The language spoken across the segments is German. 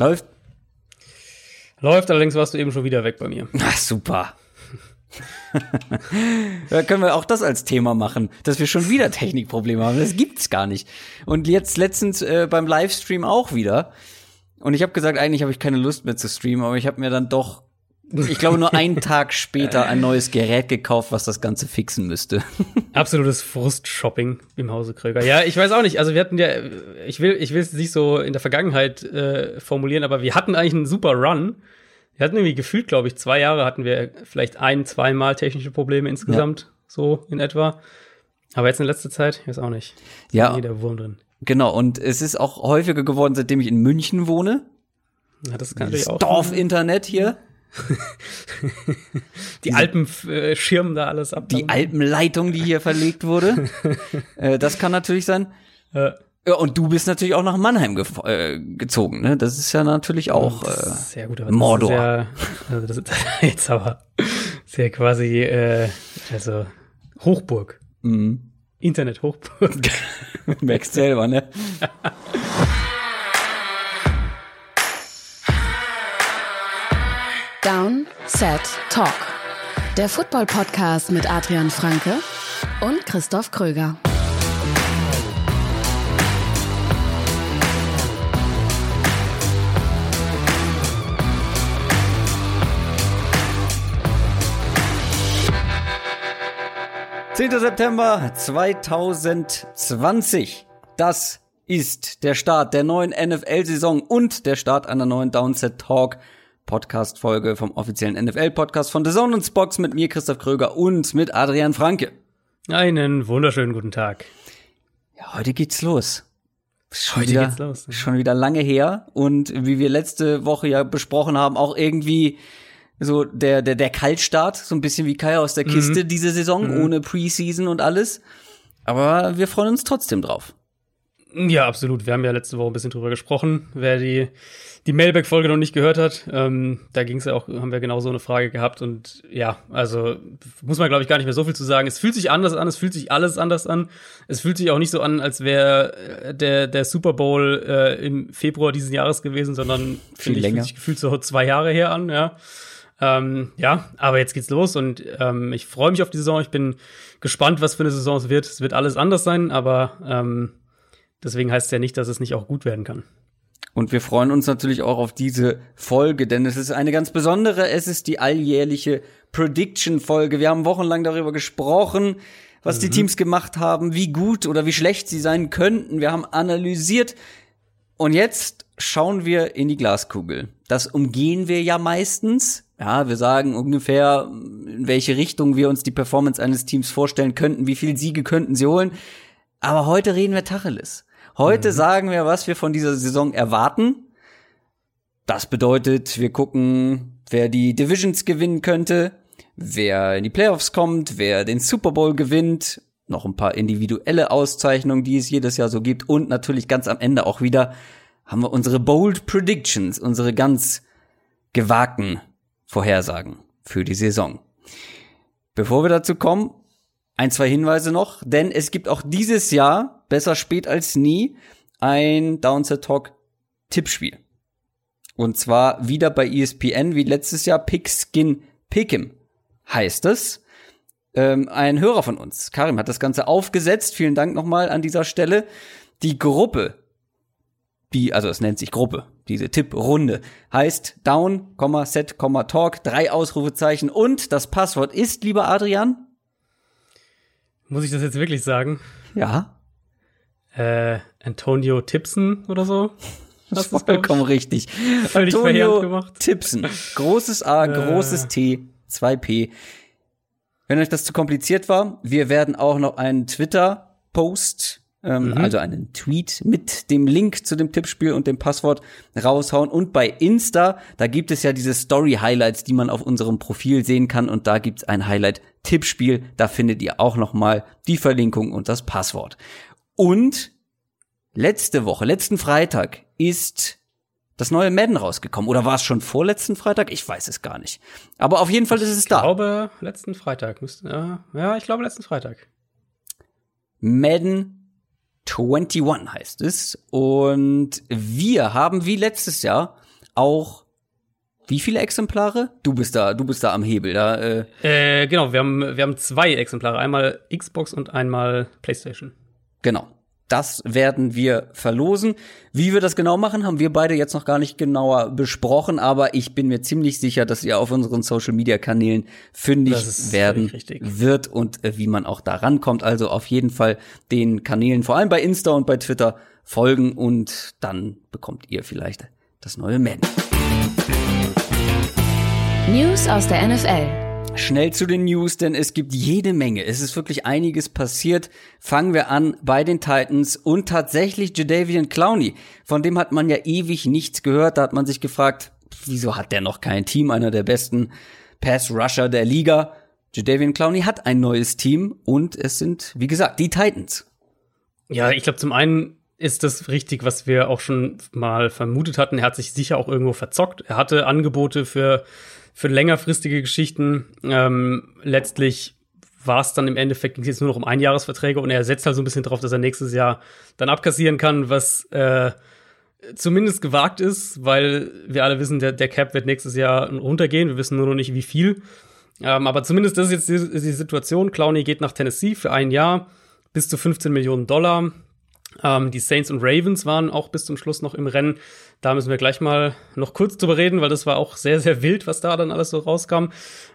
Läuft? Läuft, allerdings warst du eben schon wieder weg bei mir. Ach, super. da können wir auch das als Thema machen, dass wir schon wieder Technikprobleme haben. Das gibt's gar nicht. Und jetzt letztens äh, beim Livestream auch wieder. Und ich habe gesagt, eigentlich habe ich keine Lust mehr zu streamen, aber ich habe mir dann doch ich glaube, nur einen Tag später ein neues Gerät gekauft, was das Ganze fixen müsste. Absolutes Frust-Shopping im Hause Kröger. Ja, ich weiß auch nicht. Also wir hatten ja, ich will, ich will es nicht so in der Vergangenheit äh, formulieren, aber wir hatten eigentlich einen super Run. Wir hatten irgendwie gefühlt, glaube ich, zwei Jahre hatten wir vielleicht ein, zweimal technische Probleme insgesamt, ja. so in etwa. Aber jetzt in letzter Zeit, ich weiß auch nicht. Ja. Jeder Wurm drin. Genau, und es ist auch häufiger geworden, seitdem ich in München wohne. Ja, das kann natürlich auch. Dorf-Internet hier. Die Alpen äh, schirmen da alles ab. Die Alpenleitung, die hier verlegt wurde. äh, das kann natürlich sein. Äh. Ja, und du bist natürlich auch nach Mannheim ge äh, gezogen, ne? Das ist ja natürlich auch äh, sehr gut, aber Mordor. Das ist ja, also das ist jetzt aber sehr quasi äh, also Hochburg. Mhm. Internet Hochburg. Merkst selber, ne? Down, Set, Talk. Der Football-Podcast mit Adrian Franke und Christoph Kröger. Zehnter September 2020. Das ist der Start der neuen NFL-Saison und der Start einer neuen Downset Talk Podcast-Folge vom offiziellen NFL-Podcast von The Zone und Spox mit mir, Christoph Kröger und mit Adrian Franke. Einen wunderschönen guten Tag. Ja, heute geht's los. Schon heute wieder, geht's los. Ne? Schon wieder lange her und wie wir letzte Woche ja besprochen haben, auch irgendwie so der, der, der Kaltstart, so ein bisschen wie Kai aus der Kiste mhm. diese Saison, mhm. ohne Preseason und alles. Aber wir freuen uns trotzdem drauf. Ja, absolut. Wir haben ja letzte Woche ein bisschen drüber gesprochen. Wer die die Mailback-Folge noch nicht gehört hat, ähm, da ging es ja auch, haben wir genau so eine Frage gehabt und ja, also muss man glaube ich gar nicht mehr so viel zu sagen. Es fühlt sich anders an, es fühlt sich alles anders an. Es fühlt sich auch nicht so an, als wäre äh, der der Super Bowl äh, im Februar dieses Jahres gewesen, sondern viel ich, länger. Fühlt sich gefühlt so zwei Jahre her an, ja. Ähm, ja, aber jetzt geht's los und ähm, ich freue mich auf die Saison. Ich bin gespannt, was für eine Saison es wird. Es wird alles anders sein, aber ähm, deswegen heißt es ja nicht, dass es nicht auch gut werden kann. Und wir freuen uns natürlich auch auf diese Folge, denn es ist eine ganz besondere. Es ist die alljährliche Prediction-Folge. Wir haben wochenlang darüber gesprochen, was mhm. die Teams gemacht haben, wie gut oder wie schlecht sie sein könnten. Wir haben analysiert. Und jetzt schauen wir in die Glaskugel. Das umgehen wir ja meistens. Ja, wir sagen ungefähr, in welche Richtung wir uns die Performance eines Teams vorstellen könnten, wie viel Siege könnten sie holen. Aber heute reden wir Tacheles. Heute mhm. sagen wir, was wir von dieser Saison erwarten. Das bedeutet, wir gucken, wer die Divisions gewinnen könnte, wer in die Playoffs kommt, wer den Super Bowl gewinnt, noch ein paar individuelle Auszeichnungen, die es jedes Jahr so gibt und natürlich ganz am Ende auch wieder haben wir unsere Bold Predictions, unsere ganz gewagten Vorhersagen für die Saison. Bevor wir dazu kommen, ein, zwei Hinweise noch, denn es gibt auch dieses Jahr, besser spät als nie, ein Downset Talk Tippspiel. Und zwar wieder bei ESPN wie letztes Jahr Pickskin Pick'em heißt es. Ähm, ein Hörer von uns, Karim, hat das Ganze aufgesetzt. Vielen Dank nochmal an dieser Stelle. Die Gruppe, die, also es nennt sich Gruppe, diese Tipprunde, heißt Down, Set, Talk, drei Ausrufezeichen und das Passwort ist, lieber Adrian, muss ich das jetzt wirklich sagen? Ja. Äh, Antonio Tipson oder so? Das ist vollkommen richtig. Antonio Tipson. Großes A, äh. großes T, 2P. Wenn euch das zu kompliziert war, wir werden auch noch einen Twitter-Post, ähm, mhm. also einen Tweet mit dem Link zu dem Tippspiel und dem Passwort raushauen. Und bei Insta, da gibt es ja diese Story-Highlights, die man auf unserem Profil sehen kann. Und da gibt's ein Highlight Tippspiel. Da findet ihr auch noch mal die Verlinkung und das Passwort. Und letzte Woche, letzten Freitag ist das neue Madden rausgekommen. Oder war es schon vorletzten Freitag? Ich weiß es gar nicht. Aber auf jeden Fall ist es da. Ich glaube, letzten Freitag. Müsste, ja, ja, ich glaube, letzten Freitag. Madden 21 heißt es. Und wir haben wie letztes Jahr auch wie viele Exemplare? Du bist da, du bist da am Hebel. Da, äh, äh genau, wir haben, wir haben zwei Exemplare, einmal Xbox und einmal PlayStation. Genau. Das werden wir verlosen. Wie wir das genau machen, haben wir beide jetzt noch gar nicht genauer besprochen, aber ich bin mir ziemlich sicher, dass ihr auf unseren Social Media Kanälen fündig werden wird und äh, wie man auch da rankommt. Also auf jeden Fall den Kanälen, vor allem bei Insta und bei Twitter, folgen und dann bekommt ihr vielleicht das neue Man. News aus der NFL. Schnell zu den News, denn es gibt jede Menge. Es ist wirklich einiges passiert. Fangen wir an bei den Titans und tatsächlich Jadavian Clowney. Von dem hat man ja ewig nichts gehört. Da hat man sich gefragt, wieso hat der noch kein Team? Einer der besten Pass-Rusher der Liga. Jadavian Clowney hat ein neues Team und es sind, wie gesagt, die Titans. Ja, ich glaube, zum einen ist das richtig, was wir auch schon mal vermutet hatten. Er hat sich sicher auch irgendwo verzockt. Er hatte Angebote für für längerfristige Geschichten. Ähm, letztlich war es dann im Endeffekt ging jetzt nur noch um Einjahresverträge und er setzt halt so ein bisschen drauf, dass er nächstes Jahr dann abkassieren kann, was äh, zumindest gewagt ist, weil wir alle wissen, der, der Cap wird nächstes Jahr runtergehen. Wir wissen nur noch nicht, wie viel. Ähm, aber zumindest das ist jetzt die, die Situation. Clowney geht nach Tennessee für ein Jahr bis zu 15 Millionen Dollar. Ähm, die Saints und Ravens waren auch bis zum Schluss noch im Rennen. Da müssen wir gleich mal noch kurz drüber reden, weil das war auch sehr, sehr wild, was da dann alles so rauskam.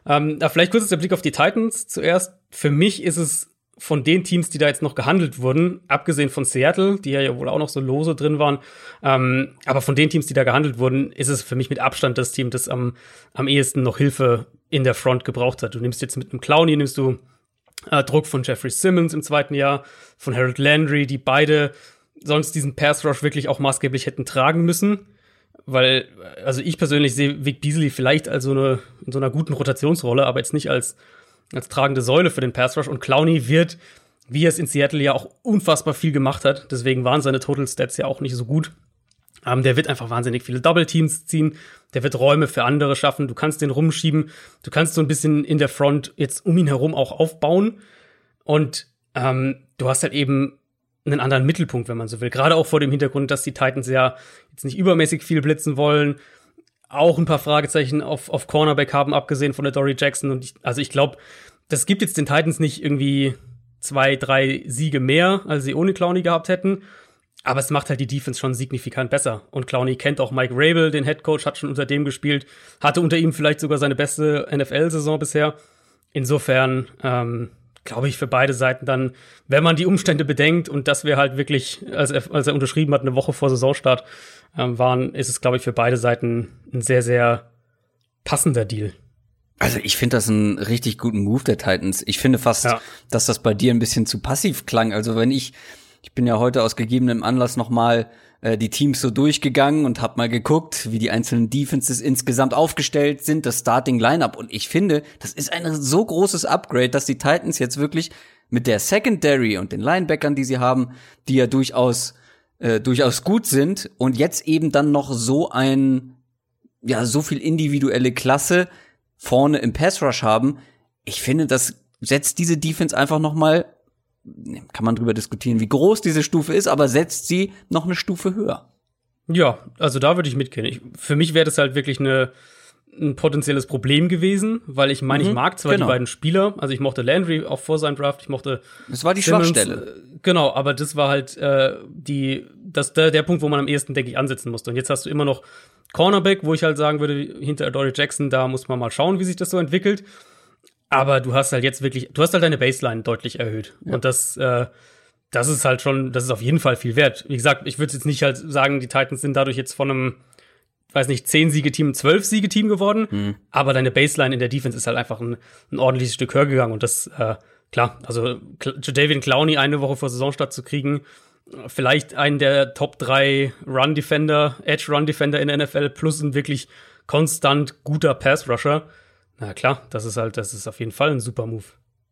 Ähm, vielleicht kurz der Blick auf die Titans zuerst. Für mich ist es von den Teams, die da jetzt noch gehandelt wurden, abgesehen von Seattle, die ja wohl auch noch so lose drin waren, ähm, aber von den Teams, die da gehandelt wurden, ist es für mich mit Abstand das Team, das am, am ehesten noch Hilfe in der Front gebraucht hat. Du nimmst jetzt mit einem Clowny, nimmst du äh, Druck von Jeffrey Simmons im zweiten Jahr, von Harold Landry, die beide sonst diesen Pass Rush wirklich auch maßgeblich hätten tragen müssen. Weil, also ich persönlich sehe Vic Beasley vielleicht als so eine, in so einer guten Rotationsrolle, aber jetzt nicht als, als tragende Säule für den Pass Rush. Und Clowney wird, wie er es in Seattle ja auch unfassbar viel gemacht hat, deswegen waren seine Total Stats ja auch nicht so gut. Ähm, der wird einfach wahnsinnig viele Double Teams ziehen. Der wird Räume für andere schaffen. Du kannst den rumschieben. Du kannst so ein bisschen in der Front jetzt um ihn herum auch aufbauen. Und ähm, du hast halt eben einen anderen Mittelpunkt, wenn man so will. Gerade auch vor dem Hintergrund, dass die Titans ja jetzt nicht übermäßig viel blitzen wollen. Auch ein paar Fragezeichen auf, auf Cornerback haben, abgesehen von der Dory Jackson. Und ich, also ich glaube, das gibt jetzt den Titans nicht irgendwie zwei, drei Siege mehr, als sie ohne Clowney gehabt hätten. Aber es macht halt die Defense schon signifikant besser. Und Clowney kennt auch Mike Rabel, den Head Coach, hat schon unter dem gespielt, hatte unter ihm vielleicht sogar seine beste NFL-Saison bisher. Insofern, ähm, glaube ich, für beide Seiten dann, wenn man die Umstände bedenkt und dass wir halt wirklich, als er, als er unterschrieben hat, eine Woche vor Saisonstart ähm, waren, ist es, glaube ich, für beide Seiten ein sehr, sehr passender Deal. Also ich finde das einen richtig guten Move der Titans. Ich finde fast, ja. dass das bei dir ein bisschen zu passiv klang. Also wenn ich ich bin ja heute aus gegebenem Anlass nochmal äh, die Teams so durchgegangen und habe mal geguckt, wie die einzelnen Defenses insgesamt aufgestellt sind, das Starting Lineup. Und ich finde, das ist ein so großes Upgrade, dass die Titans jetzt wirklich mit der Secondary und den Linebackern, die sie haben, die ja durchaus äh, durchaus gut sind und jetzt eben dann noch so ein ja so viel individuelle Klasse vorne im Pass Rush haben. Ich finde, das setzt diese Defense einfach noch mal kann man drüber diskutieren, wie groß diese Stufe ist, aber setzt sie noch eine Stufe höher. Ja, also da würde ich mitgehen. Ich, für mich wäre das halt wirklich eine, ein potenzielles Problem gewesen, weil ich meine, mhm, ich mag zwar genau. die beiden Spieler, also ich mochte Landry auch vor seinem Draft, ich mochte. Das war die Simmons, Schwachstelle. Äh, genau, aber das war halt äh, die, das der, der Punkt, wo man am ehesten, denke ich, ansetzen musste. Und jetzt hast du immer noch Cornerback, wo ich halt sagen würde, hinter Dory Jackson, da muss man mal schauen, wie sich das so entwickelt. Aber du hast halt jetzt wirklich, du hast halt deine Baseline deutlich erhöht. Ja. Und das, äh, das ist halt schon, das ist auf jeden Fall viel wert. Wie gesagt, ich würde jetzt nicht halt sagen, die Titans sind dadurch jetzt von einem, weiß nicht, 10-Siege-Team, 12-Siege-Team geworden. Mhm. Aber deine Baseline in der Defense ist halt einfach ein, ein ordentliches Stück höher gegangen. Und das, äh, klar, also David Clowney eine Woche vor Saisonstart zu kriegen, vielleicht einen der Top 3 Run-Defender, Edge-Run-Defender in der NFL plus ein wirklich konstant guter Pass-Rusher na klar, das ist halt, das ist auf jeden Fall ein super Move.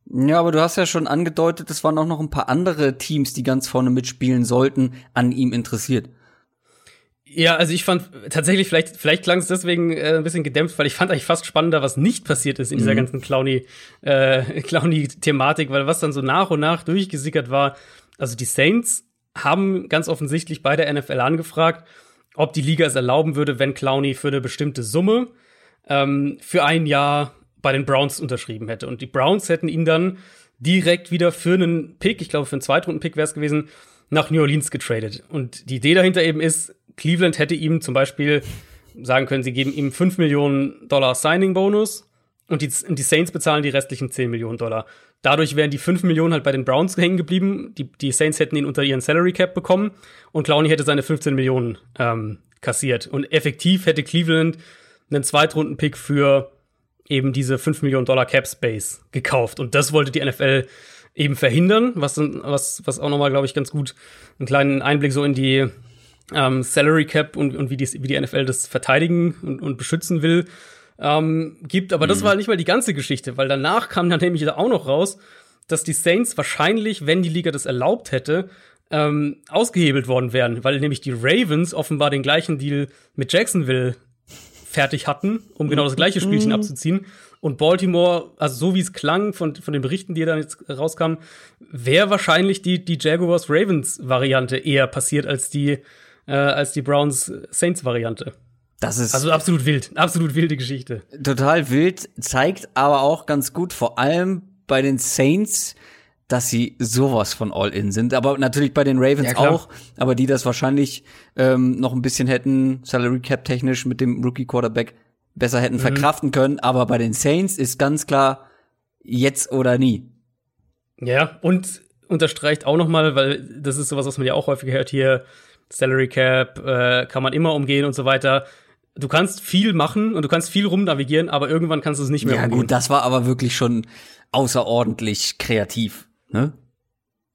Ja, aber du hast ja schon angedeutet, es waren auch noch ein paar andere Teams, die ganz vorne mitspielen sollten, an ihm interessiert. Ja, also ich fand tatsächlich, vielleicht, vielleicht klang es deswegen äh, ein bisschen gedämpft, weil ich fand eigentlich fast spannender, was nicht passiert ist in dieser mhm. ganzen Clowny, äh, Clowny-Thematik, weil was dann so nach und nach durchgesickert war, also die Saints haben ganz offensichtlich bei der NFL angefragt ob die Liga es erlauben würde, wenn Clowney für eine bestimmte Summe ähm, für ein Jahr bei den Browns unterschrieben hätte. Und die Browns hätten ihn dann direkt wieder für einen Pick, ich glaube für einen Zweitrunden-Pick wäre es gewesen, nach New Orleans getradet. Und die Idee dahinter eben ist, Cleveland hätte ihm zum Beispiel sagen können, sie geben ihm 5 Millionen Dollar Signing-Bonus und die, und die Saints bezahlen die restlichen 10 Millionen Dollar. Dadurch wären die 5 Millionen halt bei den Browns hängen geblieben. Die, die Saints hätten ihn unter ihren Salary Cap bekommen und Clowney hätte seine 15 Millionen ähm, kassiert. Und effektiv hätte Cleveland einen Zweitrunden-Pick für eben diese 5 Millionen Dollar Cap Space gekauft. Und das wollte die NFL eben verhindern, was, was, was auch nochmal, glaube ich, ganz gut einen kleinen Einblick so in die ähm, Salary Cap und, und wie, die, wie die NFL das verteidigen und, und beschützen will ähm, gibt. Aber mhm. das war nicht mal die ganze Geschichte, weil danach kam dann nämlich auch noch raus, dass die Saints wahrscheinlich, wenn die Liga das erlaubt hätte, ähm, ausgehebelt worden wären, weil nämlich die Ravens offenbar den gleichen Deal mit Jacksonville fertig hatten, um genau das gleiche Spielchen mhm. abzuziehen. Und Baltimore, also so wie es klang von, von den Berichten, die dann jetzt rauskamen, wäre wahrscheinlich die, die Jaguars-Ravens-Variante eher passiert als die, äh, als die Browns-Saints-Variante. Das ist also absolut wild, absolut wilde Geschichte. Total wild, zeigt aber auch ganz gut, vor allem bei den Saints, dass sie sowas von All-In sind. Aber natürlich bei den Ravens ja, auch, aber die das wahrscheinlich ähm, noch ein bisschen hätten, Salary Cap technisch mit dem Rookie Quarterback besser hätten mhm. verkraften können. Aber bei den Saints ist ganz klar jetzt oder nie. Ja, und unterstreicht auch noch mal, weil das ist sowas, was man ja auch häufig hört hier, Salary Cap äh, kann man immer umgehen und so weiter du kannst viel machen und du kannst viel rumnavigieren, aber irgendwann kannst du es nicht mehr. Ja, umgehen. gut, das war aber wirklich schon außerordentlich kreativ, ne?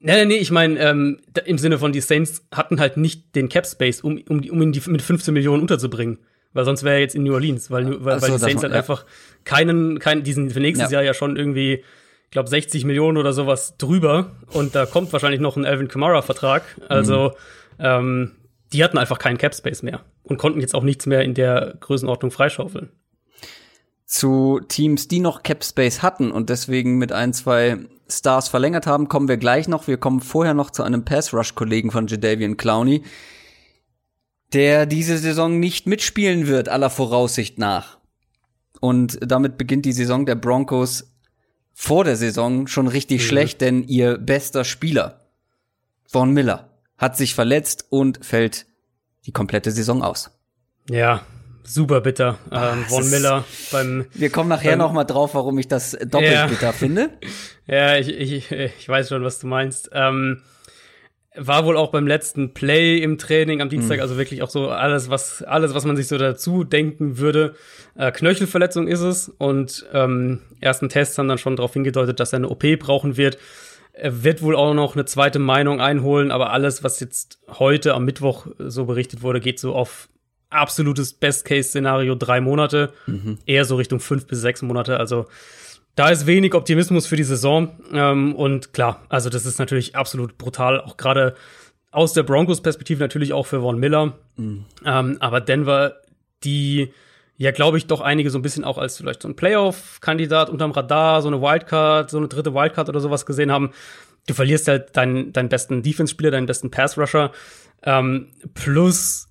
Nee, nee, nee, ich meine, ähm, im Sinne von, die Saints hatten halt nicht den Cap Space, um, um, um ihn die, mit 15 Millionen unterzubringen. Weil sonst wäre er jetzt in New Orleans, weil, weil, so, weil die Saints halt ja. einfach keinen, keinen, diesen für nächstes ja. Jahr ja schon irgendwie, ich glaube, 60 Millionen oder sowas drüber. Und da kommt wahrscheinlich noch ein Alvin Kamara-Vertrag. Also, mhm. ähm, die hatten einfach keinen Cap Space mehr und konnten jetzt auch nichts mehr in der Größenordnung freischaufeln. Zu Teams, die noch Cap Space hatten und deswegen mit ein, zwei Stars verlängert haben, kommen wir gleich noch. Wir kommen vorher noch zu einem Pass Rush Kollegen von Jadavian Clowney, der diese Saison nicht mitspielen wird, aller Voraussicht nach. Und damit beginnt die Saison der Broncos vor der Saison schon richtig mhm. schlecht, denn ihr bester Spieler, Von Miller, hat sich verletzt und fällt die komplette Saison aus. Ja, super bitter. Ah, ähm, Von Miller beim. Wir kommen nachher beim, noch mal drauf, warum ich das doppelt ja. bitter finde. ja, ich, ich, ich weiß schon, was du meinst. Ähm, war wohl auch beim letzten Play im Training am Dienstag, mhm. also wirklich auch so alles, was alles, was man sich so dazu denken würde. Äh, Knöchelverletzung ist es und ähm, ersten Tests haben dann schon darauf hingedeutet, dass er eine OP brauchen wird. Er wird wohl auch noch eine zweite Meinung einholen, aber alles, was jetzt heute am Mittwoch so berichtet wurde, geht so auf absolutes Best-Case-Szenario drei Monate, mhm. eher so Richtung fünf bis sechs Monate. Also da ist wenig Optimismus für die Saison. Ähm, und klar, also das ist natürlich absolut brutal, auch gerade aus der Broncos-Perspektive natürlich auch für Von Miller. Mhm. Ähm, aber Denver, die ja, glaube ich, doch einige so ein bisschen auch als vielleicht so ein Playoff-Kandidat unterm Radar, so eine Wildcard, so eine dritte Wildcard oder sowas gesehen haben. Du verlierst halt deinen, deinen besten Defense-Spieler, deinen besten Pass-Rusher. Ähm, plus,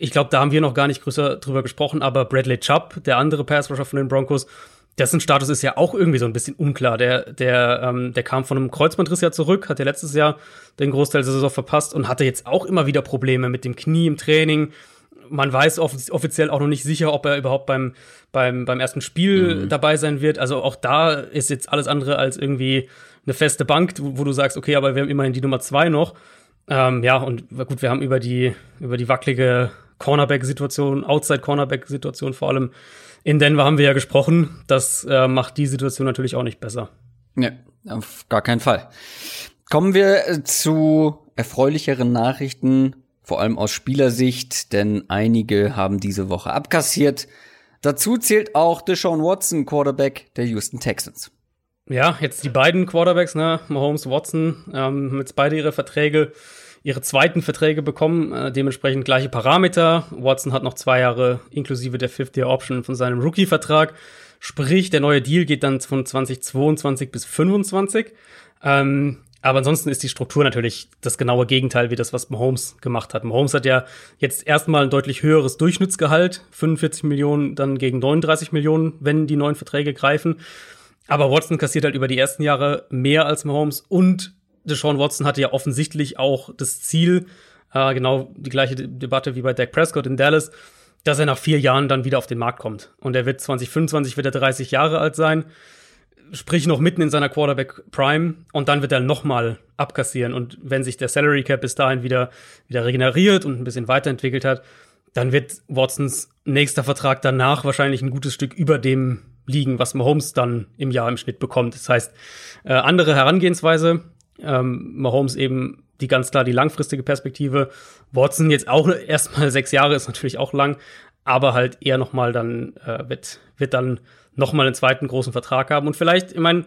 ich glaube, da haben wir noch gar nicht größer drüber gesprochen, aber Bradley Chubb, der andere Pass-Rusher von den Broncos, dessen Status ist ja auch irgendwie so ein bisschen unklar. Der, der, ähm, der kam von einem Kreuzbandriss ja zurück, hat ja letztes Jahr den Großteil der Saison verpasst und hatte jetzt auch immer wieder Probleme mit dem Knie im Training man weiß off offiziell auch noch nicht sicher, ob er überhaupt beim, beim, beim ersten Spiel mhm. dabei sein wird. Also auch da ist jetzt alles andere als irgendwie eine feste Bank, wo, wo du sagst, okay, aber wir haben immerhin die Nummer zwei noch. Ähm, ja, und gut, wir haben über die, über die wackelige Cornerback-Situation, Outside-Cornerback-Situation vor allem in Denver haben wir ja gesprochen. Das äh, macht die Situation natürlich auch nicht besser. Ja, auf gar keinen Fall. Kommen wir zu erfreulicheren Nachrichten vor allem aus Spielersicht, denn einige haben diese Woche abkassiert. Dazu zählt auch Deshaun Watson, Quarterback der Houston Texans. Ja, jetzt die beiden Quarterbacks, ne, Mahomes, Watson, ähm, jetzt beide ihre Verträge, ihre zweiten Verträge bekommen, äh, dementsprechend gleiche Parameter. Watson hat noch zwei Jahre inklusive der Fifth-Year-Option von seinem Rookie-Vertrag. Sprich, der neue Deal geht dann von 2022 bis 2025. Ähm, aber ansonsten ist die Struktur natürlich das genaue Gegenteil wie das, was Mahomes gemacht hat. Mahomes hat ja jetzt erstmal ein deutlich höheres Durchschnittsgehalt, 45 Millionen, dann gegen 39 Millionen, wenn die neuen Verträge greifen. Aber Watson kassiert halt über die ersten Jahre mehr als Mahomes und Deshaun Watson hatte ja offensichtlich auch das Ziel, äh, genau die gleiche Debatte wie bei Dak Prescott in Dallas, dass er nach vier Jahren dann wieder auf den Markt kommt. Und er wird 2025 wird er 30 Jahre alt sein sprich noch mitten in seiner Quarterback Prime und dann wird er nochmal abkassieren und wenn sich der Salary Cap bis dahin wieder wieder regeneriert und ein bisschen weiterentwickelt hat, dann wird Watsons nächster Vertrag danach wahrscheinlich ein gutes Stück über dem liegen, was Mahomes dann im Jahr im Schnitt bekommt. Das heißt, äh, andere Herangehensweise, ähm, Mahomes eben die ganz klar die langfristige Perspektive. Watson jetzt auch erstmal sechs Jahre ist natürlich auch lang, aber halt eher nochmal dann äh, wird wird dann nochmal einen zweiten großen Vertrag haben. Und vielleicht, ich meine,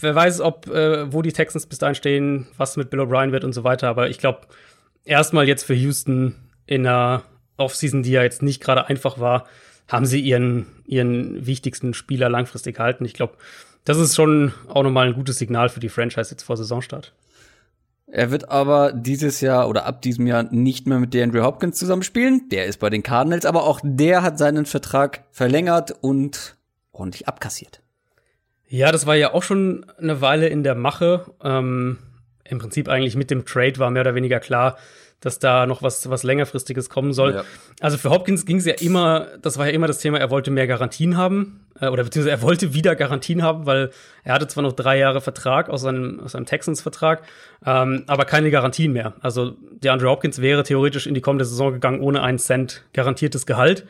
wer weiß, ob, äh, wo die Texans bis dahin stehen, was mit Bill O'Brien wird und so weiter. Aber ich glaube, erstmal jetzt für Houston in einer Offseason, die ja jetzt nicht gerade einfach war, haben sie ihren, ihren wichtigsten Spieler langfristig gehalten. Ich glaube, das ist schon auch nochmal ein gutes Signal für die Franchise jetzt vor Saisonstart. Er wird aber dieses Jahr oder ab diesem Jahr nicht mehr mit DeAndre Hopkins zusammenspielen. Der ist bei den Cardinals, aber auch der hat seinen Vertrag verlängert und ordentlich abkassiert. Ja, das war ja auch schon eine Weile in der Mache. Ähm, Im Prinzip eigentlich mit dem Trade war mehr oder weniger klar, dass da noch was, was längerfristiges kommen soll. Ja. Also für Hopkins ging es ja immer, das war ja immer das Thema, er wollte mehr Garantien haben, äh, oder beziehungsweise er wollte wieder Garantien haben, weil er hatte zwar noch drei Jahre Vertrag aus seinem, aus seinem Texans-Vertrag, ähm, aber keine Garantien mehr. Also der Andrew Hopkins wäre theoretisch in die kommende Saison gegangen ohne einen Cent garantiertes Gehalt.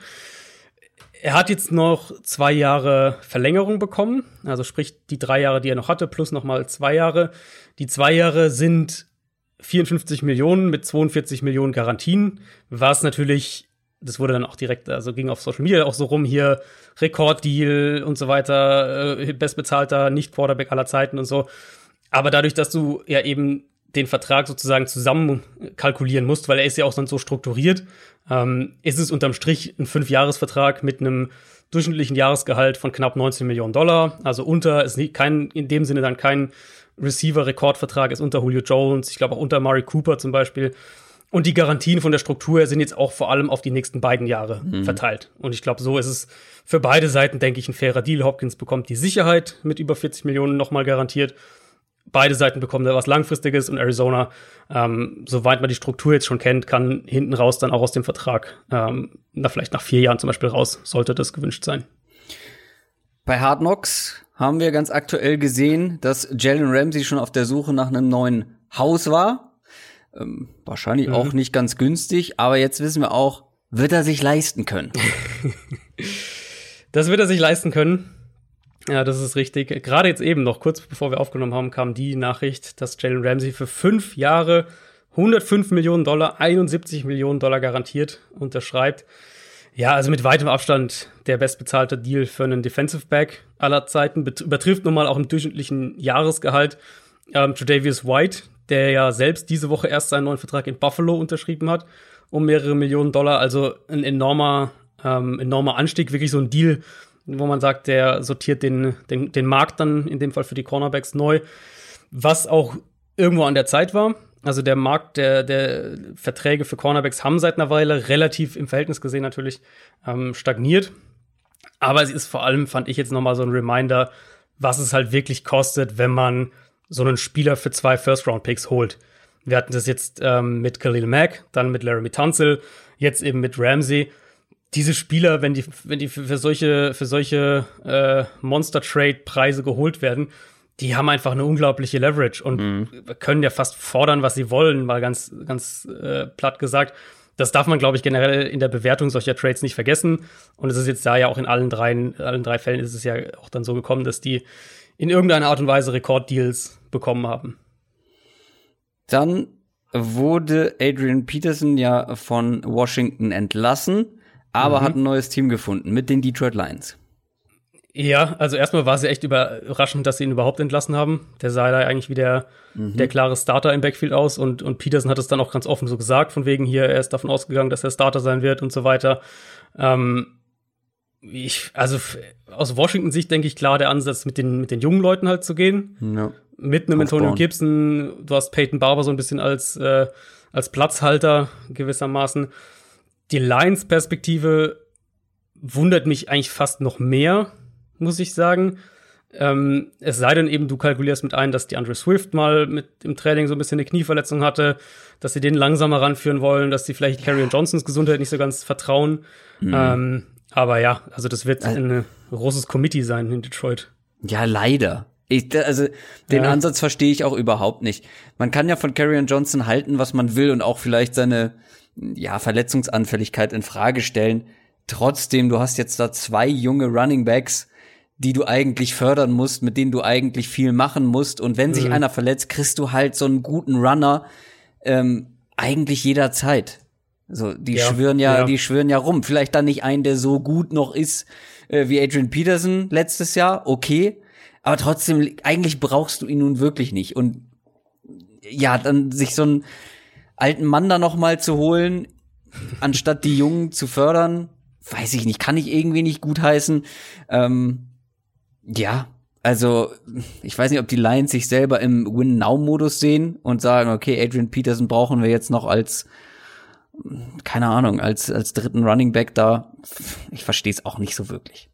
Er hat jetzt noch zwei Jahre Verlängerung bekommen, also sprich die drei Jahre, die er noch hatte, plus nochmal zwei Jahre. Die zwei Jahre sind 54 Millionen mit 42 Millionen Garantien, was natürlich, das wurde dann auch direkt, also ging auf Social Media auch so rum, hier Rekorddeal und so weiter, äh, bestbezahlter Nicht-Quarterback aller Zeiten und so. Aber dadurch, dass du ja eben den Vertrag sozusagen zusammen kalkulieren musst, weil er ist ja auch dann so strukturiert, ähm, ist es unterm Strich ein Fünfjahresvertrag mit einem durchschnittlichen Jahresgehalt von knapp 19 Millionen Dollar. Also unter, ist kein, in dem Sinne dann kein Receiver-Rekordvertrag, ist unter Julio Jones, ich glaube auch unter Murray Cooper zum Beispiel. Und die Garantien von der Struktur sind jetzt auch vor allem auf die nächsten beiden Jahre mhm. verteilt. Und ich glaube, so ist es für beide Seiten, denke ich, ein fairer Deal. Hopkins bekommt die Sicherheit mit über 40 Millionen nochmal garantiert beide Seiten bekommen da was Langfristiges und Arizona, ähm, soweit man die Struktur jetzt schon kennt, kann hinten raus dann auch aus dem Vertrag, ähm, na, vielleicht nach vier Jahren zum Beispiel raus, sollte das gewünscht sein. Bei Hard Knocks haben wir ganz aktuell gesehen, dass Jalen Ramsey schon auf der Suche nach einem neuen Haus war. Ähm, wahrscheinlich mhm. auch nicht ganz günstig, aber jetzt wissen wir auch, wird er sich leisten können. das wird er sich leisten können. Ja, das ist richtig. Gerade jetzt eben noch, kurz bevor wir aufgenommen haben, kam die Nachricht, dass Jalen Ramsey für fünf Jahre 105 Millionen Dollar, 71 Millionen Dollar garantiert unterschreibt. Ja, also mit weitem Abstand der bestbezahlte Deal für einen Defensive Back aller Zeiten. Übertrifft nun mal auch im durchschnittlichen Jahresgehalt ähm, Tredavious White, der ja selbst diese Woche erst seinen neuen Vertrag in Buffalo unterschrieben hat, um mehrere Millionen Dollar. Also ein enormer, ähm, enormer Anstieg, wirklich so ein Deal, wo man sagt, der sortiert den, den, den Markt dann in dem Fall für die Cornerbacks neu, was auch irgendwo an der Zeit war. Also der Markt der, der Verträge für Cornerbacks haben seit einer Weile relativ im Verhältnis gesehen natürlich ähm, stagniert. Aber es ist vor allem, fand ich jetzt noch mal so ein Reminder, was es halt wirklich kostet, wenn man so einen Spieler für zwei First-Round-Picks holt. Wir hatten das jetzt ähm, mit Khalil Mack, dann mit Laramie Tunsil, jetzt eben mit Ramsey diese Spieler, wenn die, wenn die für, solche, für solche äh, Monster-Trade-Preise geholt werden, die haben einfach eine unglaubliche Leverage und mhm. können ja fast fordern, was sie wollen, mal ganz, ganz äh, platt gesagt. Das darf man, glaube ich, generell in der Bewertung solcher Trades nicht vergessen. Und es ist jetzt da ja auch in allen drei, allen drei Fällen ist es ja auch dann so gekommen, dass die in irgendeiner Art und Weise Rekorddeals bekommen haben. Dann wurde Adrian Peterson ja von Washington entlassen aber mhm. hat ein neues Team gefunden mit den Detroit Lions. Ja, also erstmal war es ja echt überraschend, dass sie ihn überhaupt entlassen haben. Der sah da eigentlich wie der, mhm. der klare Starter im Backfield aus und, und Peterson hat es dann auch ganz offen so gesagt, von wegen hier, er ist davon ausgegangen, dass er Starter sein wird und so weiter. Ähm, ich, also aus Washington Sicht denke ich klar, der Ansatz mit den, mit den jungen Leuten halt zu gehen. Ja. mit einem Antonio Gibson, du hast Peyton Barber so ein bisschen als, äh, als Platzhalter gewissermaßen. Die Lions-Perspektive wundert mich eigentlich fast noch mehr, muss ich sagen. Ähm, es sei denn eben, du kalkulierst mit ein, dass die Andre Swift mal mit im Training so ein bisschen eine Knieverletzung hatte, dass sie den langsamer ranführen wollen, dass sie vielleicht Carrion Johnsons Gesundheit nicht so ganz vertrauen. Mhm. Ähm, aber ja, also das wird also, ein großes Committee sein in Detroit. Ja, leider. Ich, also den ja. Ansatz verstehe ich auch überhaupt nicht. Man kann ja von Carrion Johnson halten, was man will und auch vielleicht seine ja, Verletzungsanfälligkeit in Frage stellen. Trotzdem, du hast jetzt da zwei junge Running Backs, die du eigentlich fördern musst, mit denen du eigentlich viel machen musst. Und wenn sich mhm. einer verletzt, kriegst du halt so einen guten Runner ähm, eigentlich jederzeit. So, die ja, schwören ja, ja, die schwören ja rum. Vielleicht dann nicht einen, der so gut noch ist äh, wie Adrian Peterson letztes Jahr, okay. Aber trotzdem, eigentlich brauchst du ihn nun wirklich nicht. Und ja, dann sich so einen alten Mann da noch mal zu holen, anstatt die Jungen zu fördern, weiß ich nicht, kann ich irgendwie nicht gutheißen. Ähm, ja, also ich weiß nicht, ob die Lions sich selber im Win-Now-Modus sehen und sagen, okay, Adrian Peterson brauchen wir jetzt noch als, keine Ahnung, als, als dritten Running Back da. Ich verstehe es auch nicht so wirklich.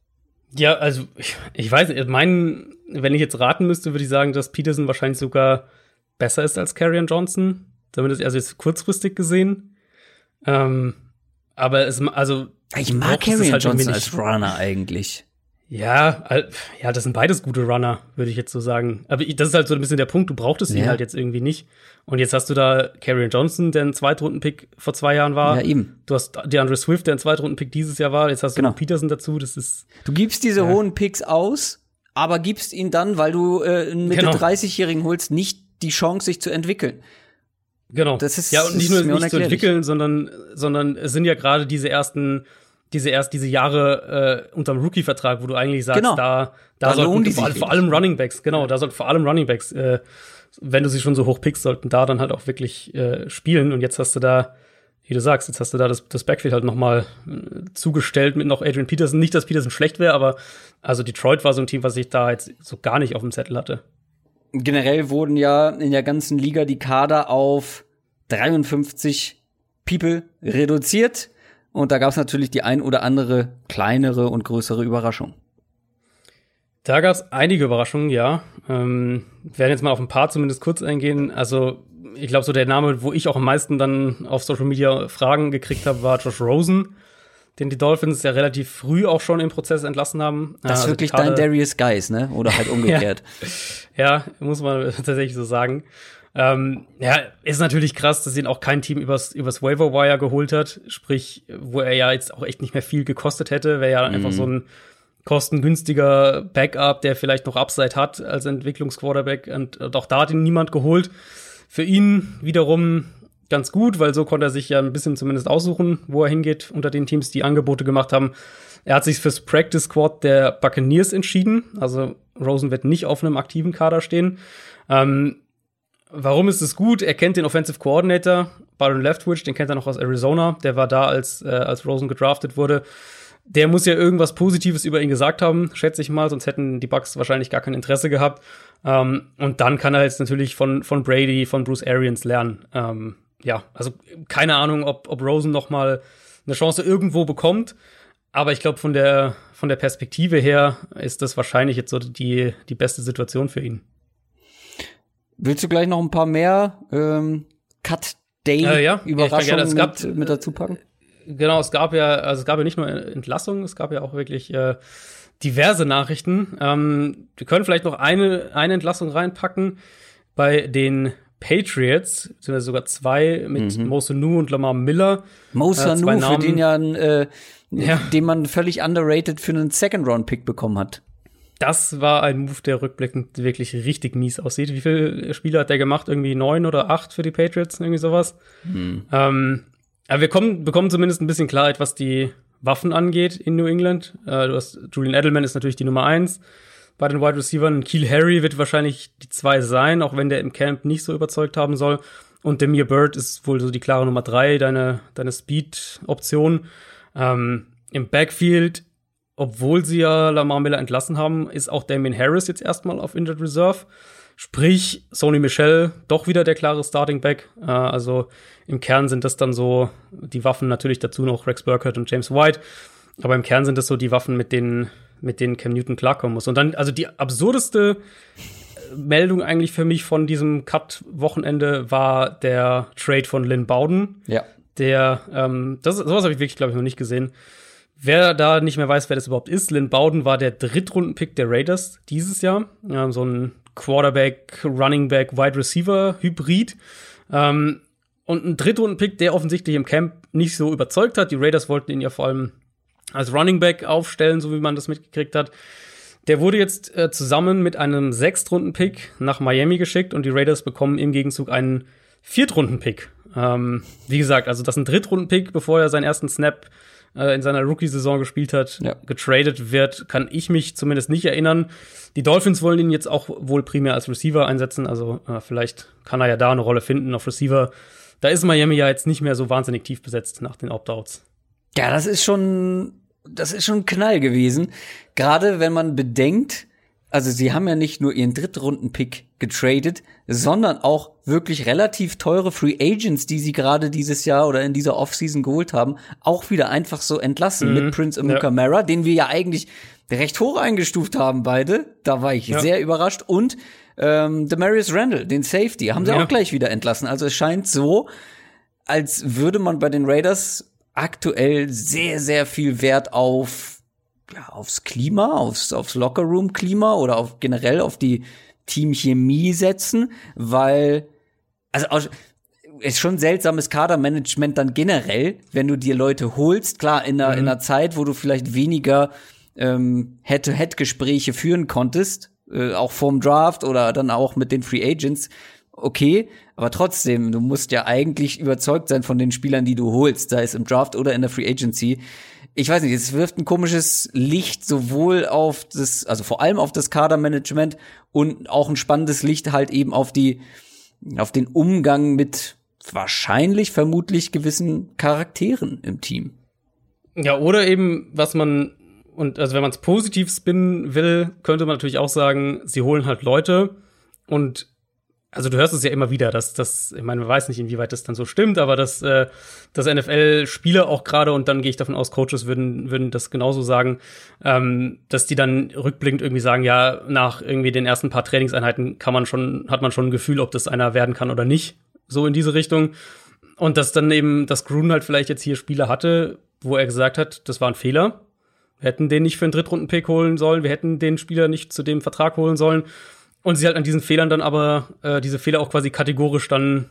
Ja, also ich, ich weiß, mein, wenn ich jetzt raten müsste, würde ich sagen, dass Peterson wahrscheinlich sogar besser ist als Carrion Johnson. Zumindest also jetzt kurzfristig gesehen. Ähm, aber es, also ich mag Carrion halt Johnson als Runner eigentlich. Ja, ja, das sind beides gute Runner, würde ich jetzt so sagen. Aber das ist halt so ein bisschen der Punkt, du brauchtest ja. ihn halt jetzt irgendwie nicht. Und jetzt hast du da Carrion Johnson, der ein Zweitrunden-Pick vor zwei Jahren war. Ja, eben. Du hast DeAndre Swift, der ein Zweitrunden-Pick dieses Jahr war. Jetzt hast du genau. Peterson dazu. Das ist. Du gibst diese ja. hohen Picks aus, aber gibst ihn dann, weil du äh, einen Mitte genau. 30-Jährigen holst, nicht die Chance, sich zu entwickeln. Genau. Das ist ja und nicht nur nicht zu entwickeln, sondern sondern es sind ja gerade diese ersten diese erst diese Jahre äh, unterm Rookie-Vertrag, wo du eigentlich sagst, genau. da da, da sollten die vor, vor allem Running Backs, genau, da sollten vor allem Running Backs, äh, wenn du sie schon so hoch pickst, sollten da dann halt auch wirklich äh, spielen. Und jetzt hast du da, wie du sagst, jetzt hast du da das, das Backfield halt noch mal äh, zugestellt mit noch Adrian Peterson. Nicht, dass Peterson schlecht wäre, aber also Detroit war so ein Team, was ich da jetzt so gar nicht auf dem Zettel hatte. Generell wurden ja in der ganzen Liga die Kader auf 53 People reduziert. Und da gab es natürlich die ein oder andere kleinere und größere Überraschung. Da gab es einige Überraschungen, ja. Ähm, werden jetzt mal auf ein paar zumindest kurz eingehen. Also ich glaube, so der Name, wo ich auch am meisten dann auf Social Media Fragen gekriegt habe, war Josh Rosen, den die Dolphins ja relativ früh auch schon im Prozess entlassen haben. Das ist also wirklich dein Darius Guys, ne? Oder halt umgekehrt. ja. ja, muss man tatsächlich so sagen. Ähm, ja, ist natürlich krass, dass ihn auch kein Team übers, übers Waiver Wire geholt hat. Sprich, wo er ja jetzt auch echt nicht mehr viel gekostet hätte, wäre ja mhm. einfach so ein kostengünstiger Backup, der vielleicht noch Upside hat als Entwicklungsquarterback. Und, und auch da hat ihn niemand geholt. Für ihn wiederum ganz gut, weil so konnte er sich ja ein bisschen zumindest aussuchen, wo er hingeht unter den Teams, die Angebote gemacht haben. Er hat sich fürs Practice Squad der Buccaneers entschieden. Also Rosen wird nicht auf einem aktiven Kader stehen. Ähm, Warum ist es gut? Er kennt den Offensive Coordinator, Byron Leftwich, den kennt er noch aus Arizona. Der war da, als, äh, als Rosen gedraftet wurde. Der muss ja irgendwas Positives über ihn gesagt haben, schätze ich mal, sonst hätten die Bucks wahrscheinlich gar kein Interesse gehabt. Ähm, und dann kann er jetzt natürlich von, von Brady, von Bruce Arians lernen. Ähm, ja, also keine Ahnung, ob, ob Rosen noch mal eine Chance irgendwo bekommt. Aber ich glaube, von der, von der Perspektive her ist das wahrscheinlich jetzt so die, die beste Situation für ihn. Willst du gleich noch ein paar mehr ähm, Cut Day äh, ja. Überraschungen ja, gab, mit, mit dazu packen? Genau, es gab ja, also es gab ja nicht nur Entlassungen, es gab ja auch wirklich äh, diverse Nachrichten. Ähm, wir können vielleicht noch eine, eine Entlassung reinpacken bei den Patriots, sind sogar zwei mit mhm. Mo Sanu und Lamar Miller. Mo Sanu, äh, für den ja, äh, ja, den man völlig underrated für einen Second-Round-Pick bekommen hat das war ein Move, der rückblickend wirklich richtig mies aussieht. Wie viele Spiele hat der gemacht? Irgendwie neun oder acht für die Patriots, irgendwie sowas. Hm. Ähm, aber wir kommen, bekommen zumindest ein bisschen Klarheit, was die Waffen angeht in New England. Äh, du hast Julian Edelman ist natürlich die Nummer eins bei den Wide Receivers. Keel Harry wird wahrscheinlich die zwei sein, auch wenn der im Camp nicht so überzeugt haben soll. Und Demir Bird ist wohl so die klare Nummer drei, deine, deine Speed-Option. Ähm, Im Backfield obwohl sie ja Lamar Miller entlassen haben, ist auch Damien Harris jetzt erstmal auf Injured Reserve. Sprich, Sony Michel doch wieder der klare Starting Back. Äh, also im Kern sind das dann so die Waffen, natürlich dazu noch Rex Burkhardt und James White. Aber im Kern sind das so die Waffen, mit denen, mit denen Cam Newton klarkommen muss. Und dann, also die absurdeste Meldung eigentlich für mich von diesem Cut-Wochenende war der Trade von Lynn Bowden. Ja. Der, ähm, das, sowas habe ich wirklich, glaube ich, noch nicht gesehen. Wer da nicht mehr weiß, wer das überhaupt ist, Lynn Bowden war der Drittrunden-Pick der Raiders dieses Jahr. Ähm, so ein Quarterback, Running Back, Wide Receiver Hybrid. Ähm, und ein Drittrunden-Pick, der offensichtlich im Camp nicht so überzeugt hat. Die Raiders wollten ihn ja vor allem als Running Back aufstellen, so wie man das mitgekriegt hat. Der wurde jetzt äh, zusammen mit einem Sechstrunden-Pick nach Miami geschickt und die Raiders bekommen im Gegenzug einen Viertrunden-Pick. Ähm, wie gesagt, also das ist ein Drittrunden-Pick, bevor er seinen ersten Snap äh, in seiner Rookie-Saison gespielt hat, ja. getradet wird, kann ich mich zumindest nicht erinnern. Die Dolphins wollen ihn jetzt auch wohl primär als Receiver einsetzen, also äh, vielleicht kann er ja da eine Rolle finden auf Receiver. Da ist Miami ja jetzt nicht mehr so wahnsinnig tief besetzt nach den Opt-outs. Ja, das ist schon, das ist schon ein Knall gewesen. Gerade wenn man bedenkt, also sie haben ja nicht nur ihren Drittrunden-Pick getradet, sondern auch wirklich relativ teure Free Agents, die sie gerade dieses Jahr oder in dieser Offseason geholt haben, auch wieder einfach so entlassen mhm. mit Prince Amukamara, ja. den wir ja eigentlich recht hoch eingestuft haben beide. Da war ich ja. sehr überrascht. Und ähm, Demarius Randall, den Safety, haben sie ja. auch gleich wieder entlassen. Also es scheint so, als würde man bei den Raiders aktuell sehr, sehr viel Wert auf ja, aufs Klima, aufs, aufs Lockerroom-Klima oder auf generell auf die Teamchemie setzen, weil, also ist schon seltsames Kadermanagement dann generell, wenn du dir Leute holst, klar, in einer, mhm. in einer Zeit, wo du vielleicht weniger ähm, Head-to-Head-Gespräche führen konntest, äh, auch vorm Draft oder dann auch mit den Free Agents, okay, aber trotzdem, du musst ja eigentlich überzeugt sein von den Spielern, die du holst, sei es im Draft oder in der Free Agency ich weiß nicht, es wirft ein komisches Licht sowohl auf das, also vor allem auf das Kadermanagement und auch ein spannendes Licht halt eben auf die, auf den Umgang mit wahrscheinlich, vermutlich gewissen Charakteren im Team. Ja, oder eben, was man, und also wenn man es positiv spinnen will, könnte man natürlich auch sagen, sie holen halt Leute und also du hörst es ja immer wieder, dass das, ich meine, man weiß nicht, inwieweit das dann so stimmt, aber dass, äh, dass NFL-Spieler auch gerade, und dann gehe ich davon aus, Coaches würden, würden das genauso sagen, ähm, dass die dann rückblickend irgendwie sagen, ja, nach irgendwie den ersten paar Trainingseinheiten kann man schon, hat man schon ein Gefühl, ob das einer werden kann oder nicht, so in diese Richtung. Und dass dann eben, dass Gruden halt vielleicht jetzt hier Spieler hatte, wo er gesagt hat, das war ein Fehler. Wir hätten den nicht für einen Drittrunden-Pick holen sollen, wir hätten den Spieler nicht zu dem Vertrag holen sollen. Und sie halt an diesen Fehlern dann aber, äh, diese Fehler auch quasi kategorisch dann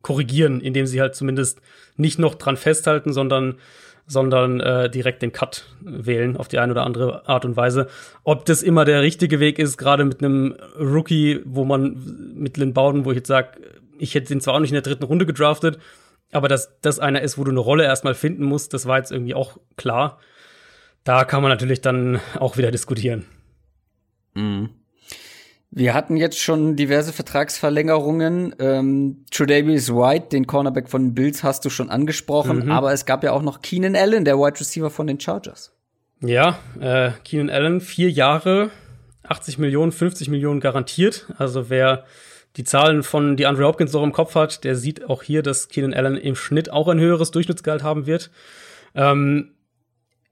korrigieren, indem sie halt zumindest nicht noch dran festhalten, sondern sondern äh, direkt den Cut wählen auf die eine oder andere Art und Weise. Ob das immer der richtige Weg ist, gerade mit einem Rookie, wo man mit Lynn Bowden, wo ich jetzt sage, ich hätte den zwar auch nicht in der dritten Runde gedraftet, aber dass das einer ist, wo du eine Rolle erstmal finden musst, das war jetzt irgendwie auch klar. Da kann man natürlich dann auch wieder diskutieren. Mhm. Wir hatten jetzt schon diverse Vertragsverlängerungen. Ähm, Tredavious White, den Cornerback von den Bills, hast du schon angesprochen, mhm. aber es gab ja auch noch Keenan Allen, der Wide Receiver von den Chargers. Ja, äh, Keenan Allen, vier Jahre, 80 Millionen, 50 Millionen garantiert. Also wer die Zahlen von DeAndre Hopkins noch im Kopf hat, der sieht auch hier, dass Keenan Allen im Schnitt auch ein höheres Durchschnittsgehalt haben wird. Ähm,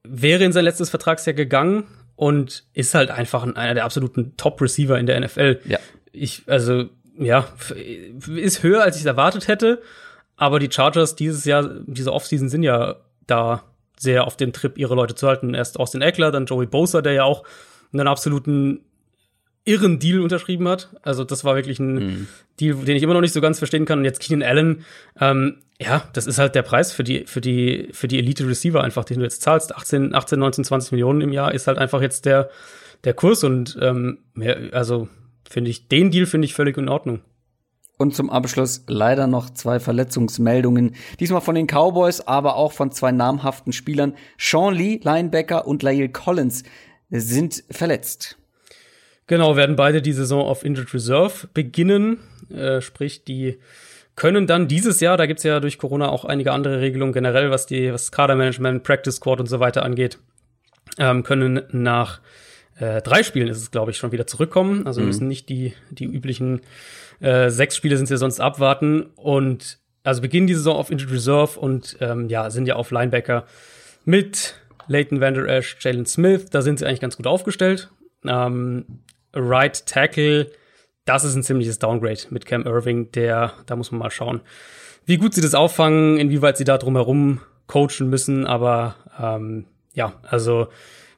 wäre in sein letztes Vertragsjahr gegangen, und ist halt einfach einer der absoluten Top-Receiver in der NFL. Ja. Ich, also, ja, ist höher, als ich erwartet hätte. Aber die Chargers dieses Jahr, diese Offseason sind ja da sehr auf dem Trip, ihre Leute zu halten. Erst Austin Eckler, dann Joey Bosa, der ja auch einen absoluten irren Deal unterschrieben hat. Also das war wirklich ein mhm. Deal, den ich immer noch nicht so ganz verstehen kann. Und jetzt Keenan Allen, ähm, ja, das ist halt der Preis für die, für die, für die Elite Receiver einfach, den du jetzt zahlst. 18, 18, 19, 20 Millionen im Jahr ist halt einfach jetzt der, der Kurs und ähm, mehr, also finde ich, den Deal finde ich völlig in Ordnung. Und zum Abschluss leider noch zwei Verletzungsmeldungen. Diesmal von den Cowboys, aber auch von zwei namhaften Spielern. Sean Lee, Linebacker und Lael Collins sind verletzt. Genau, werden beide die Saison auf Injured Reserve beginnen. Äh, sprich, die können dann dieses Jahr, da gibt's ja durch Corona auch einige andere Regelungen generell, was die, was Kadermanagement, Practice Squad und so weiter angeht, ähm, können nach äh, drei Spielen ist es, glaube ich, schon wieder zurückkommen. Also mhm. müssen nicht die, die üblichen äh, sechs Spiele sind sie sonst abwarten. Und also beginnen die Saison auf Injured Reserve und ähm, ja, sind ja auf Linebacker mit Leighton Vander Esch, Jalen Smith. Da sind sie eigentlich ganz gut aufgestellt. Ähm, right Tackle, das ist ein ziemliches Downgrade mit Cam Irving. Der, da muss man mal schauen, wie gut sie das auffangen, inwieweit sie da drumherum coachen müssen. Aber ähm, ja, also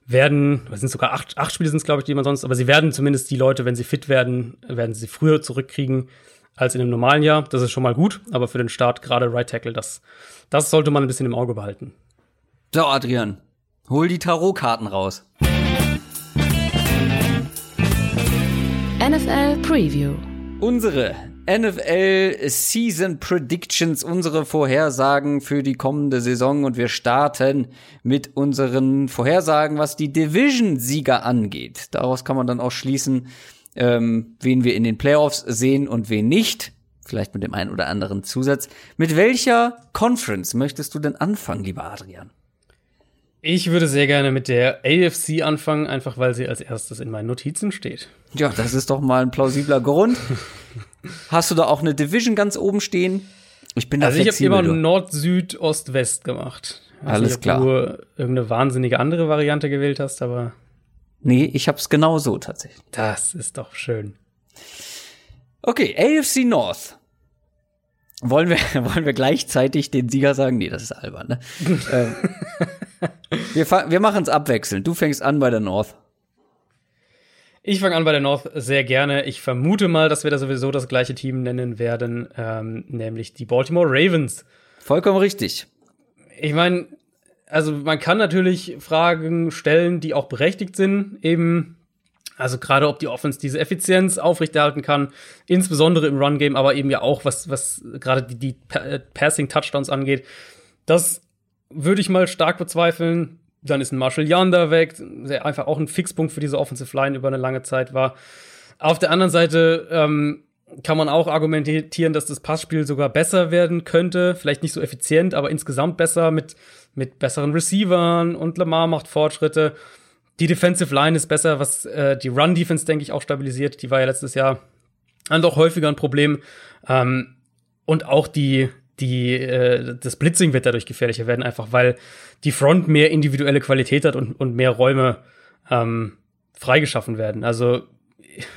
werden, es sind sogar acht, acht Spiele sind es, glaube ich, die man sonst, aber sie werden zumindest die Leute, wenn sie fit werden, werden sie früher zurückkriegen als in einem normalen Jahr. Das ist schon mal gut, aber für den Start gerade Right Tackle, das, das sollte man ein bisschen im Auge behalten. So, Adrian, hol die Tarotkarten raus. NFL Preview. Unsere NFL Season Predictions, unsere Vorhersagen für die kommende Saison und wir starten mit unseren Vorhersagen, was die Division-Sieger angeht. Daraus kann man dann auch schließen, ähm, wen wir in den Playoffs sehen und wen nicht. Vielleicht mit dem einen oder anderen Zusatz. Mit welcher Conference möchtest du denn anfangen, lieber Adrian? Ich würde sehr gerne mit der AFC anfangen, einfach weil sie als erstes in meinen Notizen steht. Ja, das ist doch mal ein plausibler Grund. Hast du da auch eine Division ganz oben stehen? Ich bin da Also ich habe immer Nord, Süd, Ost, West gemacht. Alles nicht, klar. Ob du irgendeine wahnsinnige andere Variante gewählt hast, aber Nee, ich hab's genau so tatsächlich. Das ist doch schön. Okay, AFC North. Wollen wir, wollen wir gleichzeitig den Sieger sagen? Nee, das ist albern, ne? ähm, wir wir machen es abwechselnd. Du fängst an bei der North. Ich fange an bei der North sehr gerne. Ich vermute mal, dass wir da sowieso das gleiche Team nennen werden, ähm, nämlich die Baltimore Ravens. Vollkommen richtig. Ich meine, also man kann natürlich Fragen stellen, die auch berechtigt sind, eben also gerade ob die Offense diese Effizienz aufrechterhalten kann, insbesondere im Run Game, aber eben ja auch was was gerade die, die Passing Touchdowns angeht. Das würde ich mal stark bezweifeln. Dann ist ein Marshall Yanda weg, der einfach auch ein Fixpunkt für diese Offensive Line über eine lange Zeit war. Auf der anderen Seite ähm, kann man auch argumentieren, dass das Passspiel sogar besser werden könnte. Vielleicht nicht so effizient, aber insgesamt besser mit, mit besseren Receivern und Lamar macht Fortschritte. Die Defensive Line ist besser, was äh, die Run-Defense, denke ich, auch stabilisiert. Die war ja letztes Jahr dann doch häufiger ein Problem. Ähm, und auch die, die, äh, das Blitzing wird dadurch gefährlicher werden, einfach weil die Front mehr individuelle Qualität hat und, und mehr Räume ähm, freigeschaffen werden. Also,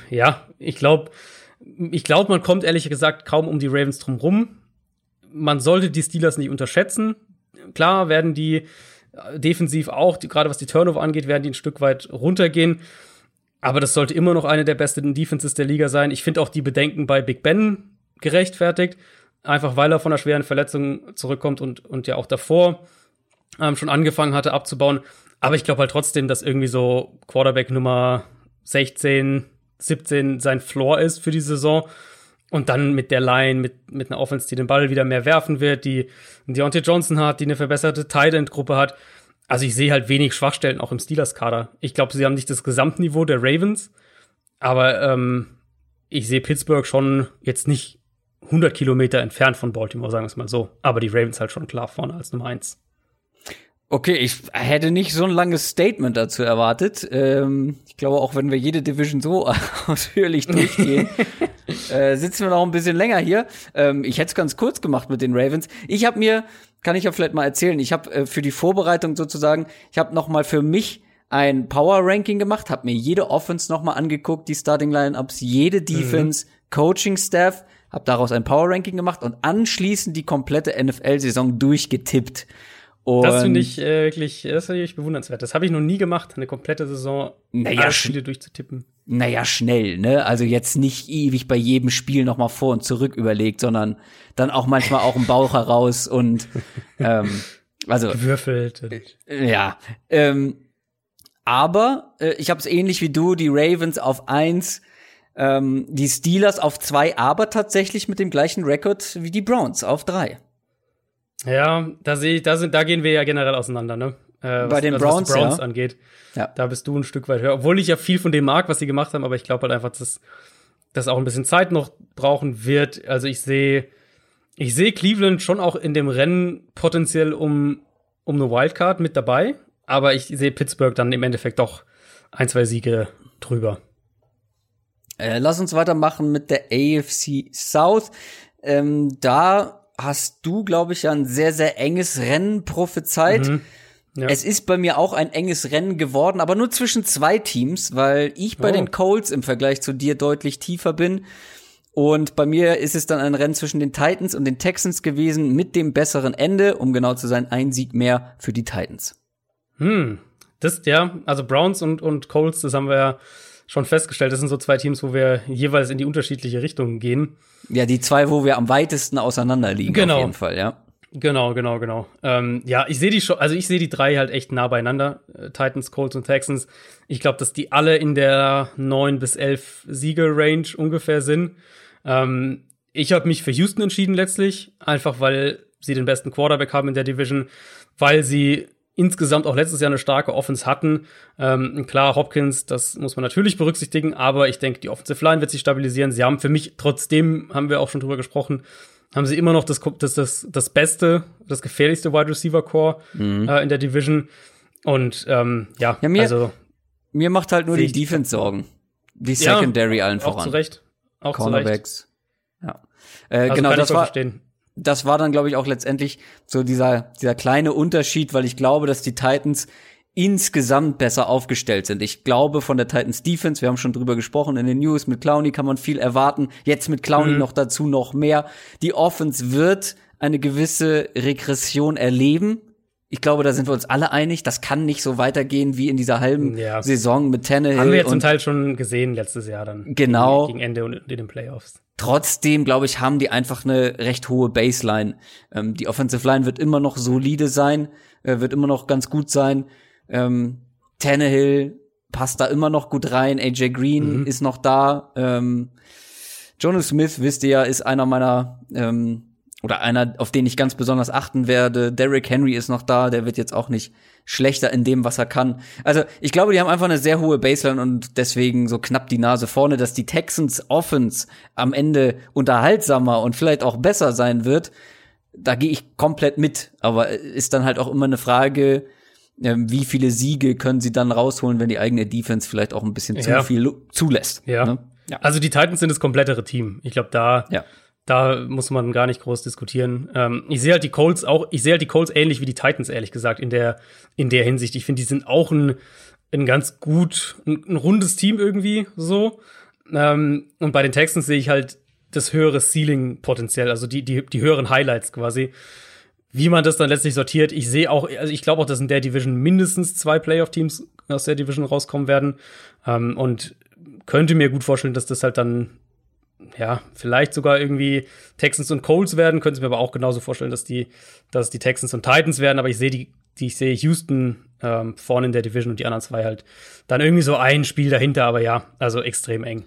ja, ich glaube, ich glaube, man kommt ehrlich gesagt kaum um die Ravens drum rum. Man sollte die Steelers nicht unterschätzen. Klar werden die äh, defensiv auch, gerade was die Turnover angeht, werden die ein Stück weit runtergehen. Aber das sollte immer noch eine der besten Defenses der Liga sein. Ich finde auch die Bedenken bei Big Ben gerechtfertigt. Einfach weil er von einer schweren Verletzung zurückkommt und, und ja auch davor ähm, schon angefangen hatte abzubauen. Aber ich glaube halt trotzdem, dass irgendwie so Quarterback Nummer 16, 17 sein Floor ist für die Saison. Und dann mit der Line, mit, mit einer Offense, die den Ball wieder mehr werfen wird, die Deontay Johnson hat, die eine verbesserte Tight End Gruppe hat. Also ich sehe halt wenig Schwachstellen auch im Steelers-Kader. Ich glaube, sie haben nicht das Gesamtniveau der Ravens, aber ähm, ich sehe Pittsburgh schon jetzt nicht 100 Kilometer entfernt von Baltimore, sagen wir es mal so. Aber die Ravens halt schon klar vorne als Nummer eins. Okay, ich hätte nicht so ein langes Statement dazu erwartet. Ähm, ich glaube, auch wenn wir jede Division so ausführlich durchgehen, äh, sitzen wir noch ein bisschen länger hier. Ähm, ich hätte es ganz kurz gemacht mit den Ravens. Ich habe mir, kann ich ja vielleicht mal erzählen, ich habe äh, für die Vorbereitung sozusagen, ich habe noch mal für mich ein Power Ranking gemacht, habe mir jede Offense noch mal angeguckt, die Starting Lineups, jede mhm. Defense, mhm. Coaching Staff, habe daraus ein Power Ranking gemacht und anschließend die komplette NFL-Saison durchgetippt. Und das finde ich äh, wirklich, das finde ich bewundernswert. Das habe ich noch nie gemacht, eine komplette Saison naja, Spiele durchzutippen. Naja, schnell, ne? Also jetzt nicht ewig bei jedem Spiel noch mal vor und zurück überlegt, sondern dann auch manchmal auch im Bauch heraus und ähm, also gewürfelt. Äh, ja, ähm, aber äh, ich habe es ähnlich wie du, die Ravens auf eins, ähm, die Steelers auf zwei, aber tatsächlich mit dem gleichen Rekord wie die Browns auf drei. Ja, da sehe ich, da sind, da gehen wir ja generell auseinander, ne? Äh, Bei den also, Browns, Browns ja. angeht. Ja. Da bist du ein Stück weit höher. Obwohl ich ja viel von dem mag, was sie gemacht haben, aber ich glaube halt einfach, dass das auch ein bisschen Zeit noch brauchen wird. Also ich sehe, ich sehe Cleveland schon auch in dem Rennen potenziell um, um eine Wildcard mit dabei. Aber ich sehe Pittsburgh dann im Endeffekt doch ein, zwei Siege drüber. Äh, lass uns weitermachen mit der AFC South. Ähm, da hast du, glaube ich, ja ein sehr, sehr enges Rennen prophezeit. Mhm. Ja. Es ist bei mir auch ein enges Rennen geworden, aber nur zwischen zwei Teams, weil ich bei oh. den Colts im Vergleich zu dir deutlich tiefer bin. Und bei mir ist es dann ein Rennen zwischen den Titans und den Texans gewesen mit dem besseren Ende, um genau zu sein, ein Sieg mehr für die Titans. Hm, das, ja, also Browns und, und Colts, das haben wir ja schon festgestellt. Das sind so zwei Teams, wo wir jeweils in die unterschiedliche Richtungen gehen. Ja, die zwei, wo wir am weitesten auseinander liegen, genau. auf jeden Fall, ja. Genau, genau, genau. Ähm, ja, ich sehe die schon, also ich sehe die drei halt echt nah beieinander, äh, Titans, Colts und Texans. Ich glaube, dass die alle in der neun bis elf Siege-Range ungefähr sind. Ähm, ich habe mich für Houston entschieden letztlich, einfach weil sie den besten Quarterback haben in der Division, weil sie insgesamt auch letztes Jahr eine starke Offense hatten. Ähm, klar, Hopkins, das muss man natürlich berücksichtigen, aber ich denke, die Offensive Line wird sich stabilisieren. Sie haben für mich, trotzdem haben wir auch schon drüber gesprochen, haben sie immer noch das, das, das, das beste, das gefährlichste Wide Receiver Core mhm. äh, in der Division. Und ähm, ja, ja mir, also mir macht halt nur die Defense Sorgen. Die Secondary ja, allen voran. Auch zu Recht. Auch Cornerbacks. Zu Recht. Ja. Äh, also genau, das war, verstehen das war dann, glaube ich, auch letztendlich so dieser, dieser kleine Unterschied, weil ich glaube, dass die Titans insgesamt besser aufgestellt sind. Ich glaube von der Titans Defense, wir haben schon drüber gesprochen in den News, mit Clowney kann man viel erwarten. Jetzt mit Clowney mhm. noch dazu noch mehr. Die Offense wird eine gewisse Regression erleben. Ich glaube, da sind wir uns alle einig. Das kann nicht so weitergehen wie in dieser halben ja. Saison mit Tannehill. Haben wir jetzt zum Teil schon gesehen letztes Jahr dann. Genau. Gegen, gegen Ende und in den Playoffs. Trotzdem, glaube ich, haben die einfach eine recht hohe Baseline. Ähm, die Offensive Line wird immer noch solide sein, äh, wird immer noch ganz gut sein. Ähm, Tannehill passt da immer noch gut rein. AJ Green mhm. ist noch da. Ähm, Jonas Smith, wisst ihr ja, ist einer meiner ähm, oder einer, auf den ich ganz besonders achten werde. Derrick Henry ist noch da, der wird jetzt auch nicht schlechter in dem, was er kann. Also ich glaube, die haben einfach eine sehr hohe Baseline und deswegen so knapp die Nase vorne, dass die Texans Offense am Ende unterhaltsamer und vielleicht auch besser sein wird. Da gehe ich komplett mit, aber ist dann halt auch immer eine Frage, ähm, wie viele Siege können sie dann rausholen, wenn die eigene Defense vielleicht auch ein bisschen zu viel zulässt. Ja. Ne? ja. Also die Titans sind das komplettere Team. Ich glaube, da ja. Da muss man gar nicht groß diskutieren. Ähm, ich sehe halt die Colts auch, ich sehe halt die Colts ähnlich wie die Titans, ehrlich gesagt, in der, in der Hinsicht. Ich finde, die sind auch ein, ein ganz gut, ein, ein rundes Team irgendwie so. Ähm, und bei den Texans sehe ich halt das höhere Ceiling-Potenzial, also die, die, die höheren Highlights quasi. Wie man das dann letztlich sortiert, ich sehe auch, also ich glaube auch, dass in der Division mindestens zwei Playoff-Teams aus der Division rauskommen werden. Ähm, und könnte mir gut vorstellen, dass das halt dann ja, vielleicht sogar irgendwie Texans und Colts werden. Könnte ich mir aber auch genauso vorstellen, dass die, dass die Texans und Titans werden. Aber ich sehe die, die ich sehe Houston ähm, vorne in der Division und die anderen zwei halt dann irgendwie so ein Spiel dahinter. Aber ja, also extrem eng.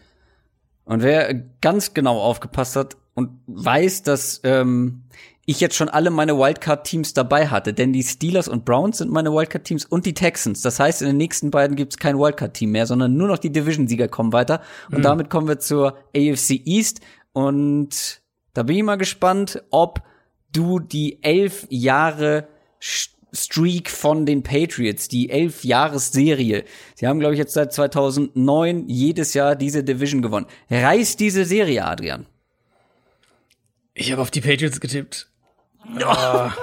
Und wer ganz genau aufgepasst hat und weiß, dass ähm, ich jetzt schon alle meine Wildcard-Teams dabei hatte, denn die Steelers und Browns sind meine Wildcard-Teams und die Texans. Das heißt, in den nächsten beiden gibt's kein Wildcard-Team mehr, sondern nur noch die Division-Sieger kommen weiter. Und mhm. damit kommen wir zur AFC East. Und da bin ich mal gespannt, ob du die elf Jahre Streak von den Patriots, die elf Jahres-Serie. Sie haben, glaube ich, jetzt seit 2009 jedes Jahr diese Division gewonnen. Reißt diese Serie, Adrian? Ich habe auf die Patriots getippt. Ja,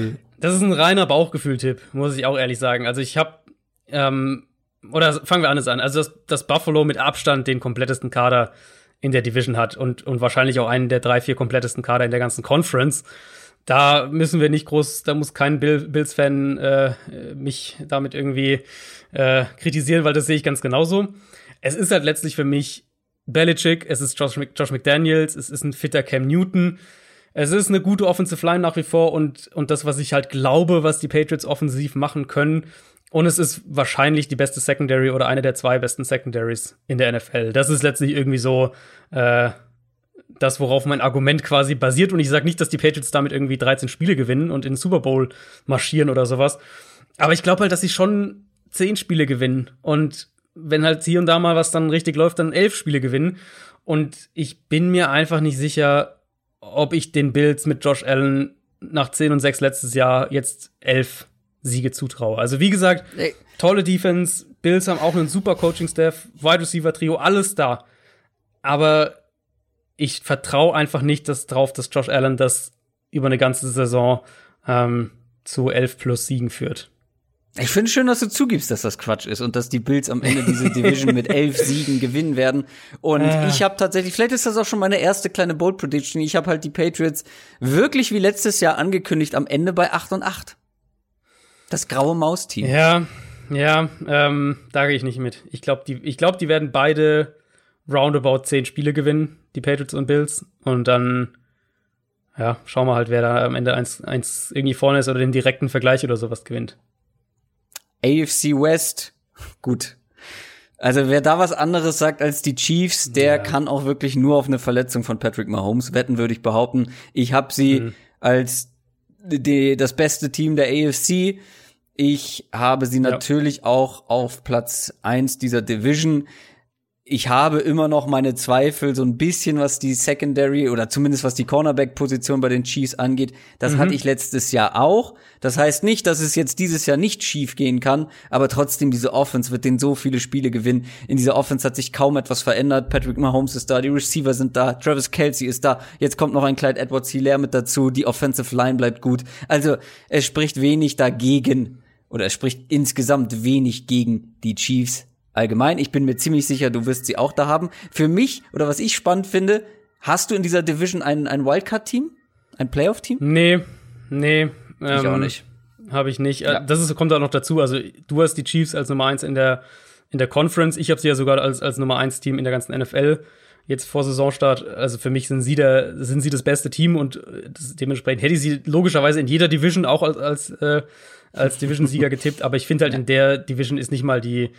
das ist ein reiner Bauchgefühl-Tipp, muss ich auch ehrlich sagen. Also ich habe, ähm, oder fangen wir anders an. Also dass, dass Buffalo mit Abstand den komplettesten Kader in der Division hat und, und wahrscheinlich auch einen der drei, vier komplettesten Kader in der ganzen Conference. Da müssen wir nicht groß, da muss kein Bill, Bills-Fan äh, mich damit irgendwie äh, kritisieren, weil das sehe ich ganz genauso. Es ist halt letztlich für mich Belichick, es ist Josh, Josh McDaniels, es ist ein fitter Cam Newton. Es ist eine gute Offensive Line nach wie vor und, und das, was ich halt glaube, was die Patriots offensiv machen können. Und es ist wahrscheinlich die beste Secondary oder eine der zwei besten Secondaries in der NFL. Das ist letztlich irgendwie so äh, das, worauf mein Argument quasi basiert. Und ich sage nicht, dass die Patriots damit irgendwie 13 Spiele gewinnen und in den Super Bowl marschieren oder sowas. Aber ich glaube halt, dass sie schon 10 Spiele gewinnen. Und wenn halt hier und da mal was dann richtig läuft, dann elf Spiele gewinnen. Und ich bin mir einfach nicht sicher, ob ich den Bills mit Josh Allen nach 10 und 6 letztes Jahr jetzt elf Siege zutraue. Also wie gesagt, Ey. tolle Defense, Bills haben auch einen super Coaching-Staff, Wide Receiver-Trio, alles da. Aber ich vertraue einfach nicht dass, darauf, dass Josh Allen das über eine ganze Saison ähm, zu 11 plus Siegen führt. Ich finde schön, dass du zugibst, dass das Quatsch ist und dass die Bills am Ende diese Division mit elf Siegen gewinnen werden. Und äh. ich habe tatsächlich, vielleicht ist das auch schon meine erste kleine Bold Prediction. Ich habe halt die Patriots wirklich wie letztes Jahr angekündigt am Ende bei 8 und 8. Das graue Maus-Team. Ja, ja, ähm, da gehe ich nicht mit. Ich glaube, die, ich glaube, die werden beide roundabout zehn Spiele gewinnen, die Patriots und Bills. Und dann, ja, schauen wir halt, wer da am Ende eins, eins irgendwie vorne ist oder den direkten Vergleich oder sowas gewinnt. AFC West, gut. Also wer da was anderes sagt als die Chiefs, der ja. kann auch wirklich nur auf eine Verletzung von Patrick Mahomes wetten, würde ich behaupten. Ich habe sie mhm. als die, das beste Team der AFC. Ich habe sie ja. natürlich auch auf Platz eins dieser Division ich habe immer noch meine Zweifel, so ein bisschen, was die Secondary oder zumindest was die Cornerback-Position bei den Chiefs angeht. Das mhm. hatte ich letztes Jahr auch. Das heißt nicht, dass es jetzt dieses Jahr nicht schief gehen kann, aber trotzdem, diese Offense wird den so viele Spiele gewinnen. In dieser Offense hat sich kaum etwas verändert. Patrick Mahomes ist da, die Receiver sind da, Travis Kelsey ist da. Jetzt kommt noch ein Clyde Edwards Hilaire mit dazu. Die Offensive Line bleibt gut. Also, es spricht wenig dagegen oder es spricht insgesamt wenig gegen die Chiefs allgemein. Ich bin mir ziemlich sicher, du wirst sie auch da haben. Für mich, oder was ich spannend finde, hast du in dieser Division ein, ein Wildcard-Team? Ein Playoff-Team? Nee, nee. Ich ähm, auch nicht. Habe ich nicht. Ja. Das ist, kommt auch noch dazu. Also, du hast die Chiefs als Nummer eins in der, in der Conference. Ich habe sie ja sogar als, als Nummer eins Team in der ganzen NFL. Jetzt vor Saisonstart, also für mich sind sie der, sind sie das beste Team und äh, das, dementsprechend hätte ich sie logischerweise in jeder Division auch als, als, äh, als Division-Sieger getippt, aber ich finde halt in der Division ist nicht mal die,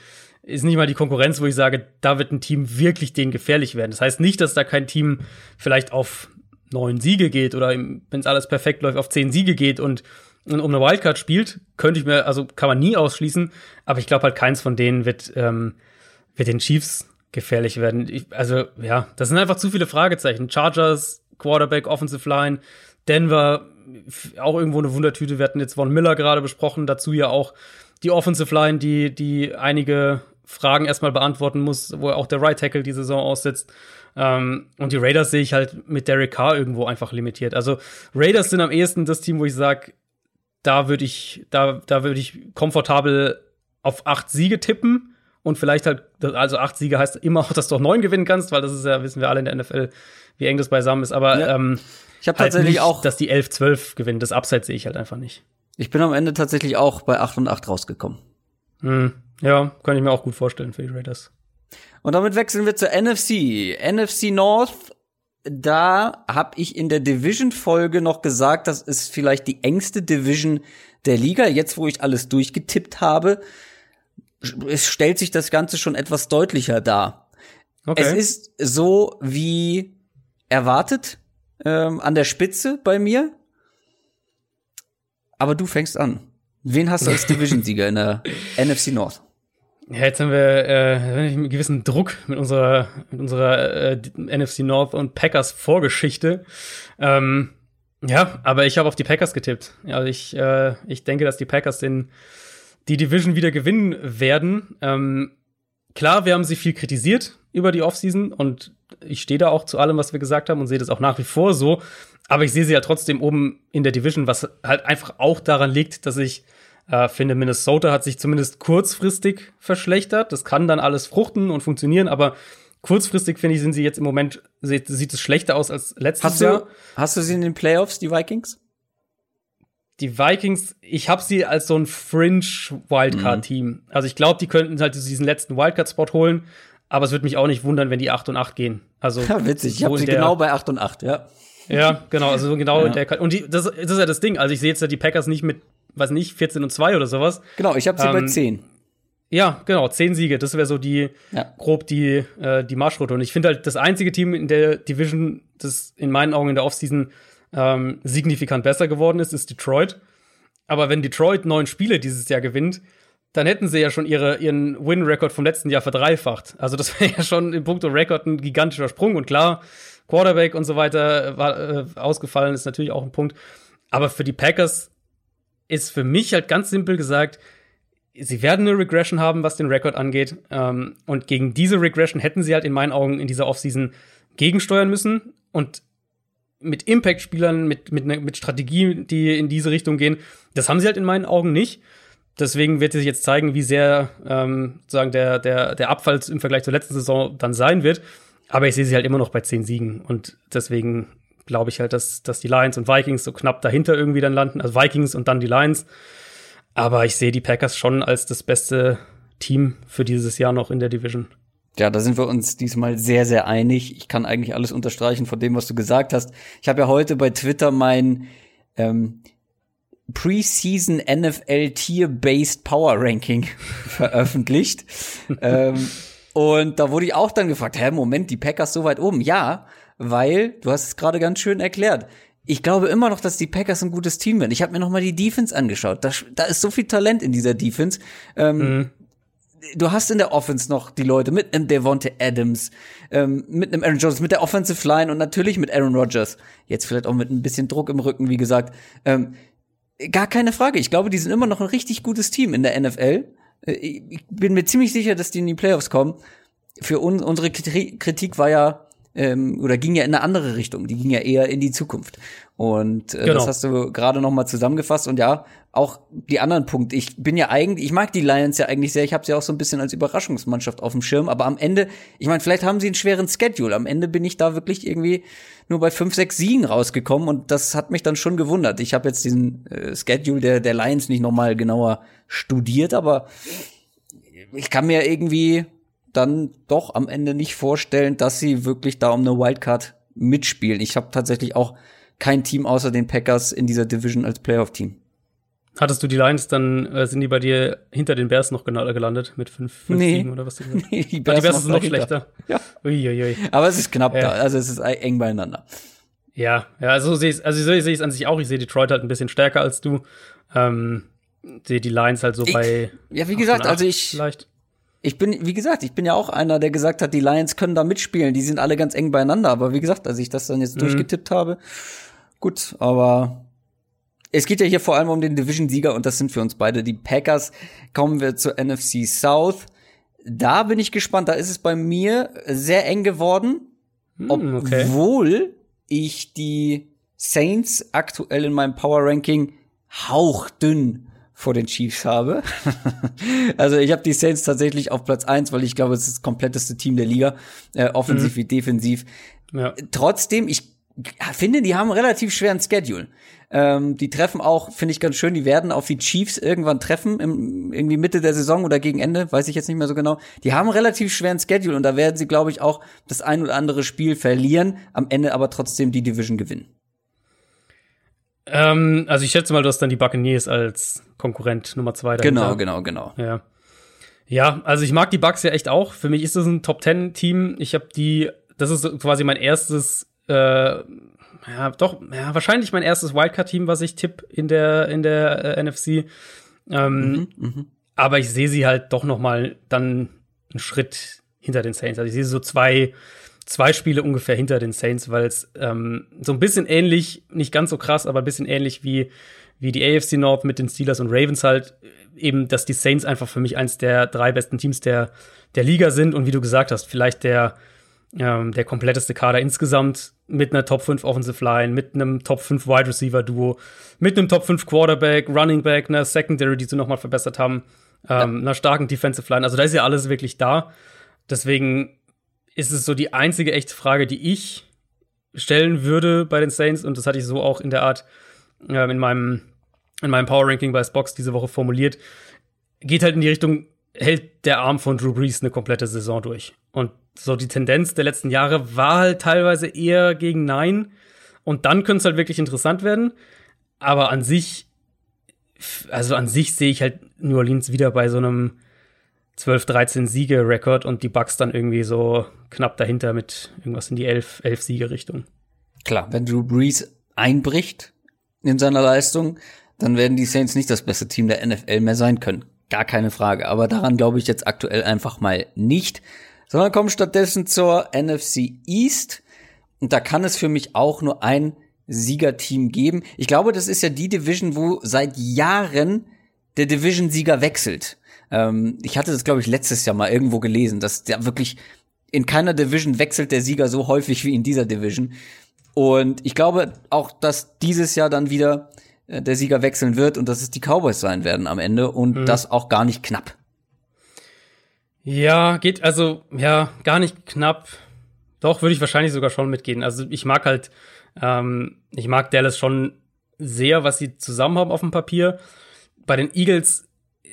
ist nicht mal die Konkurrenz, wo ich sage, da wird ein Team wirklich denen gefährlich werden. Das heißt nicht, dass da kein Team vielleicht auf neun Siege geht oder wenn es alles perfekt läuft, auf zehn Siege geht und, und um eine Wildcard spielt, könnte ich mir, also kann man nie ausschließen, aber ich glaube halt, keins von denen wird, ähm, wird den Chiefs gefährlich werden. Ich, also, ja, das sind einfach zu viele Fragezeichen. Chargers, Quarterback, Offensive Line, Denver, auch irgendwo eine Wundertüte. Wir hatten jetzt Von Miller gerade besprochen, dazu ja auch die Offensive Line, die, die einige Fragen erstmal beantworten muss, wo auch der Right Tackle die Saison aussetzt. Ähm, und die Raiders sehe ich halt mit Derek Carr irgendwo einfach limitiert. Also Raiders sind am ehesten das Team, wo ich sage, da würde ich, da, da würde ich komfortabel auf acht Siege tippen und vielleicht halt, also acht Siege heißt immer auch, dass du auch neun gewinnen kannst, weil das ist ja, wissen wir alle in der NFL, wie eng das beisammen ist. Aber ja. ähm, ich habe halt tatsächlich nicht, auch, dass die 11, 12 gewinnen. Das Upside sehe ich halt einfach nicht. Ich bin am Ende tatsächlich auch bei 8 und 8 rausgekommen. Hm. Ja, kann ich mir auch gut vorstellen für die Raiders. Und damit wechseln wir zur NFC. NFC North, da habe ich in der Division-Folge noch gesagt, das ist vielleicht die engste Division der Liga. Jetzt, wo ich alles durchgetippt habe, es stellt sich das Ganze schon etwas deutlicher dar. Okay. Es ist so wie erwartet ähm, an der Spitze bei mir. Aber du fängst an. Wen hast du als Division-Sieger in der NFC North? Ja, jetzt haben wir äh, einen gewissen Druck mit unserer, mit unserer äh, NFC North und Packers Vorgeschichte. Ähm, ja, aber ich habe auf die Packers getippt. Also ich, äh, ich denke, dass die Packers den, die Division wieder gewinnen werden. Ähm, klar, wir haben sie viel kritisiert über die Offseason und ich stehe da auch zu allem, was wir gesagt haben und sehe das auch nach wie vor so. Aber ich sehe sie ja trotzdem oben in der Division, was halt einfach auch daran liegt, dass ich äh, finde, Minnesota hat sich zumindest kurzfristig verschlechtert. Das kann dann alles fruchten und funktionieren, aber kurzfristig finde ich, sind sie jetzt im Moment, sieht, sieht es schlechter aus als letztes hast Jahr. Du, hast du sie in den Playoffs, die Vikings? Die Vikings, ich habe sie als so ein Fringe Wildcard-Team. Mhm. Also ich glaube, die könnten halt diesen letzten Wildcard-Spot holen, aber es würde mich auch nicht wundern, wenn die 8 und 8 gehen. Also ja, witzig, ich habe sie genau bei 8 und 8, ja. Ja, genau, also genau ja. der und die, das, das ist ja das Ding, also ich sehe jetzt ja die Packers nicht mit weiß nicht 14 und 2 oder sowas. Genau, ich habe sie ähm, bei 10. Ja, genau, 10 Siege, das wäre so die ja. grob die äh, die Marschroute und ich finde halt das einzige Team in der Division, das in meinen Augen in der Offseason ähm, signifikant besser geworden ist, ist Detroit. Aber wenn Detroit neun Spiele dieses Jahr gewinnt, dann hätten sie ja schon ihre, ihren Win-Record vom letzten Jahr verdreifacht. Also das wäre ja schon im Punkto Record ein gigantischer Sprung. Und klar, Quarterback und so weiter war äh, ausgefallen, ist natürlich auch ein Punkt. Aber für die Packers ist für mich halt ganz simpel gesagt, sie werden eine Regression haben, was den Rekord angeht. Ähm, und gegen diese Regression hätten sie halt in meinen Augen in dieser Offseason gegensteuern müssen. Und mit Impact-Spielern, mit, mit, mit Strategien, die in diese Richtung gehen, das haben sie halt in meinen Augen nicht. Deswegen wird sich jetzt zeigen, wie sehr ähm, sozusagen der, der, der Abfall im Vergleich zur letzten Saison dann sein wird. Aber ich sehe sie halt immer noch bei zehn Siegen. Und deswegen glaube ich halt, dass, dass die Lions und Vikings so knapp dahinter irgendwie dann landen. Also Vikings und dann die Lions. Aber ich sehe die Packers schon als das beste Team für dieses Jahr noch in der Division. Ja, da sind wir uns diesmal sehr, sehr einig. Ich kann eigentlich alles unterstreichen von dem, was du gesagt hast. Ich habe ja heute bei Twitter mein ähm, Preseason NFL Tier-Based Power Ranking veröffentlicht. ähm, und da wurde ich auch dann gefragt, hä, Moment, die Packers so weit oben. Ja, weil, du hast es gerade ganz schön erklärt, ich glaube immer noch, dass die Packers ein gutes Team werden. Ich habe mir noch mal die Defense angeschaut. Da, da ist so viel Talent in dieser Defense. Ähm, mhm. Du hast in der Offense noch die Leute mit einem Devonte Adams, ähm, mit einem Aaron Jones, mit der Offensive Line und natürlich mit Aaron Rodgers. Jetzt vielleicht auch mit ein bisschen Druck im Rücken, wie gesagt. Ähm, gar keine Frage. Ich glaube, die sind immer noch ein richtig gutes Team in der NFL. Äh, ich bin mir ziemlich sicher, dass die in die Playoffs kommen. Für uns, unsere Kritik war ja, ähm, oder ging ja in eine andere Richtung. Die ging ja eher in die Zukunft. Und äh, genau. das hast du gerade noch mal zusammengefasst. Und ja, auch die anderen Punkte. Ich bin ja eigentlich, ich mag die Lions ja eigentlich sehr. Ich habe sie auch so ein bisschen als Überraschungsmannschaft auf dem Schirm. Aber am Ende, ich meine, vielleicht haben sie einen schweren Schedule. Am Ende bin ich da wirklich irgendwie nur bei fünf, sechs Siegen rausgekommen. Und das hat mich dann schon gewundert. Ich habe jetzt diesen äh, Schedule der, der Lions nicht noch mal genauer studiert, aber ich kann mir irgendwie dann doch am Ende nicht vorstellen, dass sie wirklich da um eine Wildcard mitspielen. Ich habe tatsächlich auch kein Team außer den Packers in dieser Division als Playoff-Team. Hattest du die Lions, dann äh, sind die bei dir hinter den Bears noch gelandet mit fünf, fünf nee. Siegen oder was? nee, die Bears, die Bears sind noch schlechter. Ja. Uiuiui. Aber es ist knapp ja. da, also es ist eng beieinander. Ja, ja, also sehe ich, also so sehe ich es an sich auch. Ich sehe Detroit halt ein bisschen stärker als du. Ähm, sehe die Lions halt so ich, bei. Ja, wie gesagt, also ich. Vielleicht ich bin, wie gesagt, ich bin ja auch einer, der gesagt hat, die Lions können da mitspielen. Die sind alle ganz eng beieinander. Aber wie gesagt, als ich das dann jetzt mhm. durchgetippt habe, gut, aber es geht ja hier vor allem um den Division-Sieger und das sind für uns beide die Packers. Kommen wir zur NFC South. Da bin ich gespannt. Da ist es bei mir sehr eng geworden, hm, okay. obwohl ich die Saints aktuell in meinem Power Ranking hauchdünn vor den Chiefs habe. also ich habe die Saints tatsächlich auf Platz eins, weil ich glaube, es ist das kompletteste Team der Liga, äh, offensiv mhm. wie defensiv. Ja. Trotzdem, ich finde, die haben einen relativ schweren Schedule. Ähm, die treffen auch, finde ich ganz schön, die werden auf die Chiefs irgendwann treffen, im, irgendwie Mitte der Saison oder gegen Ende, weiß ich jetzt nicht mehr so genau. Die haben einen relativ schweren Schedule und da werden sie, glaube ich, auch das ein oder andere Spiel verlieren, am Ende aber trotzdem die Division gewinnen. Ähm, also ich schätze mal, du hast dann die Buccaneers als Konkurrent Nummer zwei dahinter. Genau, genau, genau. Ja. Ja, also ich mag die Bucks ja echt auch. Für mich ist das ein Top Ten Team. Ich habe die, das ist quasi mein erstes, äh, ja, doch, ja, wahrscheinlich mein erstes Wildcard-Team, was ich tipp in der in der äh, NFC. Ähm, mhm, mh. Aber ich sehe sie halt doch noch mal dann einen Schritt hinter den Saints. Also ich sehe so zwei zwei Spiele ungefähr hinter den Saints, weil es ähm, so ein bisschen ähnlich, nicht ganz so krass, aber ein bisschen ähnlich wie, wie die AFC North mit den Steelers und Ravens halt, eben, dass die Saints einfach für mich eins der drei besten Teams der, der Liga sind und wie du gesagt hast, vielleicht der, ähm, der kompletteste Kader insgesamt mit einer Top 5 Offensive Line, mit einem Top 5 Wide Receiver Duo, mit einem Top 5 Quarterback, Running Back, einer Secondary, die sie nochmal verbessert haben, ähm, ja. einer starken Defensive Line. Also da ist ja alles wirklich da. Deswegen ist es so die einzige echte Frage, die ich stellen würde bei den Saints. Und das hatte ich so auch in der Art äh, in meinem in meinem Power Ranking bei Spox diese Woche formuliert. Geht halt in die Richtung, hält der Arm von Drew Brees eine komplette Saison durch. Und so die Tendenz der letzten Jahre war halt teilweise eher gegen Nein. Und dann könnte es halt wirklich interessant werden. Aber an sich, also an sich sehe ich halt New Orleans wieder bei so einem 12, 13 Siege-Rekord und die Bucks dann irgendwie so knapp dahinter mit irgendwas in die 11, 11 Siege-Richtung. Klar, wenn Drew Brees einbricht in seiner Leistung, dann werden die Saints nicht das beste Team der NFL mehr sein können. Gar keine Frage. Aber daran glaube ich jetzt aktuell einfach mal nicht. Sondern kommen stattdessen zur NFC East. Und da kann es für mich auch nur ein Siegerteam geben. Ich glaube, das ist ja die Division, wo seit Jahren der Division-Sieger wechselt. Ähm, ich hatte das, glaube ich, letztes Jahr mal irgendwo gelesen, dass der wirklich in keiner Division wechselt der Sieger so häufig wie in dieser Division. Und ich glaube auch, dass dieses Jahr dann wieder äh, der Sieger wechseln wird und dass es die Cowboys sein werden am Ende und mhm. das auch gar nicht knapp. Ja, geht also ja gar nicht knapp. Doch würde ich wahrscheinlich sogar schon mitgehen. Also ich mag halt, ähm, ich mag Dallas schon sehr, was sie zusammen haben auf dem Papier. Bei den Eagles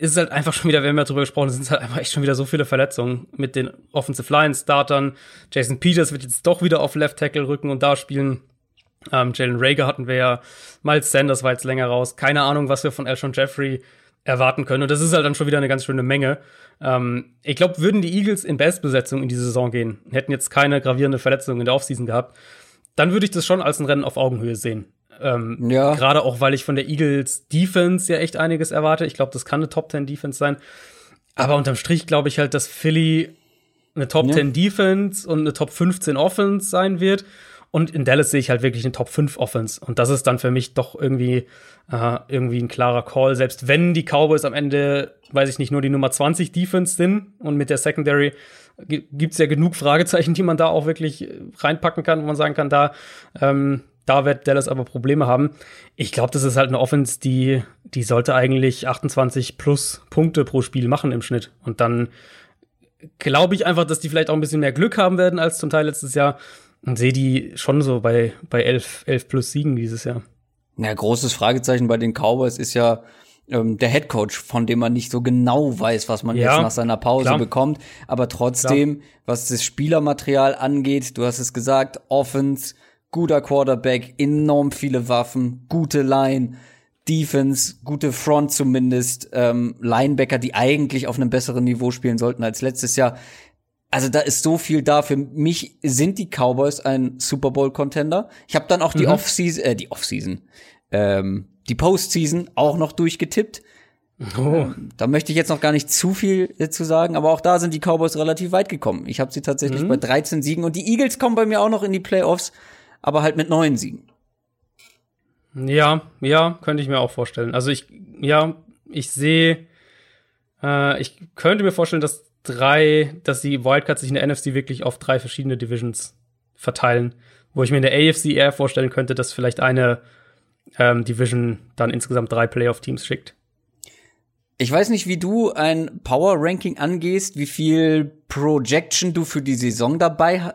ist halt einfach schon wieder, wir haben ja drüber gesprochen, es sind halt einfach echt schon wieder so viele Verletzungen mit den Offensive Line Startern. Jason Peters wird jetzt doch wieder auf Left Tackle rücken und da spielen. Ähm, Jalen Rager hatten wir ja, Miles Sanders war jetzt länger raus. Keine Ahnung, was wir von Elshon Jeffrey erwarten können. Und das ist halt dann schon wieder eine ganz schöne Menge. Ähm, ich glaube, würden die Eagles in Bestbesetzung in die Saison gehen, hätten jetzt keine gravierende Verletzung in der Offseason gehabt, dann würde ich das schon als ein Rennen auf Augenhöhe sehen. Ähm, ja. Gerade auch, weil ich von der Eagles Defense ja echt einiges erwarte. Ich glaube, das kann eine Top 10 Defense sein. Aber unterm Strich glaube ich halt, dass Philly eine Top ja. 10 Defense und eine Top 15 Offense sein wird. Und in Dallas sehe ich halt wirklich eine Top 5 Offense. Und das ist dann für mich doch irgendwie, äh, irgendwie ein klarer Call. Selbst wenn die Cowboys am Ende, weiß ich nicht, nur die Nummer 20 Defense sind und mit der Secondary gibt es ja genug Fragezeichen, die man da auch wirklich reinpacken kann, wo man sagen kann, da, ähm, da wird Dallas aber Probleme haben. Ich glaube, das ist halt eine Offense, die, die sollte eigentlich 28 plus Punkte pro Spiel machen im Schnitt. Und dann glaube ich einfach, dass die vielleicht auch ein bisschen mehr Glück haben werden als zum Teil letztes Jahr und sehe die schon so bei, bei 11, 11 plus Siegen dieses Jahr. Ja, großes Fragezeichen bei den Cowboys ist ja ähm, der Head Coach, von dem man nicht so genau weiß, was man ja, jetzt nach seiner Pause klar. bekommt. Aber trotzdem, klar. was das Spielermaterial angeht, du hast es gesagt, Offense, guter Quarterback, enorm viele Waffen, gute Line. Defense, gute Front zumindest, ähm, Linebacker, die eigentlich auf einem besseren Niveau spielen sollten als letztes Jahr. Also da ist so viel da. Für mich sind die Cowboys ein Super Bowl Contender. Ich habe dann auch die mhm. Offseason, äh, die Offseason, ähm, die Postseason auch noch durchgetippt. Oh. Ähm, da möchte ich jetzt noch gar nicht zu viel zu sagen, aber auch da sind die Cowboys relativ weit gekommen. Ich habe sie tatsächlich mhm. bei 13 Siegen und die Eagles kommen bei mir auch noch in die Playoffs, aber halt mit neun Siegen. Ja, ja, könnte ich mir auch vorstellen. Also ich, ja, ich sehe, äh, ich könnte mir vorstellen, dass drei, dass die Wildcards sich in der NFC wirklich auf drei verschiedene Divisions verteilen, wo ich mir in der AFC eher vorstellen könnte, dass vielleicht eine ähm, Division dann insgesamt drei Playoff-Teams schickt. Ich weiß nicht, wie du ein Power-Ranking angehst, wie viel Projection du für die Saison dabei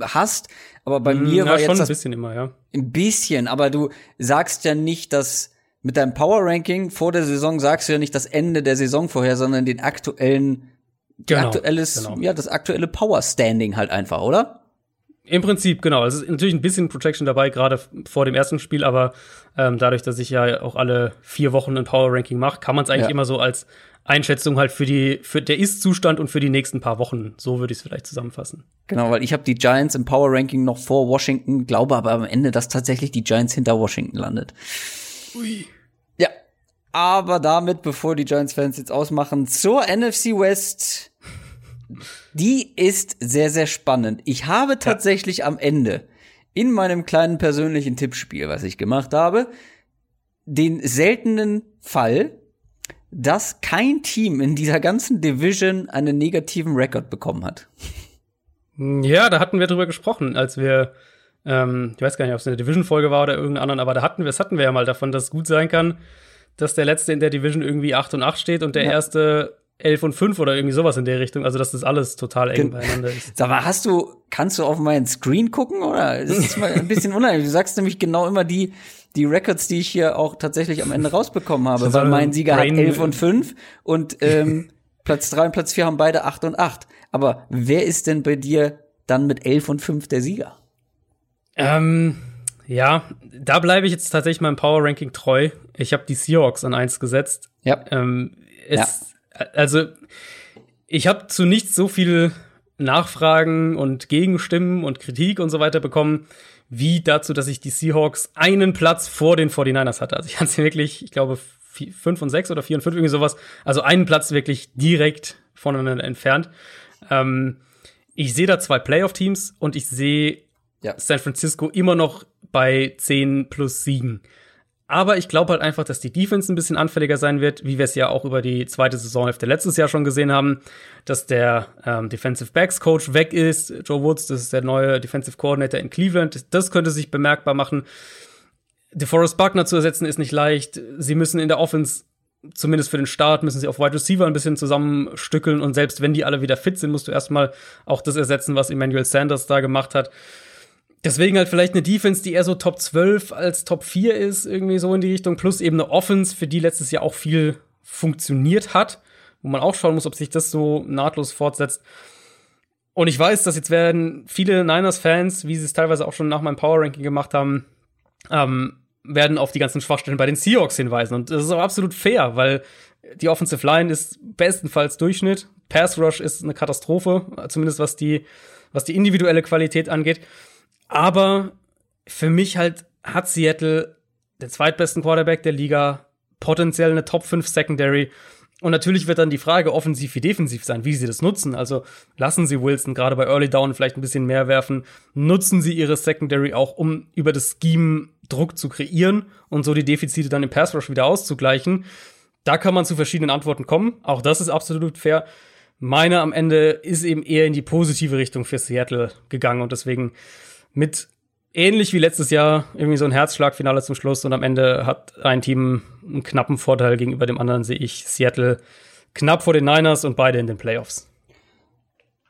hast, aber bei mm, mir war jetzt schon ein bisschen immer, ja. Ein bisschen, aber du sagst ja nicht, dass mit deinem Power Ranking vor der Saison sagst du ja nicht das Ende der Saison vorher, sondern den aktuellen genau, aktuelles, genau. ja, das aktuelle Power Standing halt einfach, oder? Im Prinzip, genau. Es ist natürlich ein bisschen Protection dabei, gerade vor dem ersten Spiel, aber ähm, dadurch, dass ich ja auch alle vier Wochen ein Power Ranking mache, kann man es eigentlich ja. immer so als Einschätzung halt für die, für der Ist-Zustand und für die nächsten paar Wochen. So würde ich es vielleicht zusammenfassen. Genau, weil ich habe die Giants im Power Ranking noch vor Washington, glaube aber am Ende, dass tatsächlich die Giants hinter Washington landet. Ui. Ja, aber damit, bevor die Giants-Fans jetzt ausmachen, zur NFC West. Die ist sehr, sehr spannend. Ich habe tatsächlich ja. am Ende in meinem kleinen persönlichen Tippspiel, was ich gemacht habe, den seltenen Fall, dass kein Team in dieser ganzen Division einen negativen Rekord bekommen hat. Ja, da hatten wir drüber gesprochen, als wir, ähm, ich weiß gar nicht, ob es eine Division-Folge war oder irgendeinen anderen, aber da hatten wir, das hatten wir ja mal davon, dass es gut sein kann, dass der letzte in der Division irgendwie 8 und 8 steht und der ja. erste 11 und 5 oder irgendwie sowas in der Richtung. Also, dass das alles total eng beieinander ist. Sag mal, hast du, kannst du auf meinen Screen gucken oder? Das ist mal ein bisschen unheimlich. Du sagst nämlich genau immer die, die Records, die ich hier auch tatsächlich am Ende rausbekommen habe, weil mein Sieger hat 11 und 5 und ähm, Platz 3 und Platz 4 haben beide 8 und 8. Aber wer ist denn bei dir dann mit 11 und 5 der Sieger? Ähm, ja, da bleibe ich jetzt tatsächlich meinem Power Ranking treu. Ich habe die Seahawks an eins gesetzt. Ja. Ähm, es, ja. Also, ich habe zu nichts so viel Nachfragen und Gegenstimmen und Kritik und so weiter bekommen, wie dazu, dass ich die Seahawks einen Platz vor den 49ers hatte. Also ich hatte sie wirklich, ich glaube, 5 und 6 oder 4 und 5, irgendwie sowas. Also einen Platz wirklich direkt voneinander entfernt. Ähm, ich sehe da zwei Playoff-Teams und ich sehe ja. San Francisco immer noch bei 10 plus Siegen. Aber ich glaube halt einfach, dass die Defense ein bisschen anfälliger sein wird, wie wir es ja auch über die zweite Saisonhälfte letztes Jahr schon gesehen haben, dass der ähm, Defensive Backs Coach weg ist. Joe Woods, das ist der neue Defensive Coordinator in Cleveland. Das könnte sich bemerkbar machen. DeForest Buckner zu ersetzen ist nicht leicht. Sie müssen in der Offense zumindest für den Start müssen sie auf Wide Receiver ein bisschen zusammenstückeln und selbst wenn die alle wieder fit sind, musst du erstmal auch das ersetzen, was Emmanuel Sanders da gemacht hat. Deswegen halt vielleicht eine Defense, die eher so Top 12 als Top 4 ist, irgendwie so in die Richtung, plus eben eine Offense, für die letztes Jahr auch viel funktioniert hat, wo man auch schauen muss, ob sich das so nahtlos fortsetzt. Und ich weiß, dass jetzt werden viele Niners-Fans, wie sie es teilweise auch schon nach meinem Power-Ranking gemacht haben, ähm, werden auf die ganzen Schwachstellen bei den Seahawks hinweisen. Und das ist auch absolut fair, weil die Offensive Line ist bestenfalls Durchschnitt. Pass Rush ist eine Katastrophe, zumindest was die, was die individuelle Qualität angeht. Aber für mich halt hat Seattle den zweitbesten Quarterback der Liga, potenziell eine Top 5 Secondary. Und natürlich wird dann die Frage offensiv wie defensiv sein, wie sie das nutzen. Also lassen sie Wilson gerade bei Early Down vielleicht ein bisschen mehr werfen. Nutzen sie ihre Secondary auch, um über das Scheme Druck zu kreieren und so die Defizite dann im Pass Rush wieder auszugleichen. Da kann man zu verschiedenen Antworten kommen. Auch das ist absolut fair. Meine am Ende ist eben eher in die positive Richtung für Seattle gegangen und deswegen mit ähnlich wie letztes Jahr irgendwie so ein Herzschlagfinale zum Schluss und am Ende hat ein Team einen knappen Vorteil gegenüber dem anderen, sehe ich Seattle knapp vor den Niners und beide in den Playoffs.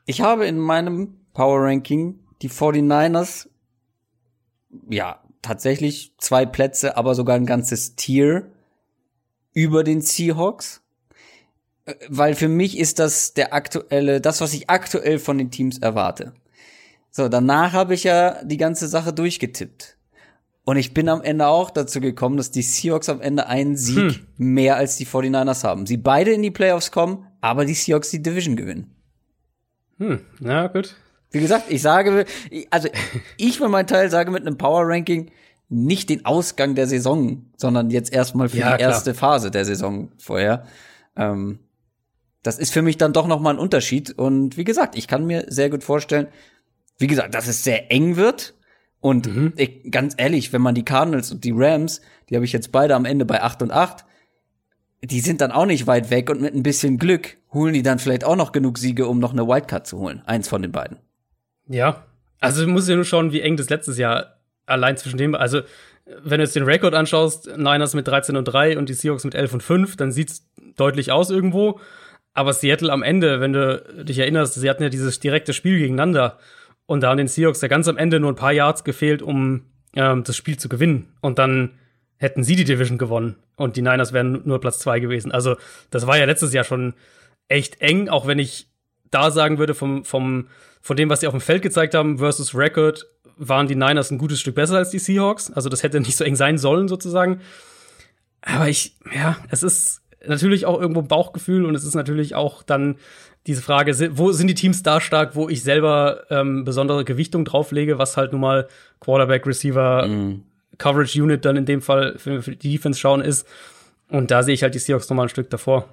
Ich habe in meinem Power Ranking die 49ers, ja, tatsächlich zwei Plätze, aber sogar ein ganzes Tier über den Seahawks. Äh, weil für mich ist das der aktuelle, das, was ich aktuell von den Teams erwarte. So, danach habe ich ja die ganze Sache durchgetippt. Und ich bin am Ende auch dazu gekommen, dass die Seahawks am Ende einen Sieg hm. mehr als die 49ers haben. Sie beide in die Playoffs kommen, aber die Seahawks die Division gewinnen. Hm, na gut. Wie gesagt, ich sage, also ich für meinen Teil sage mit einem Power Ranking nicht den Ausgang der Saison, sondern jetzt erstmal für ja, die erste Phase der Saison vorher. Ähm, das ist für mich dann doch noch mal ein Unterschied. Und wie gesagt, ich kann mir sehr gut vorstellen, wie gesagt, dass es sehr eng wird. Und mhm. ich, ganz ehrlich, wenn man die Cardinals und die Rams, die habe ich jetzt beide am Ende bei 8 und 8, die sind dann auch nicht weit weg und mit ein bisschen Glück holen die dann vielleicht auch noch genug Siege, um noch eine Wildcard zu holen. Eins von den beiden. Ja. Also du musst ja nur schauen, wie eng das letztes Jahr allein zwischen dem, also wenn du jetzt den Rekord anschaust, Niners mit 13 und 3 und die Seahawks mit 11 und 5, dann sieht's deutlich aus irgendwo. Aber Seattle am Ende, wenn du dich erinnerst, sie hatten ja dieses direkte Spiel gegeneinander. Und da haben den Seahawks ja ganz am Ende nur ein paar Yards gefehlt, um ähm, das Spiel zu gewinnen. Und dann hätten sie die Division gewonnen und die Niners wären nur Platz zwei gewesen. Also das war ja letztes Jahr schon echt eng, auch wenn ich da sagen würde, vom, vom, von dem, was sie auf dem Feld gezeigt haben versus Record, waren die Niners ein gutes Stück besser als die Seahawks. Also das hätte nicht so eng sein sollen, sozusagen. Aber ich, ja, es ist natürlich auch irgendwo Bauchgefühl und es ist natürlich auch dann diese Frage, wo sind die Teams da stark, wo ich selber ähm, besondere Gewichtung drauflege, was halt nun mal Quarterback, Receiver, mm. Coverage Unit dann in dem Fall für, für die Defense schauen ist. Und da sehe ich halt die Seahawks noch mal ein Stück davor.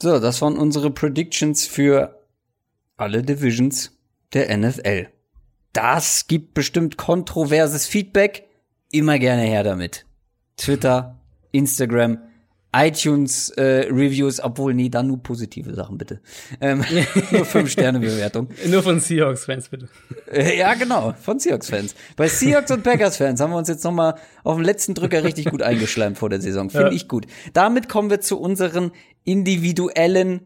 So, das waren unsere Predictions für alle Divisions der NFL. Das gibt bestimmt kontroverses Feedback. Immer gerne her damit. Twitter, Instagram, iTunes äh, Reviews, obwohl nee, dann nur positive Sachen bitte. Ähm, nur fünf Sterne Bewertung. Nur von Seahawks Fans bitte. Äh, ja genau, von Seahawks Fans. Bei Seahawks und Packers Fans haben wir uns jetzt noch mal auf den letzten Drücker richtig gut eingeschleimt vor der Saison. Finde ja. ich gut. Damit kommen wir zu unseren individuellen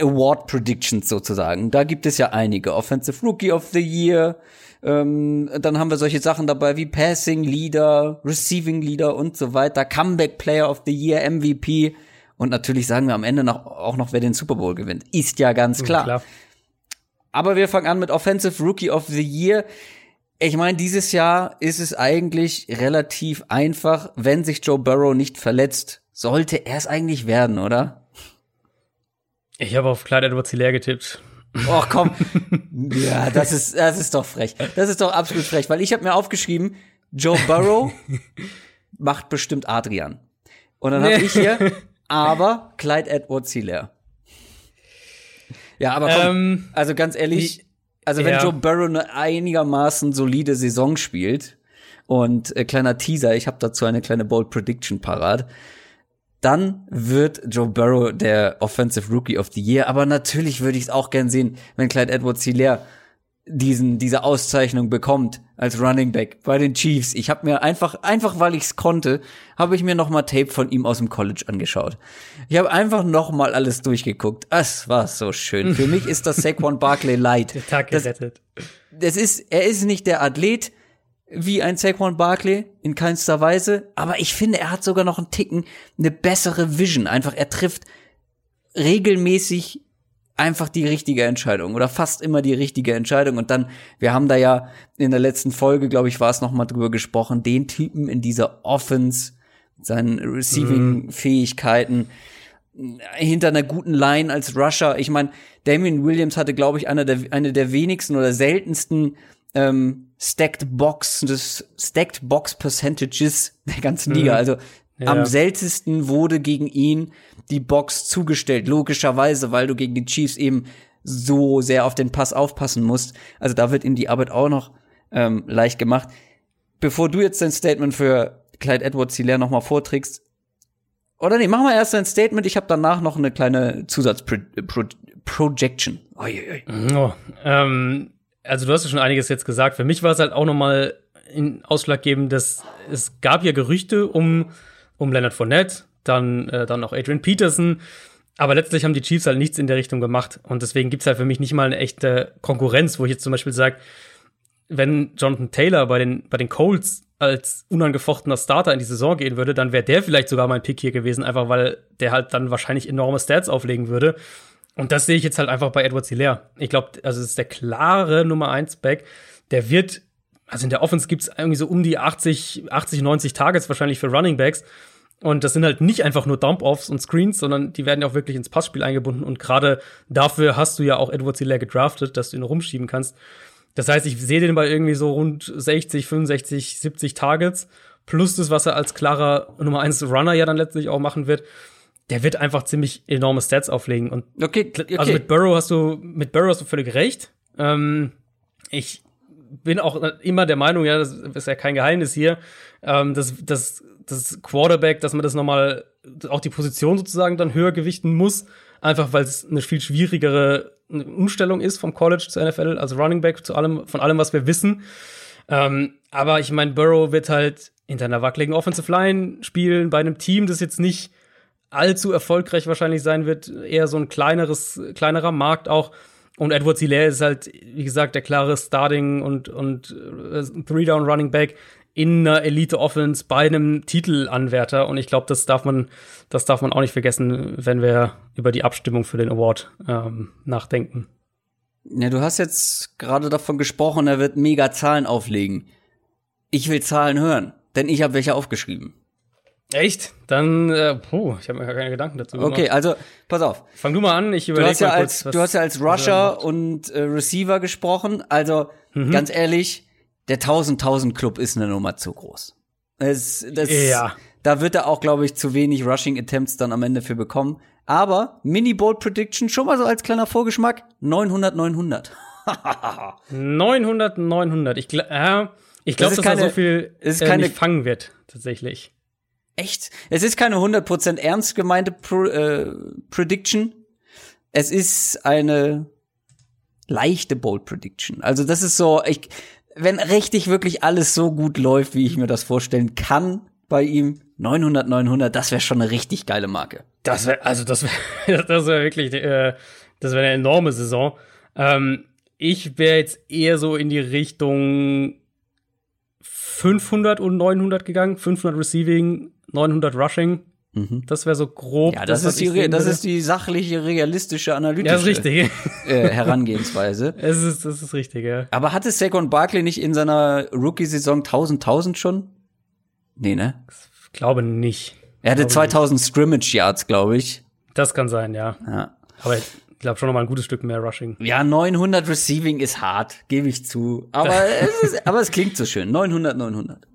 Award Predictions sozusagen. Da gibt es ja einige. Offensive Rookie of the Year, ähm, dann haben wir solche Sachen dabei wie Passing Leader, Receiving Leader und so weiter, Comeback Player of the Year, MVP. Und natürlich sagen wir am Ende noch, auch noch, wer den Super Bowl gewinnt. Ist ja ganz klar. Ja, klar. Aber wir fangen an mit Offensive Rookie of the Year. Ich meine, dieses Jahr ist es eigentlich relativ einfach, wenn sich Joe Burrow nicht verletzt. Sollte er es eigentlich werden, oder? Ich habe auf Clyde Edwards Hilaire getippt. Och komm. ja, das ist, das ist doch frech. Das ist doch absolut frech, weil ich habe mir aufgeschrieben, Joe Burrow macht bestimmt Adrian. Und dann habe ich hier, aber Clyde Edwards Hilaire. Ja, aber komm, ähm, also ganz ehrlich, Also wenn Ja. Joe Burrow eine einigermaßen solide Saison spielt und äh, kleiner Teaser, ich habe dazu eine kleine Bold Prediction parat, dann wird Joe Burrow der Offensive Rookie of the Year. Aber natürlich würde ich es auch gern sehen, wenn Clyde Edwards-Hilaire diesen diese Auszeichnung bekommt als Running Back bei den Chiefs. Ich habe mir einfach einfach weil ich es konnte, habe ich mir noch mal Tape von ihm aus dem College angeschaut. Ich habe einfach noch mal alles durchgeguckt. Es war so schön. Für mich ist das Saquon Barkley Light. Der Tag Das, gerettet. das ist er ist nicht der Athlet wie ein Saquon Barkley in keinster Weise, aber ich finde, er hat sogar noch einen Ticken eine bessere Vision. Einfach er trifft regelmäßig einfach die richtige Entscheidung oder fast immer die richtige Entscheidung und dann wir haben da ja in der letzten Folge, glaube ich, war es noch mal drüber gesprochen, den Typen in dieser Offense, seinen Receiving Fähigkeiten hinter einer guten Line als Rusher. Ich meine, Damien Williams hatte, glaube ich, einer der, eine der wenigsten oder seltensten ähm, Stacked Box, des Stacked Box Percentages der ganzen Liga. Also Ja. am seltensten wurde gegen ihn die Box zugestellt. Logischerweise, weil du gegen die Chiefs eben so sehr auf den Pass aufpassen musst. Also da wird ihm die Arbeit auch noch ähm, leicht gemacht. Bevor du jetzt dein Statement für Clyde Edwards Hilaire noch mal vorträgst, oder nee, machen wir erst ein Statement. Ich habe danach noch eine kleine Zusatz-Projection. Oh, ähm, also du hast ja schon einiges jetzt gesagt. Für mich war es halt auch nochmal ausschlaggebend, dass es gab ja Gerüchte um, um Leonard Fournette, dann, äh, dann auch Adrian Peterson. Aber letztlich haben die Chiefs halt nichts in der Richtung gemacht. Und deswegen gibt's halt für mich nicht mal eine echte Konkurrenz, wo ich jetzt zum Beispiel sage, wenn Jonathan Taylor bei den, bei den Colts als unangefochtener Starter in die Saison gehen würde, dann wäre der vielleicht sogar mein Pick hier gewesen, einfach weil der halt dann wahrscheinlich enorme Stats auflegen würde. Und das sehe ich jetzt halt einfach bei Edward Hilaire. Ich glaube, also es ist der klare Nummer 1 Back. Der wird, also in der Offense gibt's irgendwie so um die 80, 80, 90 Targets wahrscheinlich für Running Backs. Und das sind halt nicht einfach nur Dump-Offs und Screens, sondern die werden ja auch wirklich ins Passspiel eingebunden. Und gerade dafür hast du ja auch Edward Hilaire gedraftet, dass du ihn rumschieben kannst. Das heißt, ich sehe den bei irgendwie so rund 60, 65, 70 Targets. Plus das, was er als klarer Nummer 1 Runner ja dann letztlich auch machen wird. Der wird einfach ziemlich enorme Stats auflegen. Und Okay, okay. also mit Burrow hast du, mit Burrow hast du völlig recht. Ähm, ich bin auch immer der Meinung, ja, das ist ja kein Geheimnis hier, ähm, dass, dass das Quarterback, dass man das nochmal, auch die Position sozusagen dann höher gewichten muss, einfach weil es eine viel schwierigere Umstellung ist vom College zur NFL, also Running Back zu allem, von allem, was wir wissen. Ähm, aber ich meine, Burrow wird halt hinter einer wackeligen Offensive Line spielen, bei einem Team, das jetzt nicht allzu erfolgreich wahrscheinlich sein wird, eher so ein kleineres, kleinerer Markt auch. Und Edward Hilaire ist halt, wie gesagt, der klare Starting und, und äh, Three-Down Running Back in einer Elite Offense bei einem Titelanwärter. Und ich glaube, das darf man, das darf man auch nicht vergessen, wenn wir über die Abstimmung für den Award ähm, nachdenken. Ja, du hast jetzt gerade davon gesprochen, er wird mega Zahlen auflegen. Ich will Zahlen hören, denn ich habe welche aufgeschrieben. Echt? Dann, äh, puh, ich habe mir gar keine Gedanken dazu gemacht. Okay, also pass auf. Fang du mal an, ich Du überlege hast ja mal als kurz, du hast ja als er Rusher und äh, Receiver gesprochen. Also Mhm. ganz ehrlich, der 1000 1000 Club ist eine Nummer zu groß. Es, das, Ja. Da wird er auch, glaube ich, zu wenig Rushing Attempts dann am Ende für bekommen. Aber Mini Bold Prediction schon mal so als kleiner Vorgeschmack 900 900. 900, 900. Ich, äh, ich glaube, ist dass keine- er so viel es ist äh, keine- nicht fangen wird, tatsächlich. Echt? Es ist keine 100% ernst gemeinte Pro, äh, Prediction. Es ist eine leichte Bold Prediction. Also das ist so, ich, wenn richtig wirklich alles so gut läuft, wie ich mir das vorstellen kann bei ihm, 900, 900, das wäre schon eine richtig geile Marke. Das wäre, also das wäre, das wäre wirklich, äh, das wäre eine enorme Saison. Ähm, ich wäre jetzt eher so in die Richtung 500 und 900 gegangen. 500 Receiving, 900 Rushing. Das wäre so grob. Ja, das, was ist die, das ist die sachliche, realistische, analytische Ja, ist richtig. Äh, Herangehensweise. es ist, das ist richtig, ja. Aber hatte Saquon Barkley nicht in seiner Rookie-Saison 1000, 1000 schon? Nee, ne? Ich glaube nicht. Er hatte Glaube 2000 Scrimmage Yards, glaube ich. Das kann sein, ja. Ja. Aber ich glaube schon noch mal ein gutes Stück mehr Rushing. Ja, 900 Receiving ist hart, gebe ich zu. Aber es, ist, aber es klingt so schön. 900, 900.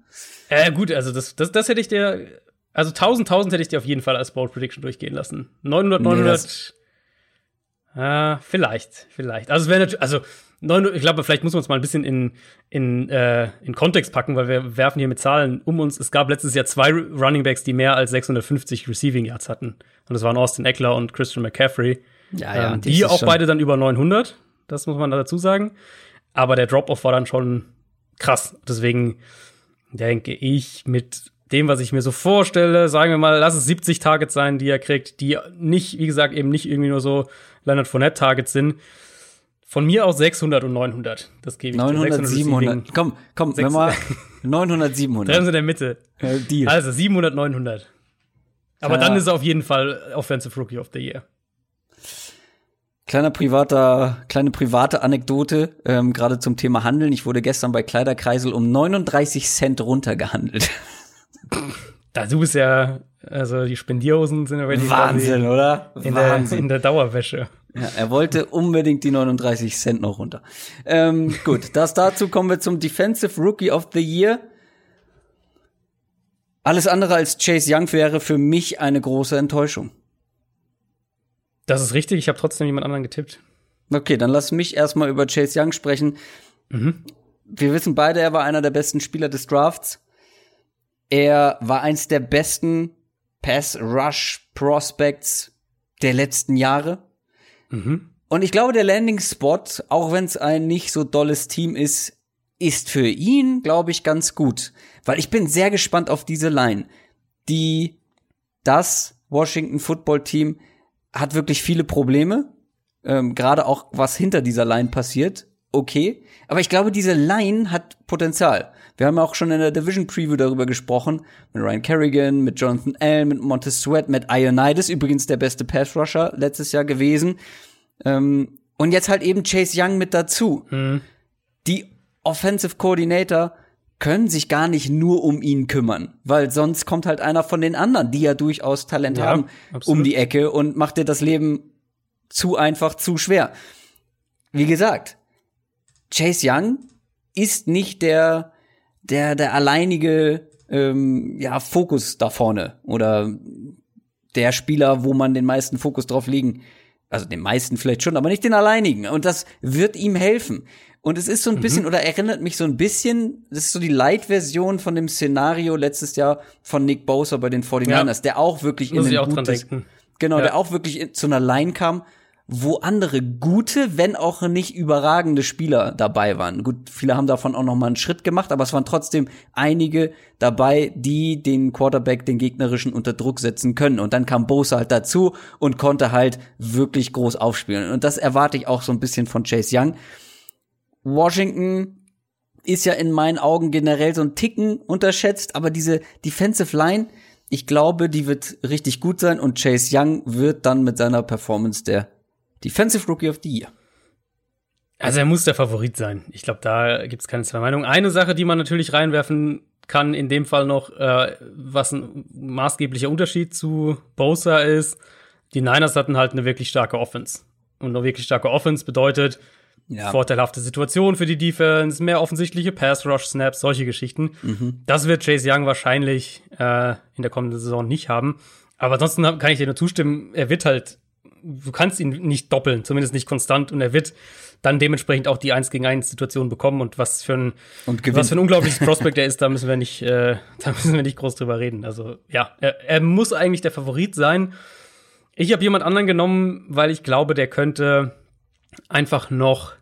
Äh, gut, also das, das, das hätte ich dir, also 1000, 1000 hätte ich dir auf jeden Fall als Bold Prediction durchgehen lassen. 900, Nee, 900, das- äh, vielleicht, vielleicht. Also es wäre natürlich, also neun, ich glaube, vielleicht muss man es mal ein bisschen in, in, äh, in Kontext packen, weil wir werfen hier mit Zahlen um uns. Es gab letztes Jahr zwei Running Backs, die mehr als 650 Receiving Yards hatten. Und das waren Austin Eckler und Christian McCaffrey. Ja, ja, ähm, die auch schon- beide dann über 900. Das muss man dazu sagen. Aber der Drop-Off war dann schon krass. Deswegen denke ich, mit dem, was ich mir so vorstelle, sagen wir mal, lass es 70 Targets sein, die er kriegt, die nicht, wie gesagt, eben nicht irgendwie nur so Leonard Fournette Targets sind. Von mir aus 600 und 900. Das gebe ich dir. 900, 600 700. Receiving. Komm, komm, Sechs- wenn wir 900, Treffen 700. Sie in der Mitte. Äh, Deal. Also 700, 900. Aber Ja. dann ist er auf jeden Fall Offensive Rookie of the Year. Kleiner privater, kleine private Anekdote, ähm, gerade zum Thema Handeln. Ich wurde gestern bei Kleiderkreisel um 39 Cent runtergehandelt. Da du bist ja, also die Spendierhosen sind ja dir Wahnsinn, oder? in der, in der Dauerwäsche. Ja, er wollte unbedingt die 39 Cent noch runter. Ähm, gut, das dazu kommen wir zum Defensive Rookie of the Year. Alles andere als Chase Young wäre für mich eine große Enttäuschung. Das ist richtig, ich habe trotzdem jemand anderen getippt. Okay, dann lass mich erstmal über Chase Young sprechen. Wir wissen beide, er war einer der besten Spieler des Drafts. Er war eins der besten Pass-Rush-Prospects der letzten Jahre. Und ich glaube, der Landing-Spot, auch wenn es ein nicht so dolles Team ist, ist für ihn, glaube ich, ganz gut. Weil ich bin sehr gespannt auf diese Line. Die, das Washington Football Team hat wirklich viele Probleme. Ähm, Gerade auch, was hinter dieser Line passiert. Okay. Aber ich glaube, diese Line hat Potenzial. Wir haben ja auch schon in der Division Preview darüber gesprochen. Mit Ryan Kerrigan, mit Jonathan Allen, mit Montez Sweat, mit Ionides, übrigens der beste Pass Rusher letztes Jahr gewesen. Ähm, und jetzt halt eben Chase Young mit dazu. Die Offensive Coordinator können sich gar nicht nur um ihn kümmern, weil sonst kommt halt einer von den anderen, die ja durchaus Talent Ja, haben, absolut. um die Ecke und macht dir das Leben zu einfach, zu schwer. Wie gesagt, Chase Young ist nicht der, der, der alleinige ähm, ja, Fokus da vorne oder der Spieler, wo man den meisten Fokus drauf legen, also den meisten vielleicht schon, aber nicht den alleinigen. Und das wird ihm helfen. Und es ist so ein Mhm. bisschen, oder erinnert mich so ein bisschen, das ist so die Light-Version von dem Szenario letztes Jahr von Nick Bosa bei den 49ers, der auch wirklich Muss in ein gutes. Genau, Ja. der auch wirklich in- zu einer Line kam, wo andere gute, wenn auch nicht überragende Spieler dabei waren. Gut, viele haben davon auch noch mal einen Schritt gemacht, aber es waren trotzdem einige dabei, die den Quarterback, den gegnerischen unter Druck setzen können. Und dann kam Bosa halt dazu und konnte halt wirklich groß aufspielen. Und das erwarte ich auch so ein bisschen von Chase Young. Washington ist ja in meinen Augen generell so ein Ticken unterschätzt, aber diese Defensive Line, ich glaube, die wird richtig gut sein und Chase Young wird dann mit seiner Performance der Defensive Rookie of the Year. Also er muss der Favorit sein. Ich glaube, da gibt es keine zwei Meinungen. Eine Sache, die man natürlich reinwerfen kann, in dem Fall noch, äh, was ein maßgeblicher Unterschied zu Bosa ist, die Niners hatten halt eine wirklich starke Offense. Und eine wirklich starke Offense bedeutet Ja. vorteilhafte Situation für die Defense, mehr offensichtliche Pass-Rush-Snaps, solche Geschichten. Das wird Chase Young wahrscheinlich äh, in der kommenden Saison nicht haben. Aber ansonsten kann ich dir nur zustimmen, er wird halt, du kannst ihn nicht doppeln, zumindest nicht konstant, und er wird dann dementsprechend auch die 1 gegen 1 Situation bekommen und was für ein was für ein unglaubliches Prospect er ist, da müssen wir nicht, äh, da müssen wir nicht groß drüber reden. Also ja, er, er muss eigentlich der Favorit sein. Ich habe jemand anderen genommen, weil ich glaube, der könnte einfach noch,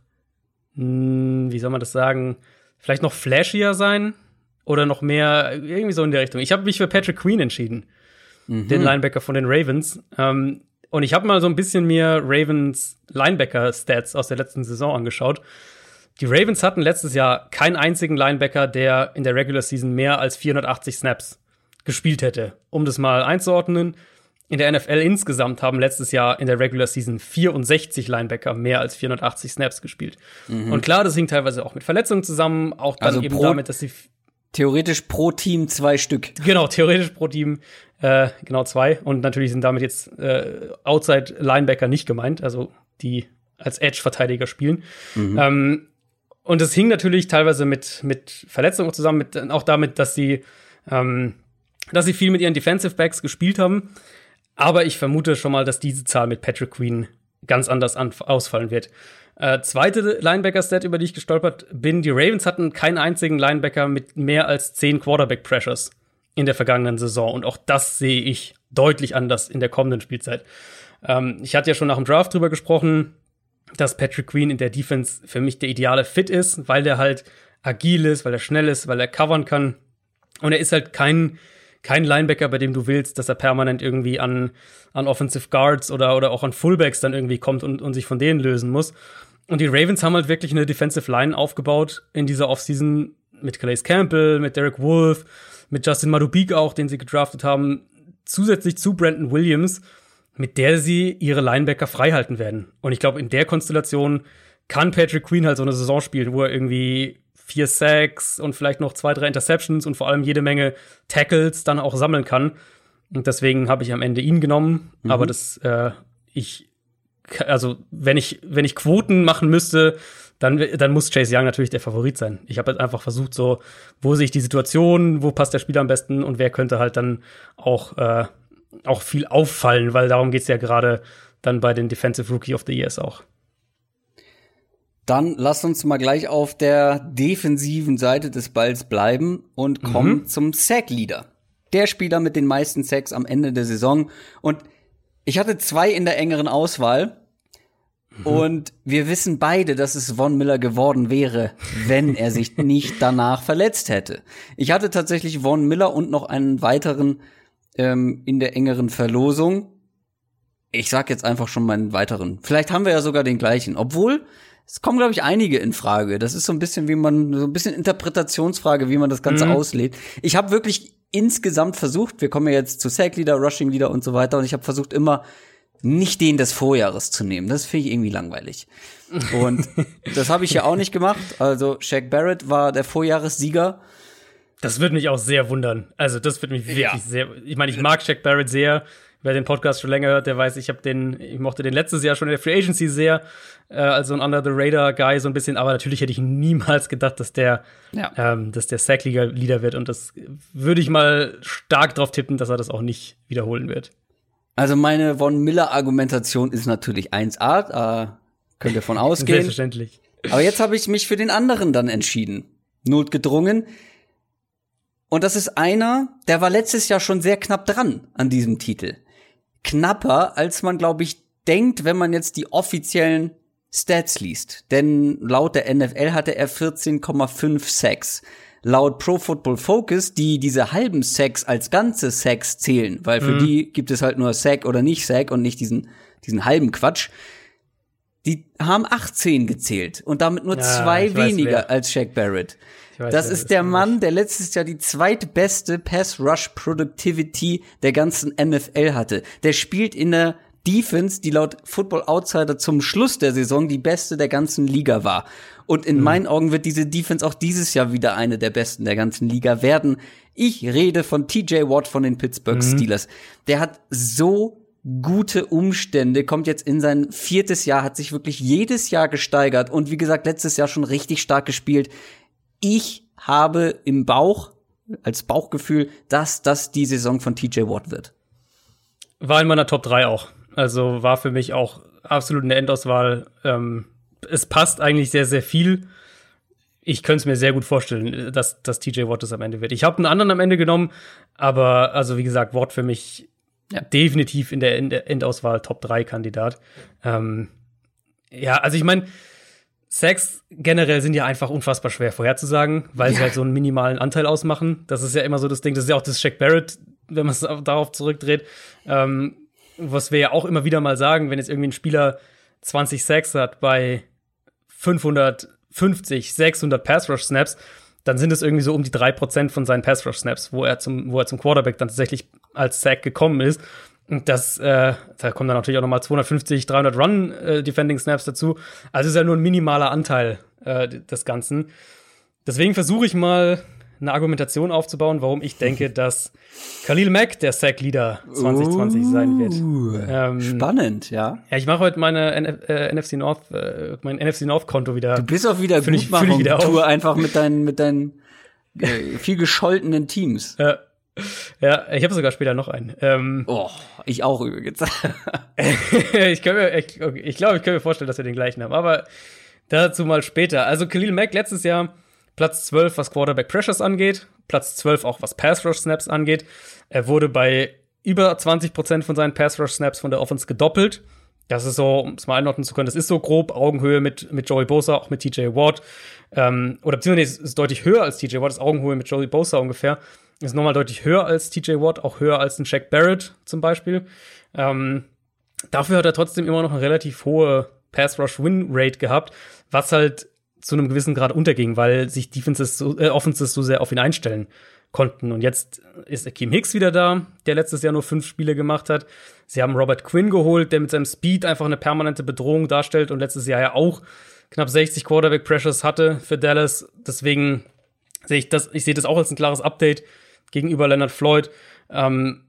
mh, wie soll man das sagen, vielleicht noch flashier sein oder noch mehr, irgendwie so in der Richtung. Ich habe mich für Patrick Queen entschieden, den Linebacker von den Ravens. Ähm, und ich habe mal so ein bisschen mir Ravens Linebacker-Stats aus der letzten Saison angeschaut. Die Ravens hatten letztes Jahr keinen einzigen Linebacker, der in der Regular Season mehr als 480 Snaps gespielt hätte. Um das mal einzuordnen, in der NFL insgesamt haben letztes Jahr in der Regular Season 64 Linebacker mehr als 480 Snaps gespielt. Und klar, das hing teilweise auch mit Verletzungen zusammen, auch dann Also eben damit, dass sie Theoretisch pro Team zwei Stück. Genau, theoretisch pro Team äh, genau zwei. Und natürlich sind damit jetzt äh, Outside Linebacker nicht gemeint, also die als Edge-Verteidiger spielen. Ähm, und es hing natürlich teilweise mit, mit Verletzungen zusammen, mit, auch damit, dass sie, ähm, dass sie viel mit ihren Defensive Backs gespielt haben. Aber ich vermute schon mal, dass diese Zahl mit Patrick Queen ganz anders ausfallen wird. Äh, zweite Linebacker-Stat, über die ich gestolpert bin, die Ravens hatten keinen einzigen Linebacker mit mehr als zehn Quarterback-Pressures in der vergangenen Saison. Und auch das sehe ich deutlich anders in der kommenden Spielzeit. Ähm, ich hatte ja schon nach dem Draft drüber gesprochen, dass Patrick Queen in der Defense für mich der ideale Fit ist, weil der halt agil ist, weil er schnell ist, weil er covern kann. Und er ist halt kein, kein Linebacker, bei dem du willst, dass er permanent irgendwie an, an Offensive Guards oder, oder auch an Fullbacks dann irgendwie kommt und, und sich von denen lösen muss. Und die Ravens haben halt wirklich eine Defensive Line aufgebaut in dieser Offseason mit Calais Campbell, mit Derek Wolf, mit Justin Madubik auch, den sie gedraftet haben, zusätzlich zu Brandon Williams, mit der sie ihre Linebacker freihalten werden. Und ich glaube, in der Konstellation kann Patrick Queen halt so eine Saison spielen, wo er irgendwie vier Sacks und vielleicht noch zwei, drei Interceptions und vor allem jede Menge Tackles dann auch sammeln kann. Und deswegen habe ich am Ende ihn genommen. Mhm. Aber das, äh, ich, also wenn ich, wenn ich Quoten machen müsste, dann, dann muss Chase Young natürlich der Favorit sein. Ich habe jetzt einfach versucht, so, wo sehe ich die Situation, wo passt der Spieler am besten und wer könnte halt dann auch, äh, auch viel auffallen, weil darum geht's ja gerade dann bei den Defensive Rookie of the Years auch. Dann lass uns mal gleich auf der defensiven Seite des Balls bleiben und kommen mhm. zum Sack-Leader. Der Spieler mit den meisten Sacks am Ende der Saison. Und ich hatte zwei in der engeren Auswahl. Mhm. Und wir wissen beide, dass es Von Miller geworden wäre, wenn er sich nicht danach verletzt hätte. Ich hatte tatsächlich Von Miller und noch einen weiteren ähm, in der engeren Verlosung. Ich sag jetzt einfach schon meinen weiteren. Vielleicht haben wir ja sogar den gleichen. Obwohl, es kommen, glaube ich, einige in Frage. Das ist so ein bisschen, wie man, so ein bisschen Interpretationsfrage, wie man das Ganze mhm. auslädt. Ich habe wirklich insgesamt versucht, wir kommen ja jetzt zu Sack Leader, Rushing Leader und so weiter, und ich habe versucht immer nicht den des Vorjahres zu nehmen. Das finde ich irgendwie langweilig. Und das habe ich ja auch nicht gemacht. Also Shaq Barrett war der Vorjahressieger. Das würde mich auch sehr wundern. Also das würde mich wirklich ja. sehr. Ich meine, ich mag Shaq Barrett sehr. Wer den Podcast schon länger hört, der weiß, ich habe den, ich mochte den letztes Jahr schon in der Free Agency sehr, äh, also ein Under the Radar Guy so ein bisschen. Aber natürlich hätte ich niemals gedacht, dass der, ja. ähm, dass der Sack Leader wird. Und das würde ich mal stark drauf tippen, dass er das auch nicht wiederholen wird. Also meine Von Miller Argumentation ist natürlich 1A, da könnt ihr von ausgehen. Selbstverständlich. Aber jetzt habe ich mich für den anderen dann entschieden. Notgedrungen. Und das ist einer, der war letztes Jahr schon sehr knapp dran an diesem Titel. Knapper, als man, glaube ich, denkt, wenn man jetzt die offiziellen Stats liest. Denn laut der NFL hatte er 14,5 Sacks laut Pro Football Focus, die diese halben Sacks als ganze Sacks zählen, weil für mhm. die gibt es halt nur Sack oder nicht Sack und nicht diesen, diesen halben Quatsch. Die haben 18 gezählt und damit nur ja, zwei weniger weiß, als Shaq Barrett. Weiß, das ist der Mann, der letztes Jahr die zweitbeste Pass Rush Productivity der ganzen NFL hatte. Der spielt in der Defense, die laut Football Outsider zum Schluss der Saison die beste der ganzen Liga war. Und in mhm. meinen Augen wird diese Defense auch dieses Jahr wieder eine der besten der ganzen Liga werden. Ich rede von TJ Watt von den Pittsburgh mhm. Steelers. Der hat so gute Umstände, kommt jetzt in sein viertes Jahr, hat sich wirklich jedes Jahr gesteigert und wie gesagt, letztes Jahr schon richtig stark gespielt. Ich habe im Bauch, als Bauchgefühl, dass das die Saison von TJ Watt wird. War in meiner Top 3 auch. Also war für mich auch absolut eine Endauswahl. Ähm, es passt eigentlich sehr, sehr viel. Ich könnte es mir sehr gut vorstellen, dass, dass TJ Watt es am Ende wird. Ich habe einen anderen am Ende genommen, aber also wie gesagt, Watt für mich ja. definitiv in der, in der Endauswahl Top 3 Kandidat. Ähm, ja, also ich meine, Sex generell sind ja einfach unfassbar schwer vorherzusagen, weil ja. sie halt so einen minimalen Anteil ausmachen. Das ist ja immer so das Ding, das ist ja auch das Shaq Barrett, wenn man es darauf zurückdreht. Ähm, was wir ja auch immer wieder mal sagen, wenn jetzt irgendwie ein Spieler 20 Sacks hat bei 550, 600 Pass Rush Snaps, dann sind es irgendwie so um die 3% von seinen Pass Rush Snaps, wo er zum, wo er zum Quarterback dann tatsächlich als Sack gekommen ist. Und das, äh, da kommen dann natürlich auch nochmal 250, 300 Run äh, Defending Snaps dazu. Also ist ja nur ein minimaler Anteil äh, des Ganzen. Deswegen versuche ich mal eine Argumentation aufzubauen, warum ich denke, dass Khalil Mack der Sack-Leader 2020 uh, sein wird. Ähm, spannend, ja. Ja, ich mache heute meine NF äh, NFC North, äh, mein NFC North-Konto wieder. Du bist auch wieder Gutmachung-Tour einfach mit deinen, mit deinen äh, viel gescholtenen Teams. Ja. Ja, ich habe sogar später noch einen. Ähm, oh, ich auch übrigens. ich, mir, ich, ich glaube, ich kann mir vorstellen, dass wir den gleichen haben. Aber dazu mal später. Also Khalil Mack letztes Jahr Platz 12, was Quarterback Pressures angeht. Platz 12 auch, was Pass Rush Snaps angeht. Er wurde bei über 20 Prozent von seinen Pass Rush Snaps von der Offense gedoppelt. Das ist so, um es mal einordnen zu können, das ist so grob Augenhöhe mit, mit Joey Bosa, auch mit TJ Watt. Ähm, oder beziehungsweise ist, ist deutlich höher als TJ Watt, ist Augenhöhe mit Joey Bosa ungefähr. Ist nochmal deutlich höher als TJ Watt, auch höher als ein Shaq Barrett zum Beispiel. Ähm, dafür hat er trotzdem immer noch eine relativ hohe Pass-Rush-Win-Rate gehabt, was halt zu einem gewissen Grad unterging, weil sich Defenses so, äh, Offenses so sehr auf ihn einstellen konnten. Und jetzt ist Akeem Hicks wieder da, der letztes Jahr nur fünf Spiele gemacht hat. Sie haben Robert Quinn geholt, der mit seinem Speed einfach eine permanente Bedrohung darstellt und letztes Jahr ja auch knapp 60 Quarterback Pressures hatte für Dallas. Deswegen sehe ich das, ich sehe das auch als ein klares Update gegenüber Leonard Floyd. Ähm,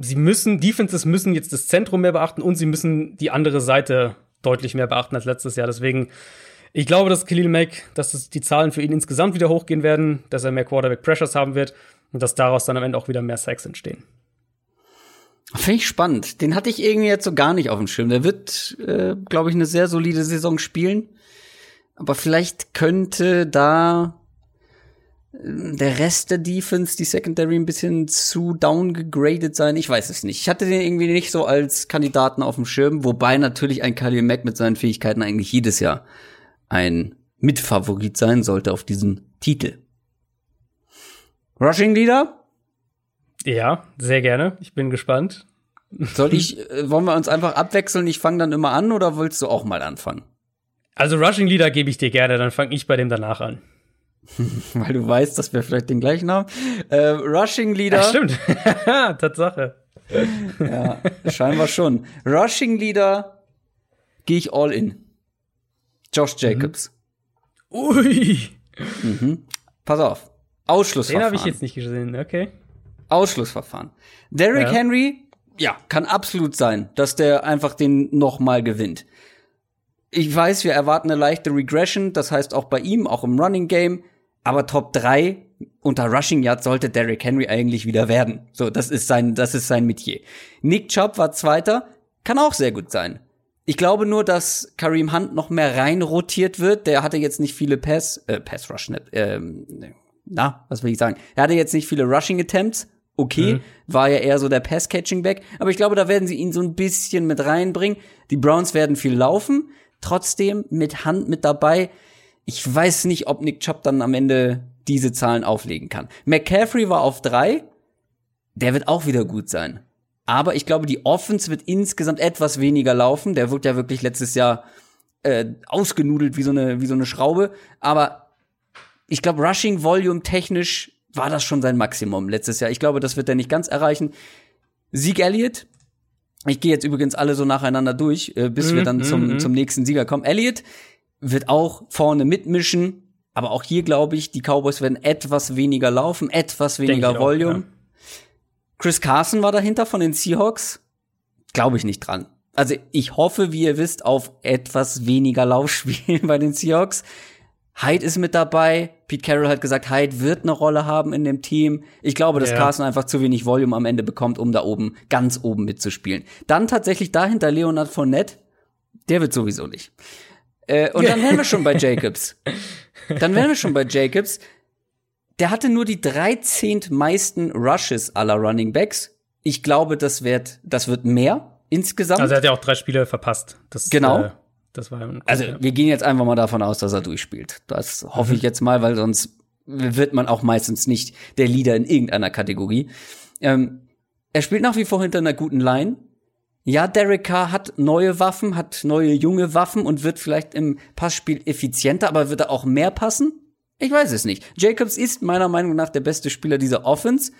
sie müssen, Defenses müssen jetzt das Zentrum mehr beachten und sie müssen die andere Seite deutlich mehr beachten als letztes Jahr. Deswegen, ich glaube, dass Khalil Mack, dass das die Zahlen für ihn insgesamt wieder hochgehen werden, dass er mehr Quarterback Pressures haben wird und dass daraus dann am Ende auch wieder mehr Sacks entstehen. Finde ich spannend. Den hatte ich irgendwie jetzt so gar nicht auf dem Schirm. Der wird, äh, glaube ich, eine sehr solide Saison spielen. Aber vielleicht könnte da der Rest der Defense, die Secondary, ein bisschen zu downgegradet sein. Ich weiß es nicht. Ich hatte den irgendwie nicht so als Kandidaten auf dem Schirm, wobei natürlich ein Khalil Mack mit seinen Fähigkeiten eigentlich jedes Jahr ein Mitfavorit sein sollte auf diesen Titel. Rushing Leader? Ja, sehr gerne. Ich bin gespannt. Soll ich, äh, wollen wir uns einfach abwechseln? Ich fange dann immer an oder willst du auch mal anfangen? Also Rushing Leader gebe ich dir gerne, dann fange ich bei dem danach an. Weil du weißt, dass wir vielleicht den gleichen haben. Äh, Rushing Leader. Ja, stimmt. Tatsache. ja, scheinbar schon. Rushing Leader gehe ich all in. Josh Jacobs. Mhm. Ui. Mhm. Pass auf. Ausschlussverfahren. Den habe ich jetzt nicht gesehen, okay. Ausschlussverfahren. Derrick ja. Henry, ja, kann absolut sein, dass der einfach den nochmal gewinnt. Ich weiß, wir erwarten eine leichte Regression, das heißt auch bei ihm, auch im Running Game. Aber Top 3 unter Rushing Yards sollte Derrick Henry eigentlich wieder werden. So, das ist sein, das ist sein Metier. Nick Chubb war Zweiter, kann auch sehr gut sein. Ich glaube nur, dass Kareem Hunt noch mehr rein rotiert wird. Der hatte jetzt nicht viele Pass, äh, Pass Rush, nicht, ähm, na, was will ich sagen? Er hatte jetzt nicht viele Rushing Attempts. Okay, mhm. war ja eher so der Pass-Catching-Back. Aber ich glaube, da werden sie ihn so ein bisschen mit reinbringen. Die Browns werden viel laufen. Trotzdem mit Hand mit dabei ich weiß nicht, ob Nick Chubb dann am Ende diese Zahlen auflegen kann. McCaffrey war auf drei. Der wird auch wieder gut sein. Aber ich glaube, die Offense wird insgesamt etwas weniger laufen. Der wird ja wirklich letztes Jahr äh, ausgenudelt wie so eine wie so eine Schraube. Aber ich glaube, Rushing Volume technisch war das schon sein Maximum letztes Jahr. Ich glaube, das wird er nicht ganz erreichen. Sieg Elliott. Ich gehe jetzt übrigens alle so nacheinander durch, äh, bis mm, wir dann mm, zum, mm. zum nächsten Sieger kommen. Elliott wird auch vorne mitmischen. Aber auch hier glaube ich, die Cowboys werden etwas weniger laufen, etwas weniger Volume. Auch, ja. Chris Carson war dahinter von den Seahawks. Glaube ich nicht dran. Also ich hoffe, wie ihr wisst, auf etwas weniger Laufspielen bei den Seahawks. Hyde ist mit dabei. Pete Carroll hat gesagt, Hyde wird eine Rolle haben in dem Team. Ich glaube, dass ja. Carson einfach zu wenig Volume am Ende bekommt, um da oben, ganz oben mitzuspielen. Dann tatsächlich dahinter Leonard Fournette. Der wird sowieso nicht. Äh, und dann wären wir schon bei Jacobs. Dann wären wir schon bei Jacobs. Der hatte nur die 13 meisten Rushes aller Running Backs. Ich glaube, das wird, das wird mehr insgesamt. Also er hat ja auch drei Spiele verpasst. Das, genau. Äh, das war ein also wir gehen jetzt einfach mal davon aus, dass er durchspielt. Das hoffe mhm. ich jetzt mal, weil sonst wird man auch meistens nicht der Leader in irgendeiner Kategorie. Ähm, er spielt nach wie vor hinter einer guten Line. Ja, Derek Carr hat neue Waffen, hat neue junge Waffen und wird vielleicht im Passspiel effizienter, aber wird er auch mehr passen? Ich weiß es nicht. Jacobs ist meiner Meinung nach der beste Spieler dieser Offense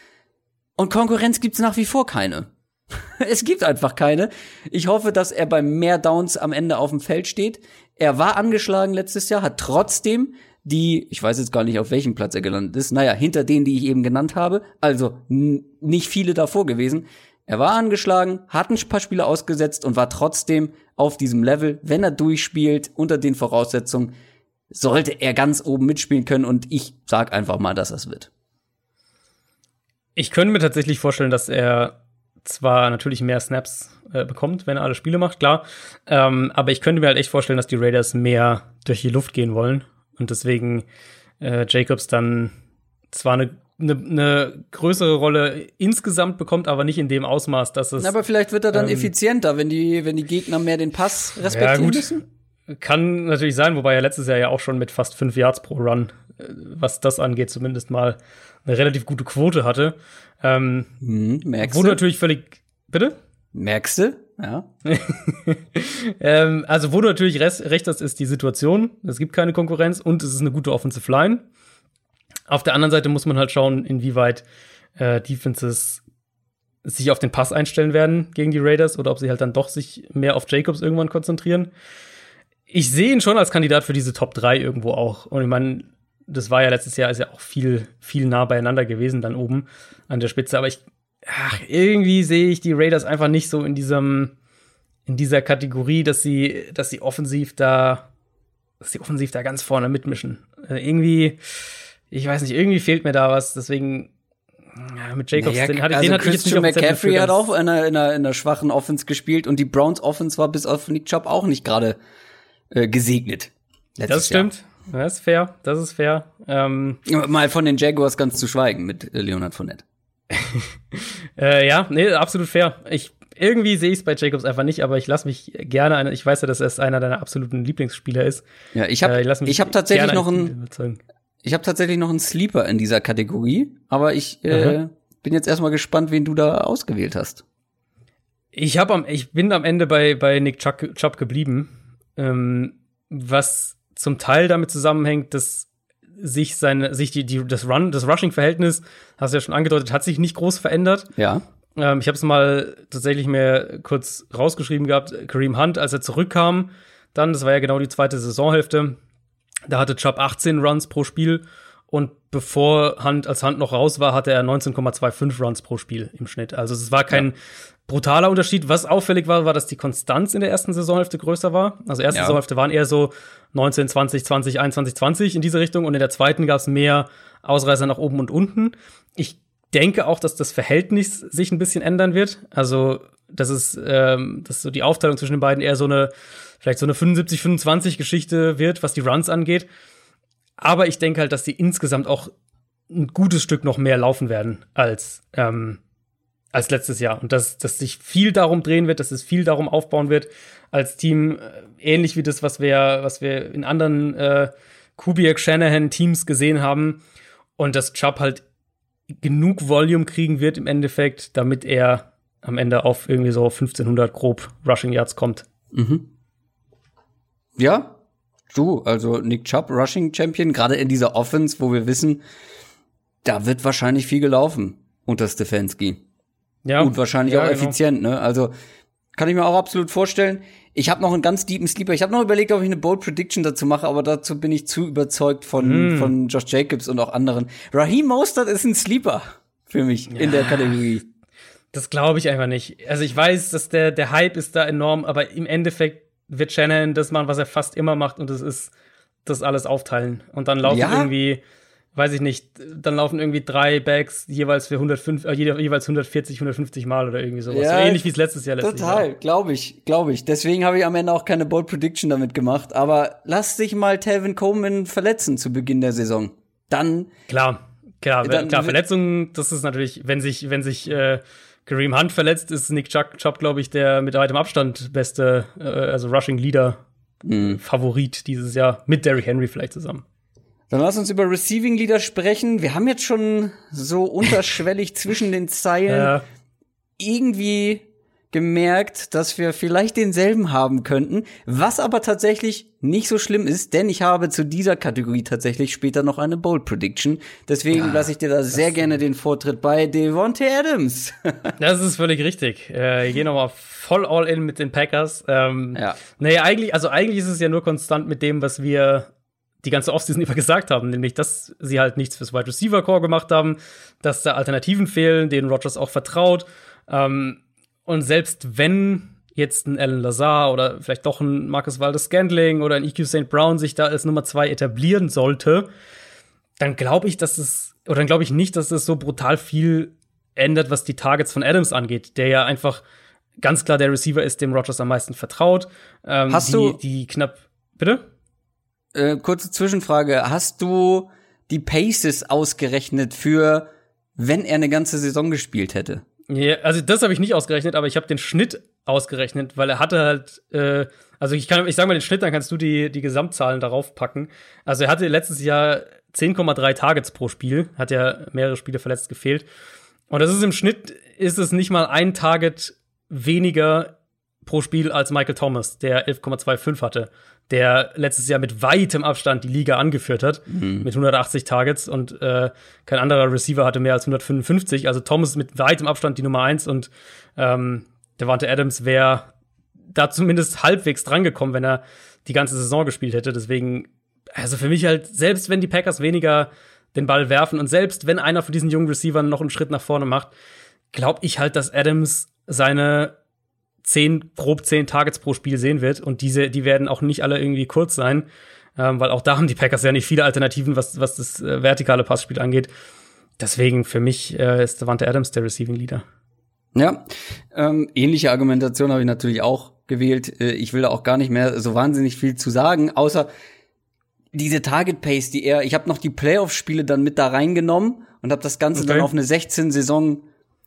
und Konkurrenz gibt's nach wie vor keine. es gibt einfach keine. Ich hoffe, dass er bei mehr Downs am Ende auf dem Feld steht. Er war angeschlagen letztes Jahr, hat trotzdem die, ich weiß jetzt gar nicht, auf welchem Platz er gelandet ist, naja, hinter denen, die ich eben genannt habe, also nicht viele davor gewesen, er war angeschlagen, hat ein paar Spiele ausgesetzt und war trotzdem auf diesem Level. Wenn er durchspielt, unter den Voraussetzungen, sollte er ganz oben mitspielen können und ich sag einfach mal, dass das wird. Ich könnte mir tatsächlich vorstellen, dass er zwar natürlich mehr Snaps äh, bekommt, wenn er alle Spiele macht, klar. Ähm, aber ich könnte mir halt echt vorstellen, dass die Raiders mehr durch die Luft gehen wollen. Und deswegen äh, Jacobs dann zwar eine eine, eine größere Rolle insgesamt bekommt, aber nicht in dem Ausmaß, dass es. Aber vielleicht wird er dann ähm, effizienter, wenn die, wenn die Gegner mehr den Pass respektieren ja, gut. müssen. Kann natürlich sein, wobei er letztes Jahr ja auch schon mit fast fünf Yards pro Run, äh, was das angeht, zumindest mal eine relativ gute Quote hatte. Ähm, hm, merkst wo du natürlich völlig. Bitte? Merkst du? Ja. ähm, also, wo du natürlich recht hast, ist die Situation. Es gibt keine Konkurrenz und es ist eine gute Offensive Line. Auf der anderen Seite muss man halt schauen, inwieweit äh, Defenses sich auf den Pass einstellen werden gegen die Raiders oder ob sie halt dann doch sich mehr auf Jacobs irgendwann konzentrieren. Ich sehe ihn schon als Kandidat für diese Top 3 irgendwo auch. Und ich meine, das war ja letztes Jahr ist ja auch viel, viel nah beieinander gewesen dann oben an der Spitze. Aber ich, ach, irgendwie sehe ich die Raiders einfach nicht so in diesem, in dieser Kategorie, dass sie, dass sie offensiv da, dass sie offensiv da ganz vorne mitmischen. Also irgendwie, ich weiß nicht, irgendwie fehlt mir da was, deswegen ja, mit Jacobs, naja, den, hatte, also den hatte Christian ich jetzt nicht McCaffrey hat auch in einer, in, einer, in einer schwachen Offense gespielt und die Browns Offense war bis auf Nick Chubb auch nicht gerade äh, gesegnet. Das stimmt. Jahr. Das ist fair, das ist fair. Ähm, Mal von den Jaguars ganz zu schweigen mit äh, Leonard Fournette. äh, ja, nee, absolut fair. Ich irgendwie sehe ich es bei Jacobs einfach nicht, aber ich lasse mich gerne eine, ich weiß ja, dass er einer deiner absoluten Lieblingsspieler ist. Ja, ich habe äh, ich, ich habe tatsächlich noch ein ich habe tatsächlich noch einen Sleeper in dieser Kategorie, aber ich äh, bin jetzt erstmal gespannt, wen du da ausgewählt hast. Ich hab am, ich bin am Ende bei bei Nick Chubb, Chubb geblieben, ähm, was zum Teil damit zusammenhängt, dass sich seine sich die, die das Run das Rushing Verhältnis hast du ja schon angedeutet hat sich nicht groß verändert. Ja. Ähm, ich habe es mal tatsächlich mir kurz rausgeschrieben gehabt. Kareem Hunt, als er zurückkam, dann das war ja genau die zweite Saisonhälfte, da hatte Chubb 18 Runs pro Spiel und bevor Hand als Hand noch raus war, hatte er 19,25 Runs pro Spiel im Schnitt. Also es war kein ja. brutaler Unterschied. Was auffällig war, war, dass die Konstanz in der ersten Saisonhälfte größer war. Also erste ja. Saisonhälfte waren eher so 19, 20, 20, 21, 20 in diese Richtung und in der zweiten gab es mehr Ausreißer nach oben und unten. Ich denke auch, dass das Verhältnis sich ein bisschen ändern wird. Also das ist, ähm, dass so die Aufteilung zwischen den beiden eher so eine vielleicht so eine 75-25 Geschichte wird, was die Runs angeht. Aber ich denke halt, dass sie insgesamt auch ein gutes Stück noch mehr laufen werden als, ähm, als letztes Jahr. Und dass, dass sich viel darum drehen wird, dass es viel darum aufbauen wird als Team, äh, ähnlich wie das, was wir, was wir in anderen äh, Kubiak Shanahan Teams gesehen haben. Und dass Chubb halt genug Volume kriegen wird im Endeffekt, damit er am Ende auf irgendwie so 1500 grob Rushing Yards kommt. Mhm. Ja, du, also Nick Chubb, Rushing Champion, gerade in dieser Offense, wo wir wissen, da wird wahrscheinlich viel gelaufen unter Stefanski. Ja. Und wahrscheinlich ja, auch genau. effizient, ne? Also kann ich mir auch absolut vorstellen. Ich habe noch einen ganz deepen Sleeper. Ich habe noch überlegt, ob ich eine Bold Prediction dazu mache, aber dazu bin ich zu überzeugt von, mm. von Josh Jacobs und auch anderen. Raheem Mostert ist ein Sleeper für mich ja. in der Kategorie. Das glaube ich einfach nicht. Also ich weiß, dass der, der Hype ist da enorm, aber im Endeffekt wird Shannon das machen, was er fast immer macht, und das ist das alles aufteilen. Und dann laufen ja. irgendwie, weiß ich nicht, dann laufen irgendwie drei Bags jeweils für 105, äh, jeweils 140, 150 Mal oder irgendwie sowas. Ja, so ähnlich wie es letztes Jahr letztes Total, glaube ich, glaube ich. Deswegen habe ich am Ende auch keine Bold Prediction damit gemacht. Aber lass dich mal Tevin Coleman verletzen zu Beginn der Saison. Dann. Klar, klar, dann, klar, Verletzungen, das ist natürlich, wenn sich, wenn sich, äh, Kareem Hunt verletzt, ist Nick Chubb, Chubb glaube ich, der mit weitem Abstand beste, äh, also Rushing Leader mhm. Favorit dieses Jahr, mit Derrick Henry vielleicht zusammen. Dann lass uns über Receiving Leader sprechen. Wir haben jetzt schon so unterschwellig zwischen den Zeilen ja. irgendwie gemerkt, dass wir vielleicht denselben haben könnten, was aber tatsächlich nicht so schlimm ist, denn ich habe zu dieser Kategorie tatsächlich später noch eine Bold Prediction. Deswegen ah, lasse ich dir da sehr gerne den Vortritt bei Devontae Adams. das ist völlig richtig. Äh, ich gehe nochmal voll all in mit den Packers. Ähm, ja. Naja, eigentlich, also eigentlich ist es ja nur konstant mit dem, was wir die ganze Offseason über gesagt haben, nämlich, dass sie halt nichts fürs Wide Receiver Core gemacht haben, dass da Alternativen fehlen, denen Rogers auch vertraut. Ähm, und selbst wenn jetzt ein Alan Lazar oder vielleicht doch ein Marcus Waldes Scandling oder ein EQ St. Brown sich da als Nummer zwei etablieren sollte, dann glaube ich, dass es, oder dann glaube ich nicht, dass es so brutal viel ändert, was die Targets von Adams angeht, der ja einfach ganz klar der Receiver ist, dem Rogers am meisten vertraut. Ähm, Hast die, du die knapp bitte? Äh, kurze Zwischenfrage. Hast du die Paces ausgerechnet für, wenn er eine ganze Saison gespielt hätte? Ja, also das habe ich nicht ausgerechnet, aber ich habe den Schnitt ausgerechnet, weil er hatte halt, äh, also ich kann, ich sag mal den Schnitt, dann kannst du die, die Gesamtzahlen darauf packen. Also er hatte letztes Jahr 10,3 Targets pro Spiel, hat ja mehrere Spiele verletzt gefehlt. Und das ist im Schnitt, ist es nicht mal ein Target weniger pro Spiel als Michael Thomas, der 11,25 hatte, der letztes Jahr mit weitem Abstand die Liga angeführt hat, mhm. mit 180 Targets und äh, kein anderer Receiver hatte mehr als 155. Also Thomas mit weitem Abstand die Nummer eins und ähm, Devante Adams wäre da zumindest halbwegs drangekommen, wenn er die ganze Saison gespielt hätte. Deswegen, also für mich halt, selbst wenn die Packers weniger den Ball werfen und selbst wenn einer von diesen jungen Receivern noch einen Schritt nach vorne macht, glaube ich halt, dass Adams seine zehn, grob zehn Targets pro Spiel sehen wird. Und diese, die werden auch nicht alle irgendwie kurz sein, ähm, weil auch da haben die Packers ja nicht viele Alternativen, was, was das äh, vertikale Passspiel angeht. Deswegen für mich äh, ist Devante Adams der Receiving Leader. Ja, ähm, ähnliche Argumentation habe ich natürlich auch gewählt. Äh, ich will da auch gar nicht mehr so wahnsinnig viel zu sagen, außer diese Target Pace, die er, ich habe noch die Playoff-Spiele dann mit da reingenommen und habe das Ganze okay. dann auf eine 16 Saison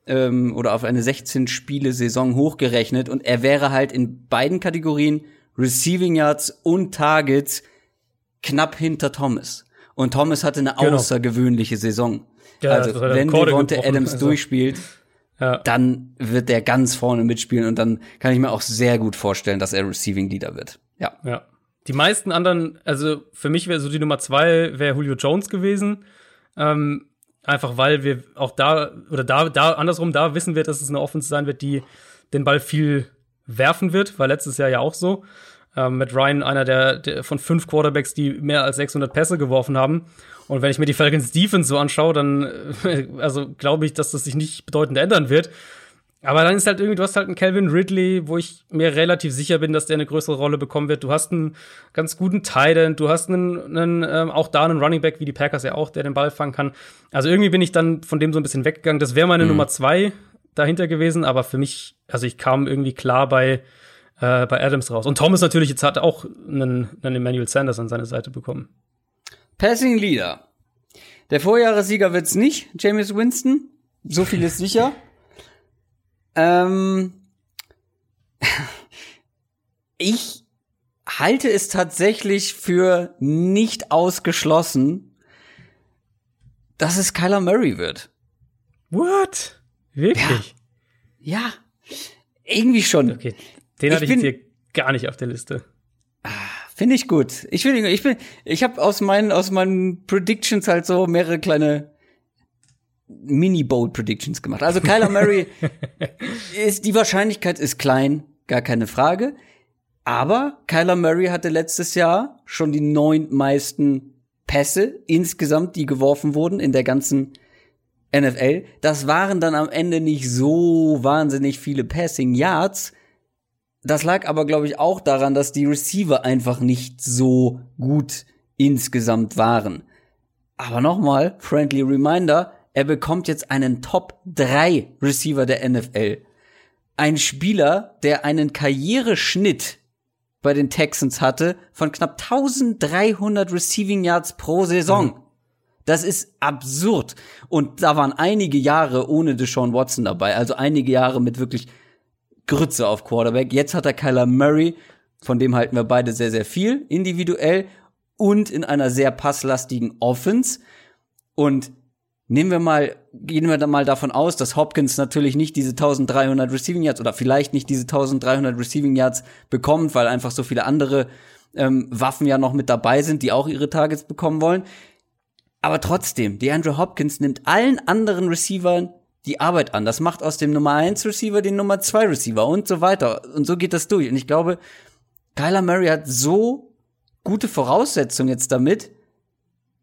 ähm, oder auf eine 16-Spiele-Saison hochgerechnet und er wäre halt in beiden Kategorien Receiving Yards und Targets knapp hinter Thomas. Und Thomas hatte eine genau. außergewöhnliche Saison. Ja, also wenn Devonta Adams also. durchspielt, ja. dann wird er ganz vorne mitspielen und dann kann ich mir auch sehr gut vorstellen, dass er Receiving Leader wird. Ja. Ja. Die meisten anderen, also für mich wäre so die Nummer zwei wäre Julio Jones gewesen. Ähm, Einfach weil wir auch da, oder da, da, andersrum, da wissen wir, dass es eine Offense sein wird, die den Ball viel werfen wird, war letztes Jahr ja auch so. Ähm, mit Ryan einer der, der von fünf Quarterbacks, die mehr als 600 Pässe geworfen haben. Und wenn ich mir die Falcons Defense so anschaue, dann, also glaube ich, dass das sich nicht bedeutend ändern wird. Aber dann ist halt irgendwie, du hast halt einen Calvin Ridley, wo ich mir relativ sicher bin, dass der eine größere Rolle bekommen wird. Du hast einen ganz guten Tight du hast einen, einen ähm, auch da einen Running Back wie die Packers ja auch, der den Ball fangen kann. Also irgendwie bin ich dann von dem so ein bisschen weggegangen. Das wäre meine mhm. Nummer zwei dahinter gewesen, aber für mich, also ich kam irgendwie klar bei, äh, bei Adams raus. Und Thomas natürlich jetzt hat auch einen, einen Emmanuel Sanders an seine Seite bekommen. Passing Leader. Der Vorjahressieger wird's nicht, James Winston. So viel ist sicher. Ähm, ich halte es tatsächlich für nicht ausgeschlossen, dass es Kyler Murray wird. What? Wirklich? Ja. ja. Irgendwie schon. Okay. Den hatte ich jetzt hier gar nicht auf der Liste. Finde ich gut. Ich finde, ich bin, ich habe aus meinen aus meinen Predictions halt so mehrere kleine Mini-Bold-Predictions gemacht. Also Kyler Murray ist, die Wahrscheinlichkeit ist klein, gar keine Frage. Aber Kyler Murray hatte letztes Jahr schon die neun meisten Pässe insgesamt, die geworfen wurden in der ganzen NFL. Das waren dann am Ende nicht so wahnsinnig viele Passing Yards. Das lag aber, glaube ich, auch daran, dass die Receiver einfach nicht so gut insgesamt waren. Aber nochmal, friendly reminder, er bekommt jetzt einen Top 3 Receiver der NFL. Ein Spieler, der einen Karriereschnitt bei den Texans hatte von knapp 1300 Receiving Yards pro Saison. Das ist absurd. Und da waren einige Jahre ohne Deshaun Watson dabei. Also einige Jahre mit wirklich Grütze auf Quarterback. Jetzt hat er Kyler Murray, von dem halten wir beide sehr, sehr viel, individuell und in einer sehr passlastigen Offense. Und Nehmen wir mal, gehen wir dann mal davon aus, dass Hopkins natürlich nicht diese 1300 Receiving Yards oder vielleicht nicht diese 1300 Receiving Yards bekommt, weil einfach so viele andere ähm, Waffen ja noch mit dabei sind, die auch ihre Targets bekommen wollen. Aber trotzdem, DeAndre Hopkins nimmt allen anderen Receivern die Arbeit an. Das macht aus dem Nummer 1 Receiver den Nummer 2 Receiver und so weiter. Und so geht das durch. Und ich glaube, Kyler Murray hat so gute Voraussetzungen jetzt damit.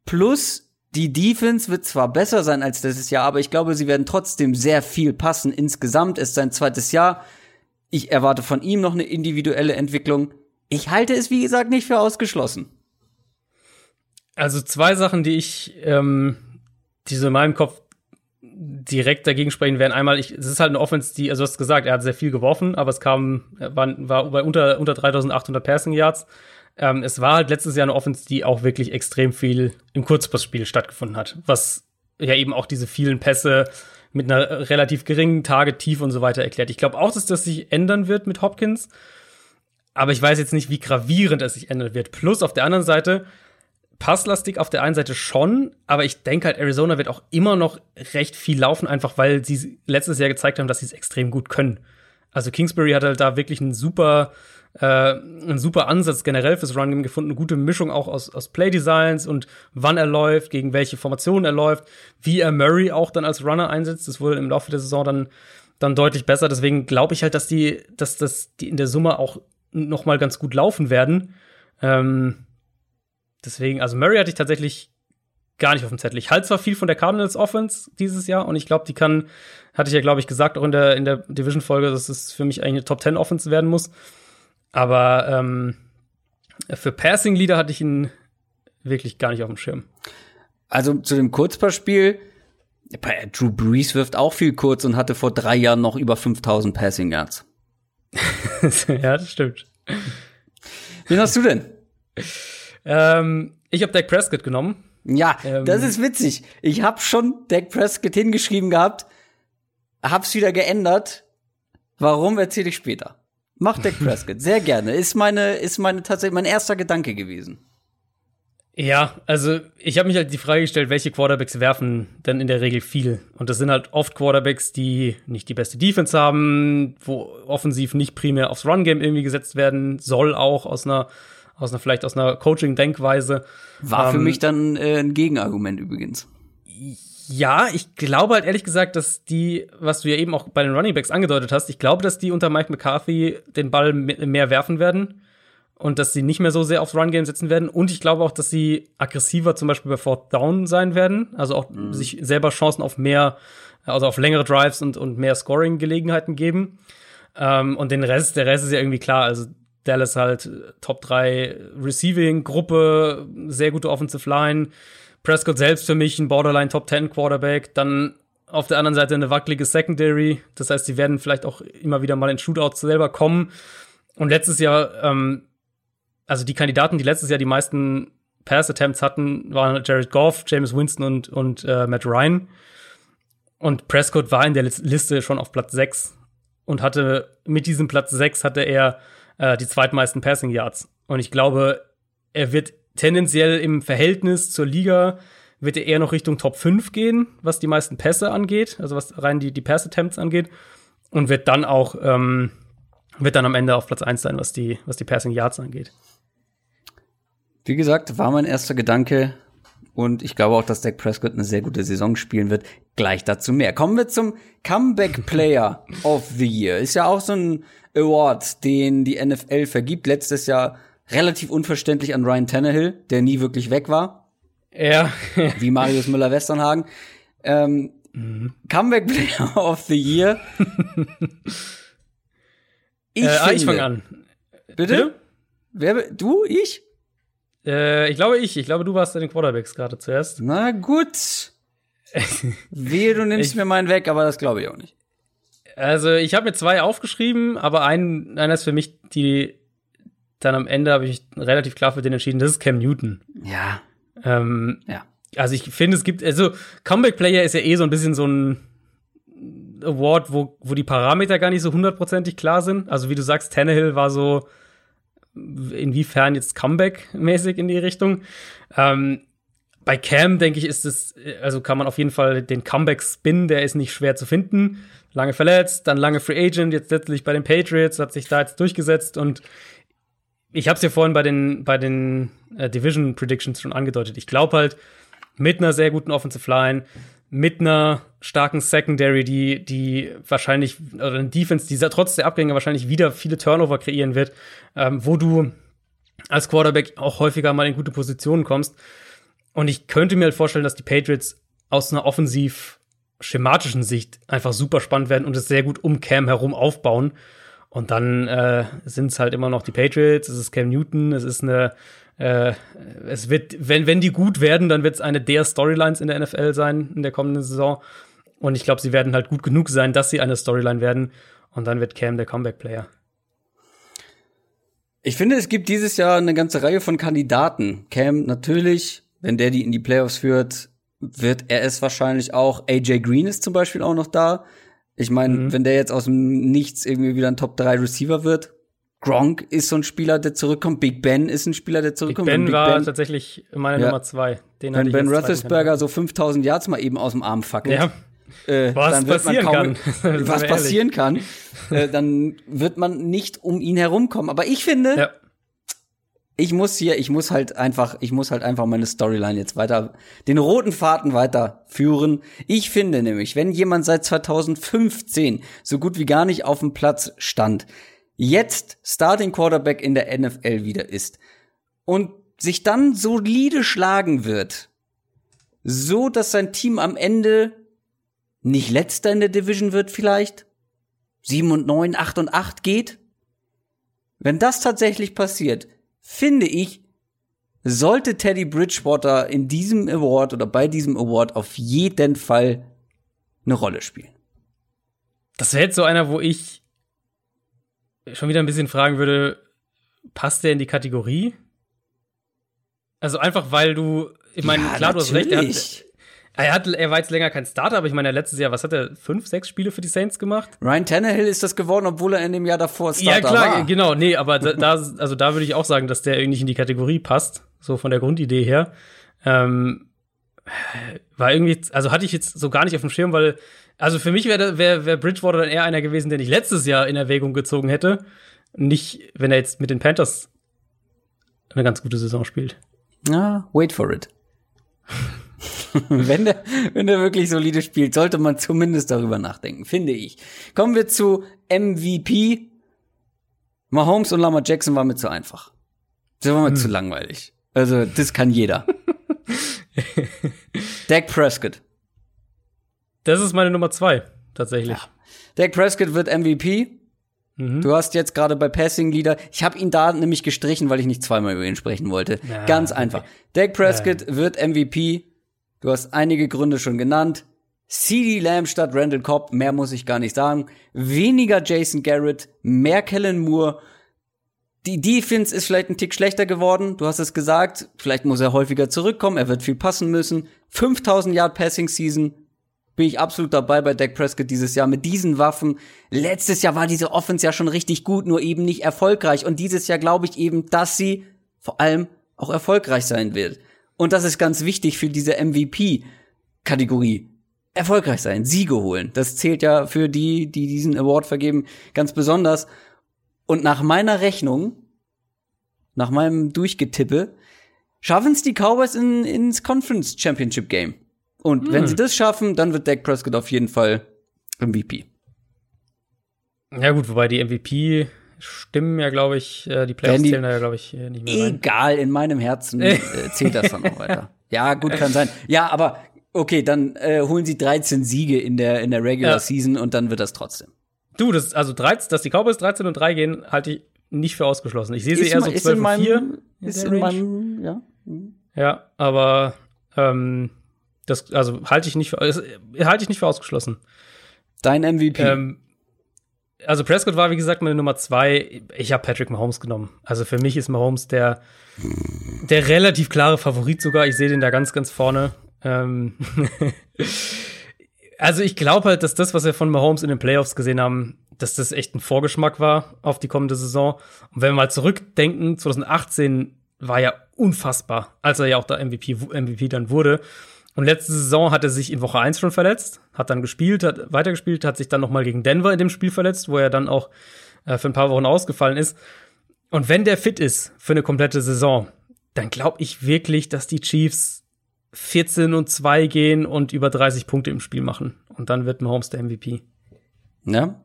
Plus die Defense wird zwar besser sein als letztes Jahr, aber ich glaube, sie werden trotzdem sehr viel passen. Insgesamt ist sein zweites Jahr. Ich erwarte von ihm noch eine individuelle Entwicklung. Ich halte es, wie gesagt, nicht für ausgeschlossen. Also zwei Sachen, die ich, ähm, die so in meinem Kopf direkt dagegen sprechen werden. Einmal, ich, es ist halt eine Offense, die, also du hast gesagt, er hat sehr viel geworfen, aber es kam, war, war bei unter, unter 3800 Passing Yards. Ähm, es war halt letztes Jahr eine Offense, die auch wirklich extrem viel im Kurzpassspiel stattgefunden hat, was ja eben auch diese vielen Pässe mit einer relativ geringen Target, Tief und so weiter erklärt. Ich glaube auch, dass das sich ändern wird mit Hopkins, aber ich weiß jetzt nicht, wie gravierend es sich ändern wird. Plus auf der anderen Seite, passlastig auf der einen Seite schon, aber ich denke halt, Arizona wird auch immer noch recht viel laufen, einfach weil sie letztes Jahr gezeigt haben, dass sie es extrem gut können. Also Kingsbury hat halt da wirklich einen super, äh, einen super Ansatz generell fürs Run Game gefunden, eine gute Mischung auch aus, aus Playdesigns und wann er läuft, gegen welche Formationen er läuft, wie er Murray auch dann als Runner einsetzt. Das wurde im Laufe der Saison dann, dann deutlich besser. Deswegen glaube ich halt, dass die, dass das die in der Summe auch noch mal ganz gut laufen werden. Ähm, deswegen, also Murray hatte ich tatsächlich gar nicht auf dem Zettel. Ich halte zwar viel von der Cardinals Offense dieses Jahr und ich glaube, die kann, hatte ich ja, glaube ich, gesagt, auch in der, in der Division-Folge, dass es für mich eigentlich eine Top 10 Offense werden muss. Aber ähm, für Passing Leader hatte ich ihn wirklich gar nicht auf dem Schirm. Also zu dem Kurzpassspiel, Drew Brees wirft auch viel kurz und hatte vor drei Jahren noch über 5000 Passing Yards. ja, das stimmt. Wen hast du denn? Ähm, ich habe Dak Prescott genommen. Ja, ähm, das ist witzig. Ich habe schon Dak Prescott hingeschrieben gehabt, hab's wieder geändert. Warum erzähle ich später? Mach Dak Prescott sehr gerne. Ist meine ist meine tatsächlich mein erster Gedanke gewesen. Ja, also ich habe mich halt die Frage gestellt, welche Quarterbacks werfen denn in der Regel viel? Und das sind halt oft Quarterbacks, die nicht die beste Defense haben, wo offensiv nicht primär aufs Run-Game irgendwie gesetzt werden soll, auch aus einer, aus einer vielleicht aus einer Coaching-Denkweise. War ähm, für mich dann äh, ein Gegenargument übrigens. Ja, ich glaube halt ehrlich gesagt, dass die, was du ja eben auch bei den Running Backs angedeutet hast, ich glaube, dass die unter Mike McCarthy den Ball mehr werfen werden und dass sie nicht mehr so sehr aufs Run-Game setzen werden. Und ich glaube auch, dass sie aggressiver zum Beispiel bei Fourth Down sein werden. Also auch mhm. sich selber Chancen auf mehr, also auf längere Drives und, und mehr Scoring-Gelegenheiten geben. Ähm, und den Rest, der Rest ist ja irgendwie klar. Also Dallas halt Top 3 Receiving-Gruppe, sehr gute Offensive Line. Prescott selbst für mich ein Borderline Top 10 Quarterback. Dann auf der anderen Seite eine wackelige Secondary. Das heißt, sie werden vielleicht auch immer wieder mal in Shootouts selber kommen. Und letztes Jahr ähm, also die Kandidaten, die letztes Jahr die meisten Pass-Attempts hatten, waren Jared Goff, James Winston und, und äh, Matt Ryan. Und Prescott war in der Liste schon auf Platz 6 und hatte mit diesem Platz 6 hatte er äh, die zweitmeisten Passing Yards. Und ich glaube, er wird tendenziell im Verhältnis zur Liga wird er eher noch Richtung Top 5 gehen, was die meisten Pässe angeht, also was rein die, die Pass-Attempts angeht. Und wird dann auch, ähm, wird dann am Ende auf Platz 1 sein, was die, was die Passing Yards angeht. Wie gesagt, war mein erster Gedanke. Und ich glaube auch, dass Dak Prescott eine sehr gute Saison spielen wird. Gleich dazu mehr. Kommen wir zum Comeback Player of the Year. Ist ja auch so ein Award, den die NFL vergibt. Letztes Jahr relativ unverständlich an Ryan Tannehill, der nie wirklich weg war. Ja. Wie Marius Müller-Westernhagen. Ähm, mhm. Comeback Player of the Year. Ich, äh, ich fange an. Bitte? Ja? Wer, du? Ich? Äh, ich glaube ich. Ich glaube, du warst in den Quarterbacks gerade zuerst. Na gut. Wehe, du nimmst ich, mir meinen weg, aber das glaube ich auch nicht. Also, ich habe mir zwei aufgeschrieben, aber ein, einer ist für mich die, dann am Ende habe ich relativ klar für den entschieden, das ist Cam Newton. Ja. Ähm, ja. Also, ich finde, es gibt, also, Comeback Player ist ja eh so ein bisschen so ein Award, wo, wo die Parameter gar nicht so hundertprozentig klar sind. Also, wie du sagst, Tannehill war so, inwiefern jetzt Comeback-mäßig in die Richtung. Ähm, bei Cam, denke ich, ist es, also kann man auf jeden Fall den Comeback-Spin, der ist nicht schwer zu finden. Lange verletzt, dann lange Free Agent, jetzt letztlich bei den Patriots, hat sich da jetzt durchgesetzt und ich habe es ja vorhin bei den, bei den äh, Division Predictions schon angedeutet. Ich glaube halt, mit einer sehr guten Offensive Line, mit einer starken Secondary, die, die wahrscheinlich, oder eine Defense, die trotz der Abgänge wahrscheinlich wieder viele Turnover kreieren wird, ähm, wo du als Quarterback auch häufiger mal in gute Positionen kommst. Und ich könnte mir halt vorstellen, dass die Patriots aus einer offensiv schematischen Sicht einfach super spannend werden und es sehr gut um Cam herum aufbauen. Und dann äh, sind es halt immer noch die Patriots, es ist Cam Newton, es ist eine äh, es wird, wenn, wenn die gut werden, dann wird es eine der Storylines in der NFL sein in der kommenden Saison. Und ich glaube, sie werden halt gut genug sein, dass sie eine Storyline werden. Und dann wird Cam der Comeback-Player. Ich finde, es gibt dieses Jahr eine ganze Reihe von Kandidaten. Cam natürlich, wenn der die in die Playoffs führt, wird er es wahrscheinlich auch. AJ Green ist zum Beispiel auch noch da. Ich meine, mhm. wenn der jetzt aus dem Nichts irgendwie wieder ein Top 3 Receiver wird, Gronk ist so ein Spieler, der zurückkommt. Big Ben ist ein Spieler, der zurückkommt. Big Ben Big war ben, tatsächlich meine ja. Nummer zwei. Den wenn Ben Roethlisberger so 5000 Yards mal eben aus dem Arm fackelt. Ja. Äh, was passieren kaum, kann. was passieren kann, äh, dann wird man nicht um ihn herumkommen. Aber ich finde, ja. Ich muss hier, ich muss halt einfach, ich muss halt einfach meine Storyline jetzt weiter, den roten Faden weiterführen. Ich finde nämlich, wenn jemand seit 2015 so gut wie gar nicht auf dem Platz stand, jetzt Starting Quarterback in der NFL wieder ist und sich dann solide schlagen wird, so dass sein Team am Ende nicht letzter in der Division wird vielleicht, sieben und neun, acht und acht geht. Wenn das tatsächlich passiert, finde ich, sollte Teddy Bridgewater in diesem Award oder bei diesem Award auf jeden Fall eine Rolle spielen. Das wäre jetzt so einer, wo ich schon wieder ein bisschen fragen würde, passt der in die Kategorie? Also einfach, weil du, ich meine, ja, klar, natürlich. du hast recht, er, hat, er war jetzt länger kein Starter, aber ich meine, letztes Jahr, was hat er, fünf, sechs Spiele für die Saints gemacht? Ryan Tannehill ist das geworden, obwohl er in dem Jahr davor Starter war. Ja, klar, war. genau, nee, aber da, da, also da würde ich auch sagen, dass der irgendwie nicht in die Kategorie passt, so von der Grundidee her. Ähm, war irgendwie, also hatte ich jetzt so gar nicht auf dem Schirm, weil, also für mich wäre wär, wär Bridgewater dann eher einer gewesen, den ich letztes Jahr in Erwägung gezogen hätte. Nicht, wenn er jetzt mit den Panthers eine ganz gute Saison spielt. Ah, wait for it. wenn, der, wenn der wirklich solide spielt, sollte man zumindest darüber nachdenken, finde ich. Kommen wir zu MVP. Mahomes und Lamar Jackson war mir zu einfach. Das war mir hm. zu langweilig. Also, das kann jeder. Dak Prescott. Das ist meine Nummer zwei, tatsächlich. Ja. Dak Prescott wird MVP. Mhm. Du hast jetzt gerade bei Passing Leader, ich habe ihn da nämlich gestrichen, weil ich nicht zweimal über ihn sprechen wollte. Ja, Ganz einfach. Okay. Dak Prescott ja. wird MVP. Du hast einige Gründe schon genannt. CD Lamb statt Randall Cobb, mehr muss ich gar nicht sagen. Weniger Jason Garrett, mehr Kellen Moore. Die Defense ist vielleicht ein Tick schlechter geworden. Du hast es gesagt. Vielleicht muss er häufiger zurückkommen. Er wird viel passen müssen. 5000 Yard Passing Season. Bin ich absolut dabei bei Dak Prescott dieses Jahr mit diesen Waffen. Letztes Jahr war diese Offense ja schon richtig gut, nur eben nicht erfolgreich. Und dieses Jahr glaube ich eben, dass sie vor allem auch erfolgreich sein wird. Und das ist ganz wichtig für diese MVP-Kategorie. Erfolgreich sein, Siege holen. Das zählt ja für die, die diesen Award vergeben, ganz besonders. Und nach meiner Rechnung, nach meinem Durchgetippe, schaffen es die Cowboys in, ins Conference Championship Game. Und hm. wenn sie das schaffen, dann wird Dak Prescott auf jeden Fall MVP. Ja gut, wobei die MVP stimmen ja, glaube ich, äh, die Playoffs zählen da ja, glaube ich, äh, nicht mehr rein. Egal, in meinem Herzen äh, zählt das dann auch weiter. Ja, gut, kann sein. Ja, aber okay, dann äh, holen sie 13 Siege in der, in der Regular ja. Season und dann wird das trotzdem. Du, das, also 13, dass die Cowboys 13 und 3 gehen, halte ich nicht für ausgeschlossen. Ich sehe sie eher so 12 und 4. Ist in meinem, ja. Ja, aber ähm, das, also halte ich nicht für, halte ich nicht für ausgeschlossen. Dein MVP. Ähm, also Prescott war, wie gesagt, meine Nummer zwei. Ich habe Patrick Mahomes genommen. Also für mich ist Mahomes der, der relativ klare Favorit sogar. Ich sehe den da ganz, ganz vorne. Ähm also ich glaube halt, dass das, was wir von Mahomes in den Playoffs gesehen haben, dass das echt ein Vorgeschmack war auf die kommende Saison. Und wenn wir mal zurückdenken, 2018 war ja unfassbar, als er ja auch der MVP, MVP dann wurde. Und letzte Saison hat er sich in Woche 1 schon verletzt, hat dann gespielt, hat weitergespielt, hat sich dann nochmal gegen Denver in dem Spiel verletzt, wo er dann auch äh, für ein paar Wochen ausgefallen ist. Und wenn der fit ist für eine komplette Saison, dann glaube ich wirklich, dass die Chiefs 14 und 2 gehen und über 30 Punkte im Spiel machen. Und dann wird Mahomes der MVP. Ja?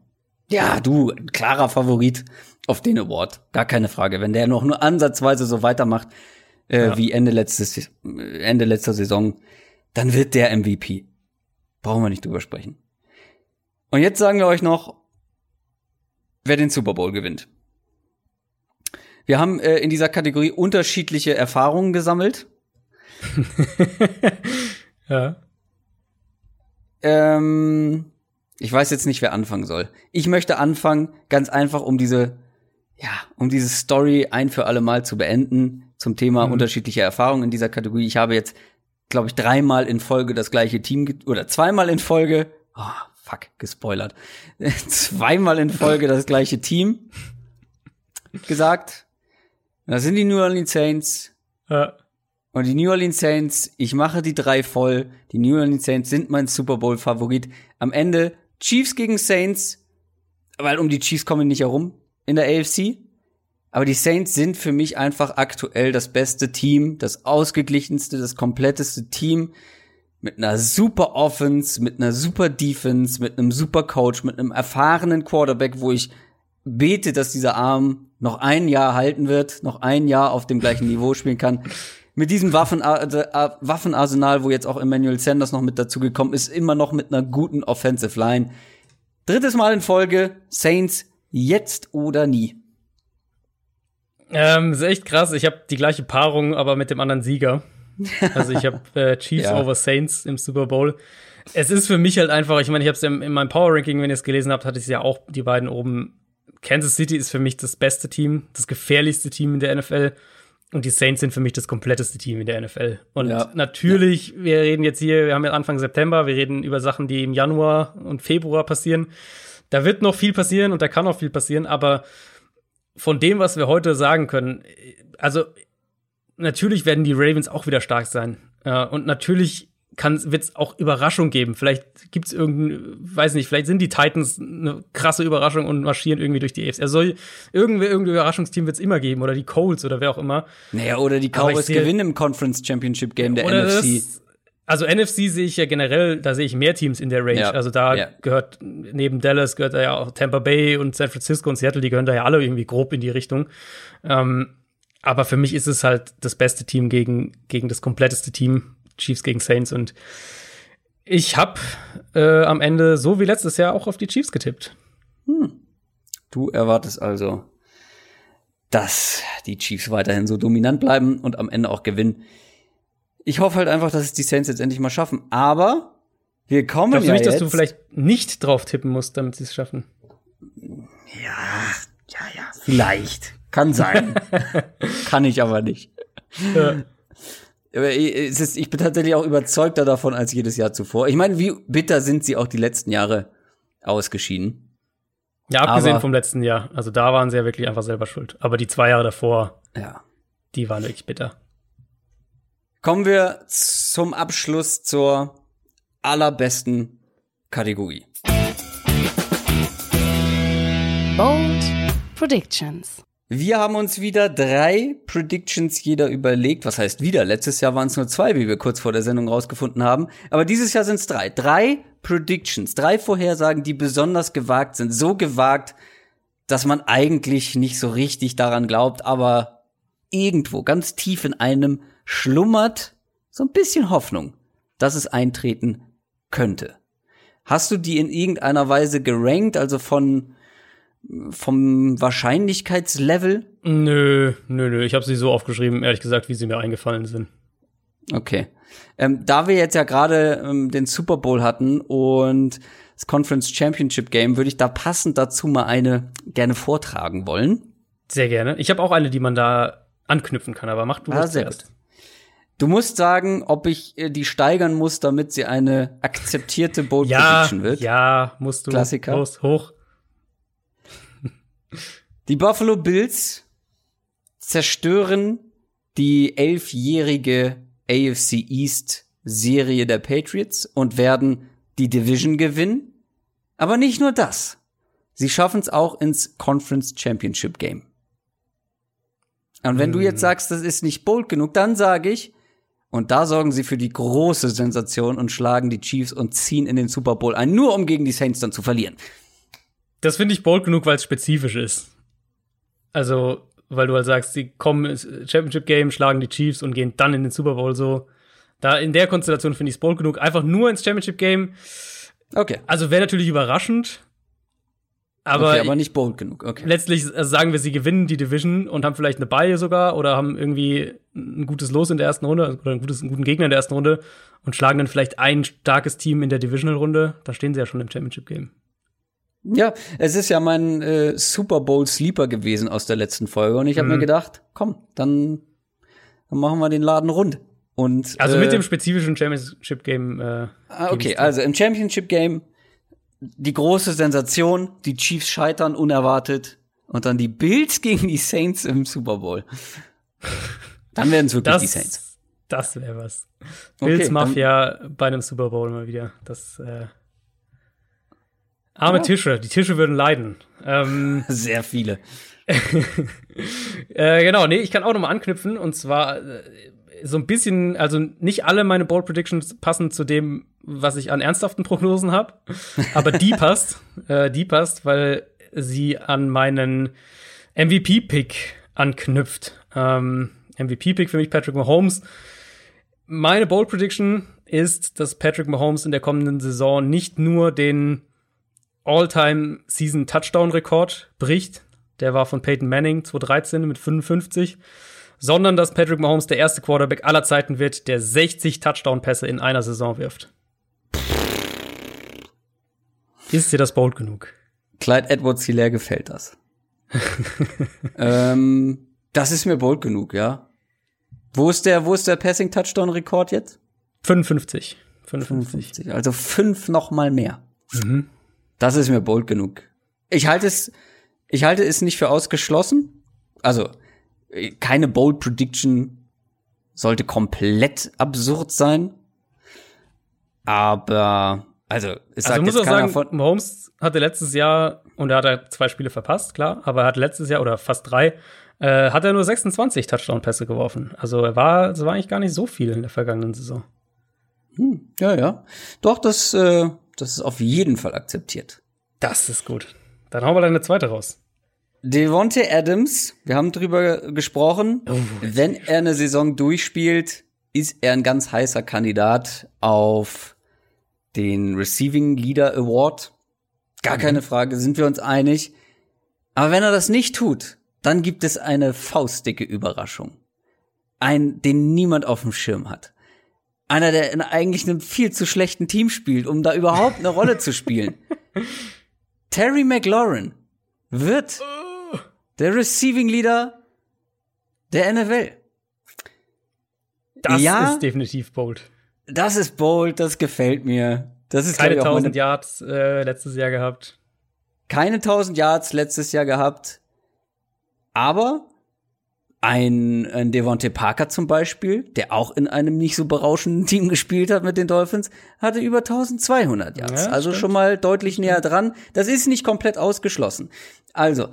Ja, du, klarer Favorit auf den Award. Gar keine Frage. Wenn der noch nur ansatzweise so weitermacht, äh, ja. wie Ende letztes, Ende letzter Saison, dann wird der MVP. Brauchen wir nicht drüber sprechen. Und jetzt sagen wir euch noch, wer den Super Bowl gewinnt. Wir haben äh, in dieser Kategorie unterschiedliche Erfahrungen gesammelt. ja. Ähm, ich weiß jetzt nicht, wer anfangen soll. Ich möchte anfangen, ganz einfach, um diese, ja, um diese Story ein für alle Mal zu beenden zum Thema mhm. unterschiedliche Erfahrungen in dieser Kategorie. Ich habe jetzt, glaube ich, dreimal in Folge das gleiche Team oder zweimal in Folge. Oh, fuck, gespoilert. zweimal in Folge das gleiche Team gesagt. Das sind die New Orleans Saints. Ja. Und die New Orleans Saints, ich mache die drei voll. Die New Orleans Saints sind mein Super Bowl Favorit. Am Ende Chiefs gegen Saints, weil um die Chiefs kommen wir nicht herum in der AFC. Aber die Saints sind für mich einfach aktuell das beste Team, das ausgeglichenste, das kompletteste Team mit einer super Offense, mit einer super Defense, mit einem super Coach, mit einem erfahrenen Quarterback, wo ich bete, dass dieser Arm noch ein Jahr halten wird, noch ein Jahr auf dem gleichen Niveau spielen kann. Mit diesem Waffen, Waffenarsenal, wo jetzt auch Emmanuel Sanders noch mit dazu gekommen ist, immer noch mit einer guten Offensive Line. Drittes Mal in Folge, Saints jetzt oder nie. Ähm, ist echt krass. Ich habe die gleiche Paarung, aber mit dem anderen Sieger. Also ich habe äh, Chiefs ja. over Saints im Super Bowl. Es ist für mich halt einfach, ich meine, ich habe es in, in meinem Power Ranking, wenn ihr es gelesen habt, hatte ich ja auch die beiden oben. Kansas City ist für mich das beste Team, das gefährlichste Team in der NFL. Und die Saints sind für mich das kompletteste Team in der NFL. Und ja. natürlich, ja. wir reden jetzt hier, wir haben ja Anfang September, wir reden über Sachen, die im Januar und Februar passieren. Da wird noch viel passieren und da kann auch viel passieren, aber von dem, was wir heute sagen können, also natürlich werden die Ravens auch wieder stark sein. und natürlich wird es auch Überraschung geben. Vielleicht gibt es irgendein, weiß nicht, vielleicht sind die Titans eine krasse Überraschung und marschieren irgendwie durch die AFC. Also soll irgendwie irgendein Überraschungsteam wird es immer geben oder die Colts oder wer auch immer. Naja, oder die Cowboys gewinnen im Conference Championship Game der NFC. Das, also NFC sehe ich ja generell, da sehe ich mehr Teams in der Range. Ja, also da ja. gehört neben Dallas gehört da ja auch Tampa Bay und San Francisco und Seattle, die gehören da ja alle irgendwie grob in die Richtung. Ähm, aber für mich ist es halt das beste Team gegen, gegen das kompletteste Team Chiefs gegen Saints und ich habe äh, am Ende so wie letztes Jahr auch auf die Chiefs getippt. Hm. Du erwartest also, dass die Chiefs weiterhin so dominant bleiben und am Ende auch gewinnen. Ich hoffe halt einfach, dass es die Saints jetzt endlich mal schaffen. Aber wir kommen Glaubst ja du nicht, jetzt dass du vielleicht nicht drauf tippen musst, damit sie es schaffen? Ja, ja, ja, vielleicht. Kann sein. Kann ich aber nicht. Ja. Ist, ich bin tatsächlich auch überzeugter davon als jedes Jahr zuvor. Ich meine, wie bitter sind sie auch die letzten Jahre ausgeschieden? Ja, abgesehen Aber, vom letzten Jahr. Also da waren sie ja wirklich einfach selber schuld. Aber die zwei Jahre davor, ja. die waren wirklich bitter. Kommen wir zum Abschluss zur allerbesten Kategorie. Bold Predictions. Wir haben uns wieder drei Predictions jeder überlegt. Was heißt wieder? Letztes Jahr waren es nur zwei, wie wir kurz vor der Sendung rausgefunden haben. Aber dieses Jahr sind es drei. Drei Predictions, drei Vorhersagen, die besonders gewagt sind. So gewagt, dass man eigentlich nicht so richtig daran glaubt, aber irgendwo ganz tief in einem schlummert so ein bisschen Hoffnung, dass es eintreten könnte. Hast du die in irgendeiner Weise gerankt, also von vom Wahrscheinlichkeitslevel? Nö, nö, nö. Ich habe sie so aufgeschrieben, ehrlich gesagt, wie sie mir eingefallen sind. Okay. Ähm, da wir jetzt ja gerade ähm, den Super Bowl hatten und das Conference Championship Game, würde ich da passend dazu mal eine gerne vortragen wollen. Sehr gerne. Ich habe auch eine, die man da anknüpfen kann, aber mach du ah, das sehr zuerst. Gut. Du musst sagen, ob ich äh, die steigern muss, damit sie eine akzeptierte Bold ja, Prediction wird. Ja, musst du. Klassiker. Los, hoch. Die Buffalo Bills zerstören die elfjährige AFC East Serie der Patriots und werden die Division gewinnen. Aber nicht nur das. Sie schaffen es auch ins Conference Championship Game. Und wenn hm. du jetzt hm. sagst, das ist nicht bold genug, dann sage ich, und da sorgen sie für die große Sensation und schlagen die Chiefs und ziehen in den Super Bowl ein, nur um gegen die Saints dann zu verlieren. Das finde ich bold genug, weil es spezifisch ist. Also, weil du halt sagst, sie kommen ins Championship Game, schlagen die Chiefs und gehen dann in den Super Bowl so. Da in der Konstellation finde ich es bold genug. Einfach nur ins Championship Game. Okay. Also wäre natürlich überraschend. Aber, okay, aber nicht bold genug. Okay. Letztlich äh, sagen wir, sie gewinnen die Division und haben vielleicht eine Baie sogar oder haben irgendwie ein gutes Los in der ersten Runde oder ein gutes, einen guten Gegner in der ersten Runde und schlagen dann vielleicht ein starkes Team in der Divisional-Runde. Da stehen sie ja schon im Championship-Game. Ja, es ist ja mein äh, Super Bowl Sleeper gewesen aus der letzten Folge und ich habe mhm. mir gedacht, komm, dann, dann machen wir den Laden rund. Und, also mit äh, dem spezifischen Championship Game. Äh, ah, okay, also im Championship Game die große Sensation, die Chiefs scheitern unerwartet und dann die Bills gegen die Saints im Super Bowl. Dann werden es wirklich das, die Saints. Das wäre was. Bills okay, Mafia bei einem Super Bowl mal wieder. Das äh Arme ja. Tische, die Tische würden leiden. Ähm, Sehr viele. äh, genau, nee, ich kann auch noch mal anknüpfen und zwar äh, so ein bisschen, also nicht alle meine Bold Predictions passen zu dem, was ich an ernsthaften Prognosen habe, aber die passt, äh, die passt, weil sie an meinen MVP-Pick anknüpft. Ähm, MVP-Pick für mich Patrick Mahomes. Meine Bold Prediction ist, dass Patrick Mahomes in der kommenden Saison nicht nur den All-Time Season Touchdown Rekord bricht, der war von Peyton Manning 2013 mit 55, sondern dass Patrick Mahomes der erste Quarterback aller Zeiten wird, der 60 Touchdown-Pässe in einer Saison wirft. Ist dir das bold genug? Clyde Edwards Hilaire gefällt das. ähm, das ist mir bold genug, ja. Wo ist der, wo ist der Passing Touchdown Rekord jetzt? 55. 55. 55. Also fünf noch mal mehr. Mhm. Das ist mir bold genug. Ich halte es, ich halte es nicht für ausgeschlossen. Also, keine Bold Prediction sollte komplett absurd sein. Aber, also, es also sagt muss jetzt auch sagen, von Mahomes hatte letztes Jahr, und er hat ja zwei Spiele verpasst, klar, aber er hat letztes Jahr, oder fast drei, äh, hat er nur 26 Touchdown-Pässe geworfen. Also er war, es war eigentlich gar nicht so viel in der vergangenen Saison. Hm, ja, ja. Doch, das, äh, das ist auf jeden Fall akzeptiert. Das ist gut. Dann hauen wir deine zweite raus. Devonte Adams, wir haben drüber gesprochen. Oh, wenn er eine Saison durchspielt, ist er ein ganz heißer Kandidat auf den Receiving Leader Award. Gar mhm. keine Frage, sind wir uns einig. Aber wenn er das nicht tut, dann gibt es eine faustdicke Überraschung. Ein, den niemand auf dem Schirm hat. Einer, der in eigentlich einem viel zu schlechten Team spielt, um da überhaupt eine Rolle zu spielen. Terry McLaurin wird der Receiving Leader der NFL. Das ja, ist definitiv bold. Das ist bold, das gefällt mir. Das ist keine 1000 Yards äh, letztes Jahr gehabt. Keine 1000 Yards letztes Jahr gehabt. Aber ein, ein Devonte Parker zum Beispiel, der auch in einem nicht so berauschenden Team gespielt hat mit den Dolphins, hatte über 1200 Yards. Ja, also stimmt. schon mal deutlich näher dran. Das ist nicht komplett ausgeschlossen. Also,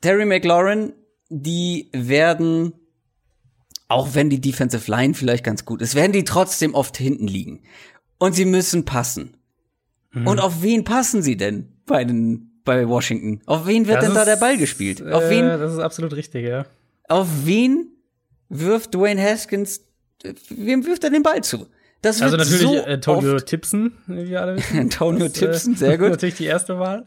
Terry McLaurin, die werden, auch wenn die Defensive Line vielleicht ganz gut ist, werden die trotzdem oft hinten liegen. Und sie müssen passen. Mhm. Und auf wen passen sie denn bei den bei Washington? Auf wen wird das denn ist, da der Ball gespielt? Auf äh, wen? Das ist absolut richtig, ja. Auf wen wirft Dwayne Haskins, wem wirft er den Ball zu? Das also wird also natürlich so Antonio oft. Tipson, wie wir alle wissen. Antonio das, äh, Tipson, sehr gut. natürlich die erste Wahl.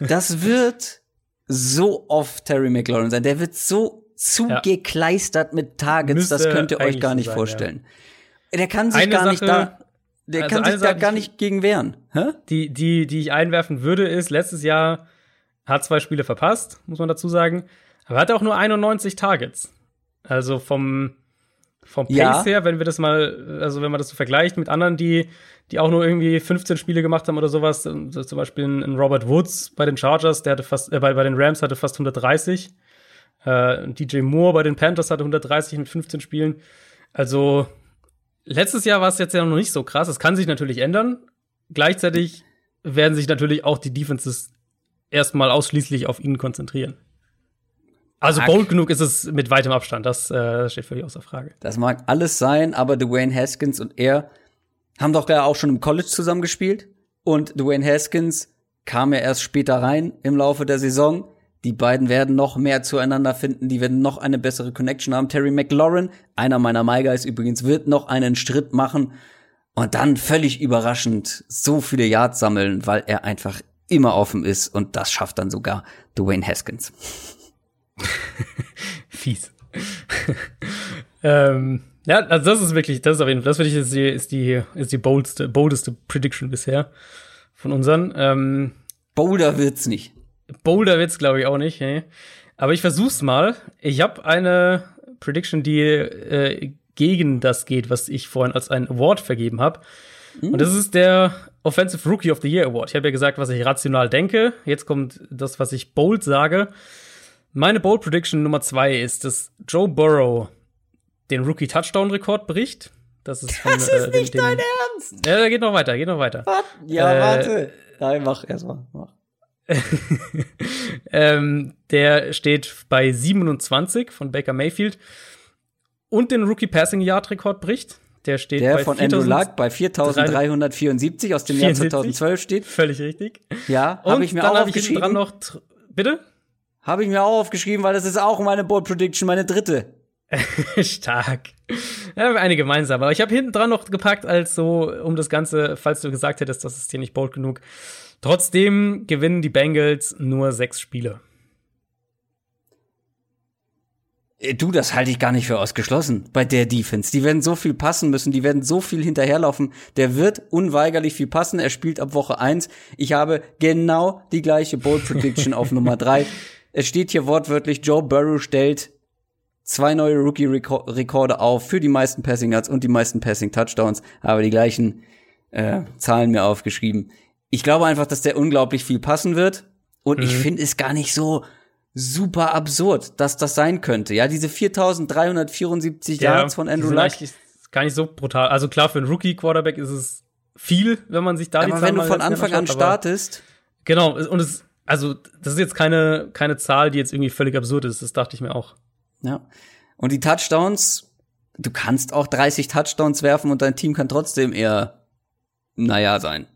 Das wird so oft Terry McLaurin sein. Der wird so zugekleistert ja. mit Targets, Müsste das könnt ihr euch gar nicht sein, vorstellen. Ja. Der kann sich eine gar Sache, nicht da, der also kann sich da gar nicht gegen wehren. Hä? Die, die, die ich einwerfen würde, ist, letztes Jahr hat zwei Spiele verpasst, muss man dazu sagen. Aber er hat auch nur 91 Targets. Also vom, vom Pace ja. her, wenn wir das mal, also wenn man das so vergleicht mit anderen, die, die auch nur irgendwie 15 Spiele gemacht haben oder sowas, so zum Beispiel ein Robert Woods bei den Chargers, der hatte fast, äh, bei, bei den Rams hatte fast 130. Äh, DJ Moore bei den Panthers hatte 130 mit 15 Spielen. Also letztes Jahr war es jetzt ja noch nicht so krass. Es kann sich natürlich ändern. Gleichzeitig werden sich natürlich auch die Defenses erstmal ausschließlich auf ihn konzentrieren. Also bold genug ist es mit weitem Abstand, das äh, steht völlig außer Frage. Das mag alles sein, aber Dwayne Haskins und er haben doch ja auch schon im College zusammengespielt. Und Dwayne Haskins kam ja erst später rein im Laufe der Saison. Die beiden werden noch mehr zueinander finden, die werden noch eine bessere Connection haben. Terry McLaurin, einer meiner My Guys übrigens, wird noch einen Schritt machen und dann völlig überraschend so viele Yards sammeln, weil er einfach immer offen ist und das schafft dann sogar Dwayne Haskins. Fies. ähm, ja, also das ist wirklich, das ist auf jeden Fall, das finde ich ist die, ist die, ist die boldeste, boldeste Prediction bisher von unseren. Ähm, Boulder wird's nicht. Boulder wird's, glaube ich, auch nicht. Nee. Aber ich versuch's mal. Ich habe eine Prediction, die äh, gegen das geht, was ich vorhin als ein Award vergeben habe. Mhm. Und das ist der Offensive Rookie of the Year Award. Ich habe ja gesagt, was ich rational denke. Jetzt kommt das, was ich bold sage. Meine Bold Prediction Nummer zwei ist, dass Joe Burrow den Rookie Touchdown Rekord bricht. Das ist, von, das ist äh, nicht dem, dein Ernst. Ja, geht noch weiter, geht noch weiter. Ja, äh, warte. Nein, mach erstmal. Mach. ähm, der steht bei 27 von Baker Mayfield und den Rookie Passing Yard Rekord bricht. Der steht der bei von Andrew Luck bei 4374 aus dem 74, Jahr 2012 steht. Völlig richtig. Ja, habe ich mir auch aufgeschrieben. Dran noch bitte? Habe ich mir auch aufgeschrieben, weil das ist auch meine Bold Prediction, meine dritte. Stark. Ja, eine gemeinsam. Aber ich habe hinten dran noch gepackt, als so, um das Ganze, falls du gesagt hättest, das ist hier nicht bold genug. Trotzdem gewinnen die Bengals nur sechs Spiele. Äh, du, das halte ich gar nicht für ausgeschlossen bei der Defense. Die werden so viel passen müssen, die werden so viel hinterherlaufen. Der wird unweigerlich viel passen. Er spielt ab Woche eins. Ich habe genau die gleiche Bold Prediction auf Nummer drei. Es steht hier wortwörtlich, Joe Burrow stellt zwei neue Rookie-Rekorde auf für die meisten Passing Yards und die meisten Passing Touchdowns. Habe die gleichen äh, Zahlen mir aufgeschrieben. Ich glaube einfach, dass der unglaublich viel passen wird. Und mhm. ich finde es gar nicht so super absurd, dass das sein könnte. Ja, diese 4374 ja, Yards von Andrew Luck. Gar nicht so brutal. Also klar, für einen Rookie-Quarterback ist es viel, wenn man sich da aber die Zahl wenn du von Anfang an startest. Genau, und es, also, das ist jetzt keine, keine Zahl, die jetzt irgendwie völlig absurd ist. Das dachte ich mir auch. Ja. Und die Touchdowns, du kannst auch 30 Touchdowns werfen und dein Team kann trotzdem eher, naja, sein.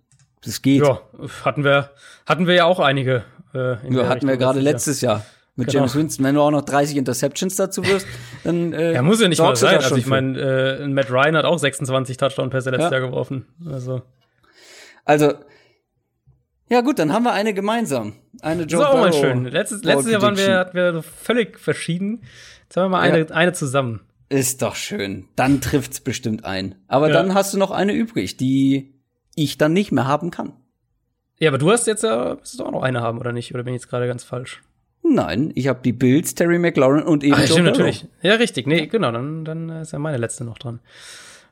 Das geht. Ja, hatten wir, hatten wir ja auch einige. Äh, ja, hatten wir gerade letztes Jahr. Mit genau. James Winston, wenn du auch noch 30 Interceptions dazu wirst, dann äh, Ja, muss ja nicht mal sein. Also ich meine, äh, Matt Ryan hat auch 26 Touchdown-Pässe letztes ja. Jahr geworfen. Also. Also, ja gut, dann haben wir eine gemeinsam. Eine Joe Das ist auch mal schön. Letztes, letztes Jahr waren wir, hatten wir völlig verschieden. Jetzt haben wir mal eine, ja. eine zusammen. Ist doch schön. Dann trifft's bestimmt ein. Aber ja. dann hast du noch eine übrig, die ich dann nicht mehr haben kann. Ja, aber du hast jetzt ja, müsstest du auch noch eine haben, oder nicht? Oder bin ich jetzt gerade ganz falsch? Nein, ich habe die Bills, Terry McLaurin und eben Ach, Joe stimmt, natürlich. Ja, richtig. Nee, genau, dann, dann ist ja meine letzte noch dran.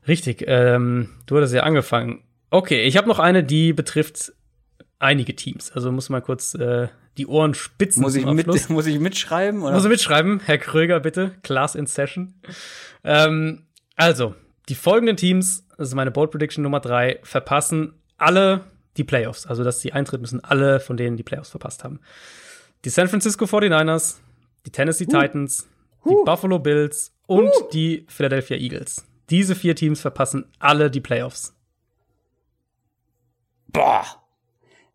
Richtig, ähm, du hattest ja angefangen. Okay, ich habe noch eine, die betrifft einige Teams. Also muss mal kurz äh, die Ohren spitzen. Muss ich, mit, muss ich mitschreiben? Oder? Muss ich mitschreiben, Herr Kröger, bitte. Class in Session. Ähm, also, die folgenden Teams, das ist meine Bold Prediction Nummer drei, verpassen alle die Playoffs. Also, dass die Eintritt müssen alle von denen die Playoffs verpasst haben. Die San Francisco 49ers, die Tennessee uh. Titans, uh. die Buffalo Bills und uh. die Philadelphia Eagles. Diese vier Teams verpassen alle die Playoffs. Boah.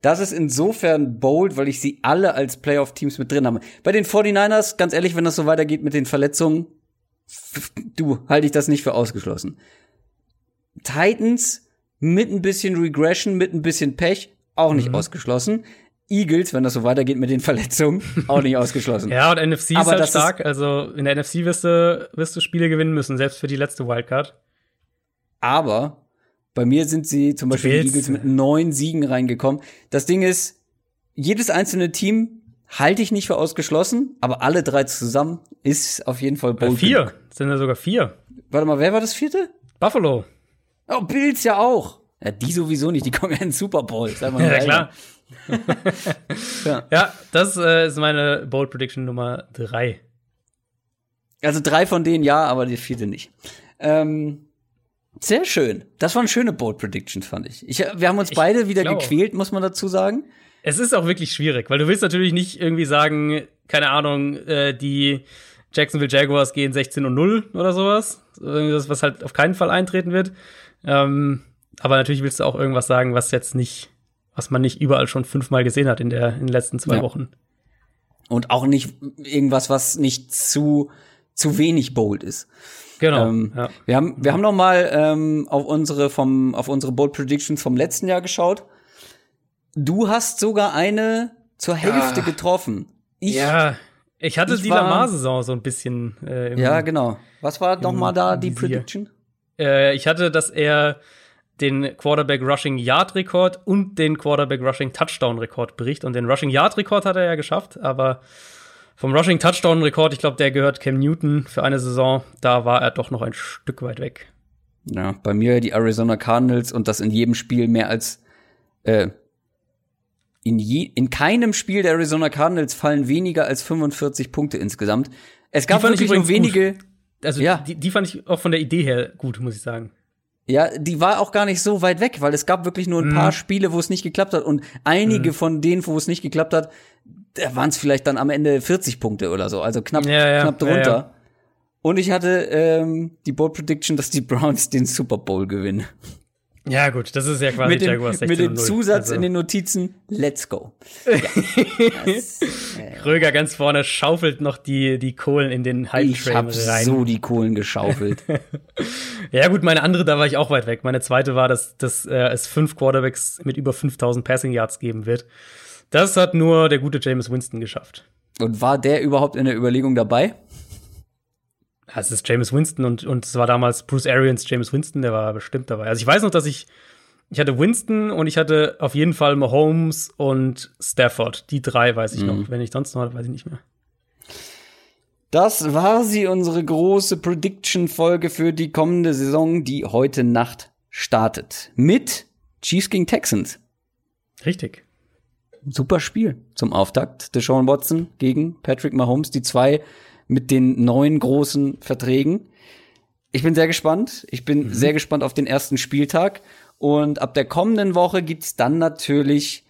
Das ist insofern bold, weil ich sie alle als Playoff-Teams mit drin habe. Bei den 49ers, ganz ehrlich, wenn das so weitergeht mit den Verletzungen, du, halte ich das nicht für ausgeschlossen. Titans mit ein bisschen Regression, mit ein bisschen Pech, auch nicht mhm. ausgeschlossen. Eagles, wenn das so weitergeht mit den Verletzungen, auch nicht ausgeschlossen. ja, und NFC Aber ist halt stark. Ist also in der NFC wirst du, wirst du Spiele gewinnen müssen, selbst für die letzte Wildcard. Aber bei mir sind sie zum Beispiel die Eagles mit neun Siegen reingekommen. Das Ding ist, jedes einzelne Team halte ich nicht für ausgeschlossen, aber alle drei zusammen ist auf jeden Fall Bold. Vier. sind ja sogar vier. Warte mal, wer war das vierte? Buffalo. Oh, Bills ja auch. Ja, die sowieso nicht, die kommen ja in den Super Bowl. Ja, klar. ja. ja. das äh, ist meine Bold Prediction Nummer drei. Also drei von denen ja, aber die vierte nicht. Ähm, sehr schön. Das waren schöne Bold Predictions, fand ich. ich wir haben uns ich beide wieder glaub. gequält, muss man dazu sagen. Es ist auch wirklich schwierig, weil du willst natürlich nicht irgendwie sagen, keine Ahnung, äh, die Jacksonville Jaguars gehen 16 und 0 oder sowas. Das, was halt auf keinen Fall eintreten wird. Ähm, aber natürlich willst du auch irgendwas sagen, was jetzt nicht, was man nicht überall schon fünfmal gesehen hat in, der, in den letzten zwei ja. Wochen. Und auch nicht irgendwas, was nicht zu, zu wenig bold ist. Genau. Ähm, ja. Wir haben, wir haben noch mal ähm, auf unsere vom, auf unsere Bold Predictions vom letzten Jahr geschaut. du hast sogar eine zur Hälfte Ja. getroffen. Ich, ja, ich hatte ich die Lamar-Saison so ein bisschen. Äh, im, ja, genau. Was war noch mal da die Visier. Prediction? äh, ich hatte, dass er den Quarterback Rushing Yard Rekord und den Quarterback Rushing Touchdown Rekord bricht. Und den Rushing Yard Rekord hat er ja geschafft, aber vom Rushing Touchdown Rekord, ich glaube, der gehört Cam Newton für eine Saison. Da war er doch noch ein Stück weit weg. Ja, bei mir die Arizona Cardinals und das in jedem Spiel mehr als äh, in, je, in keinem Spiel der Arizona Cardinals fallen weniger als 45 Punkte insgesamt. Es gab wirklich nur wenige. Also Ja. die, die fand ich auch von der Idee her gut, muss ich sagen. Ja, die war auch gar nicht so weit weg, weil es gab wirklich nur ein Mhm. paar Spiele, wo es nicht geklappt hat und einige von denen, wo es nicht geklappt hat, da waren es vielleicht dann am Ende 40 Punkte oder so, also knapp, Ja, ja, knapp ja, drunter. ja. Und ich hatte ähm, die Bold Prediction, dass die Browns den Super Bowl gewinnen. Ja, gut, das ist ja quasi mit dem, Jaguars mit dem 16:0. Zusatz Also, in den Notizen, let's go. Kröger ganz vorne schaufelt noch die, die Kohlen in den Ich Hype-Train hab rein. so die Kohlen geschaufelt. Ja, gut, meine andere, da war ich auch weit weg. Meine zweite war, dass, dass äh, es fünf Quarterbacks mit über 5000 Passing Yards geben wird. Das hat nur der gute James Winston geschafft. Und war der überhaupt in der Überlegung dabei? Es ist James Winston und, und es war damals Bruce Arians, James Winston, der war bestimmt dabei. Also ich weiß noch, dass ich, ich hatte Winston und ich hatte auf jeden Fall Mahomes und Stafford. Die drei weiß ich Mhm. noch. Wenn ich sonst noch hatte, weiß ich nicht mehr. Das war sie, unsere große Prediction-Folge für die kommende Saison, die heute Nacht startet. Mit Chiefs gegen Texans. Richtig. Super Spiel zum Auftakt. Deshaun Watson gegen Patrick Mahomes, die zwei mit den neuen großen Verträgen. Ich bin sehr gespannt. Ich bin sehr gespannt auf den ersten Spieltag. Und ab der kommenden Woche gibt's dann natürlich,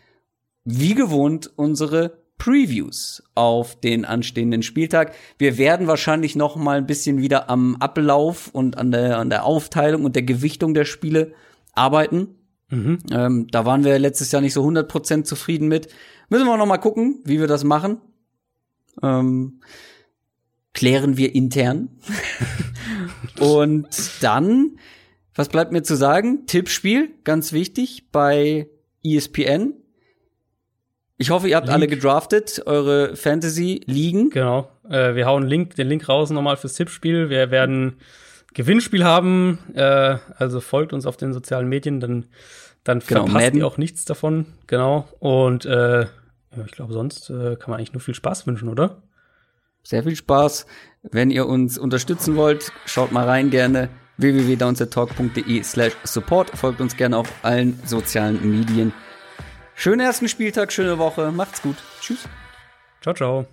wie gewohnt, unsere Previews auf den anstehenden Spieltag. Wir werden wahrscheinlich noch mal ein bisschen wieder am Ablauf und an der, an der Aufteilung und der Gewichtung der Spiele arbeiten. Ähm, da waren wir letztes Jahr nicht so 100% zufrieden mit. Müssen wir noch mal gucken, wie wir das machen. Ähm, klären wir intern. Und dann, was bleibt mir zu sagen? Tippspiel, ganz wichtig, bei ESPN. Ich hoffe, ihr habt League. alle gedraftet, eure Fantasy-Ligen. Genau. Äh, wir hauen Link, den Link raus nochmal fürs Tippspiel. Wir werden Gewinnspiel haben. Äh, also folgt uns auf den sozialen Medien, dann, dann Genau, verpasst Madden. ihr auch nichts davon. Genau. Und äh, ich glaube, sonst äh, kann man eigentlich nur viel Spaß wünschen, oder? Sehr viel Spaß. Wenn ihr uns unterstützen wollt, schaut mal rein gerne www.downsettalk.de slash support. Folgt uns gerne auf allen sozialen Medien. Schönen ersten Spieltag, schöne Woche. Macht's gut. Tschüss. Ciao, ciao.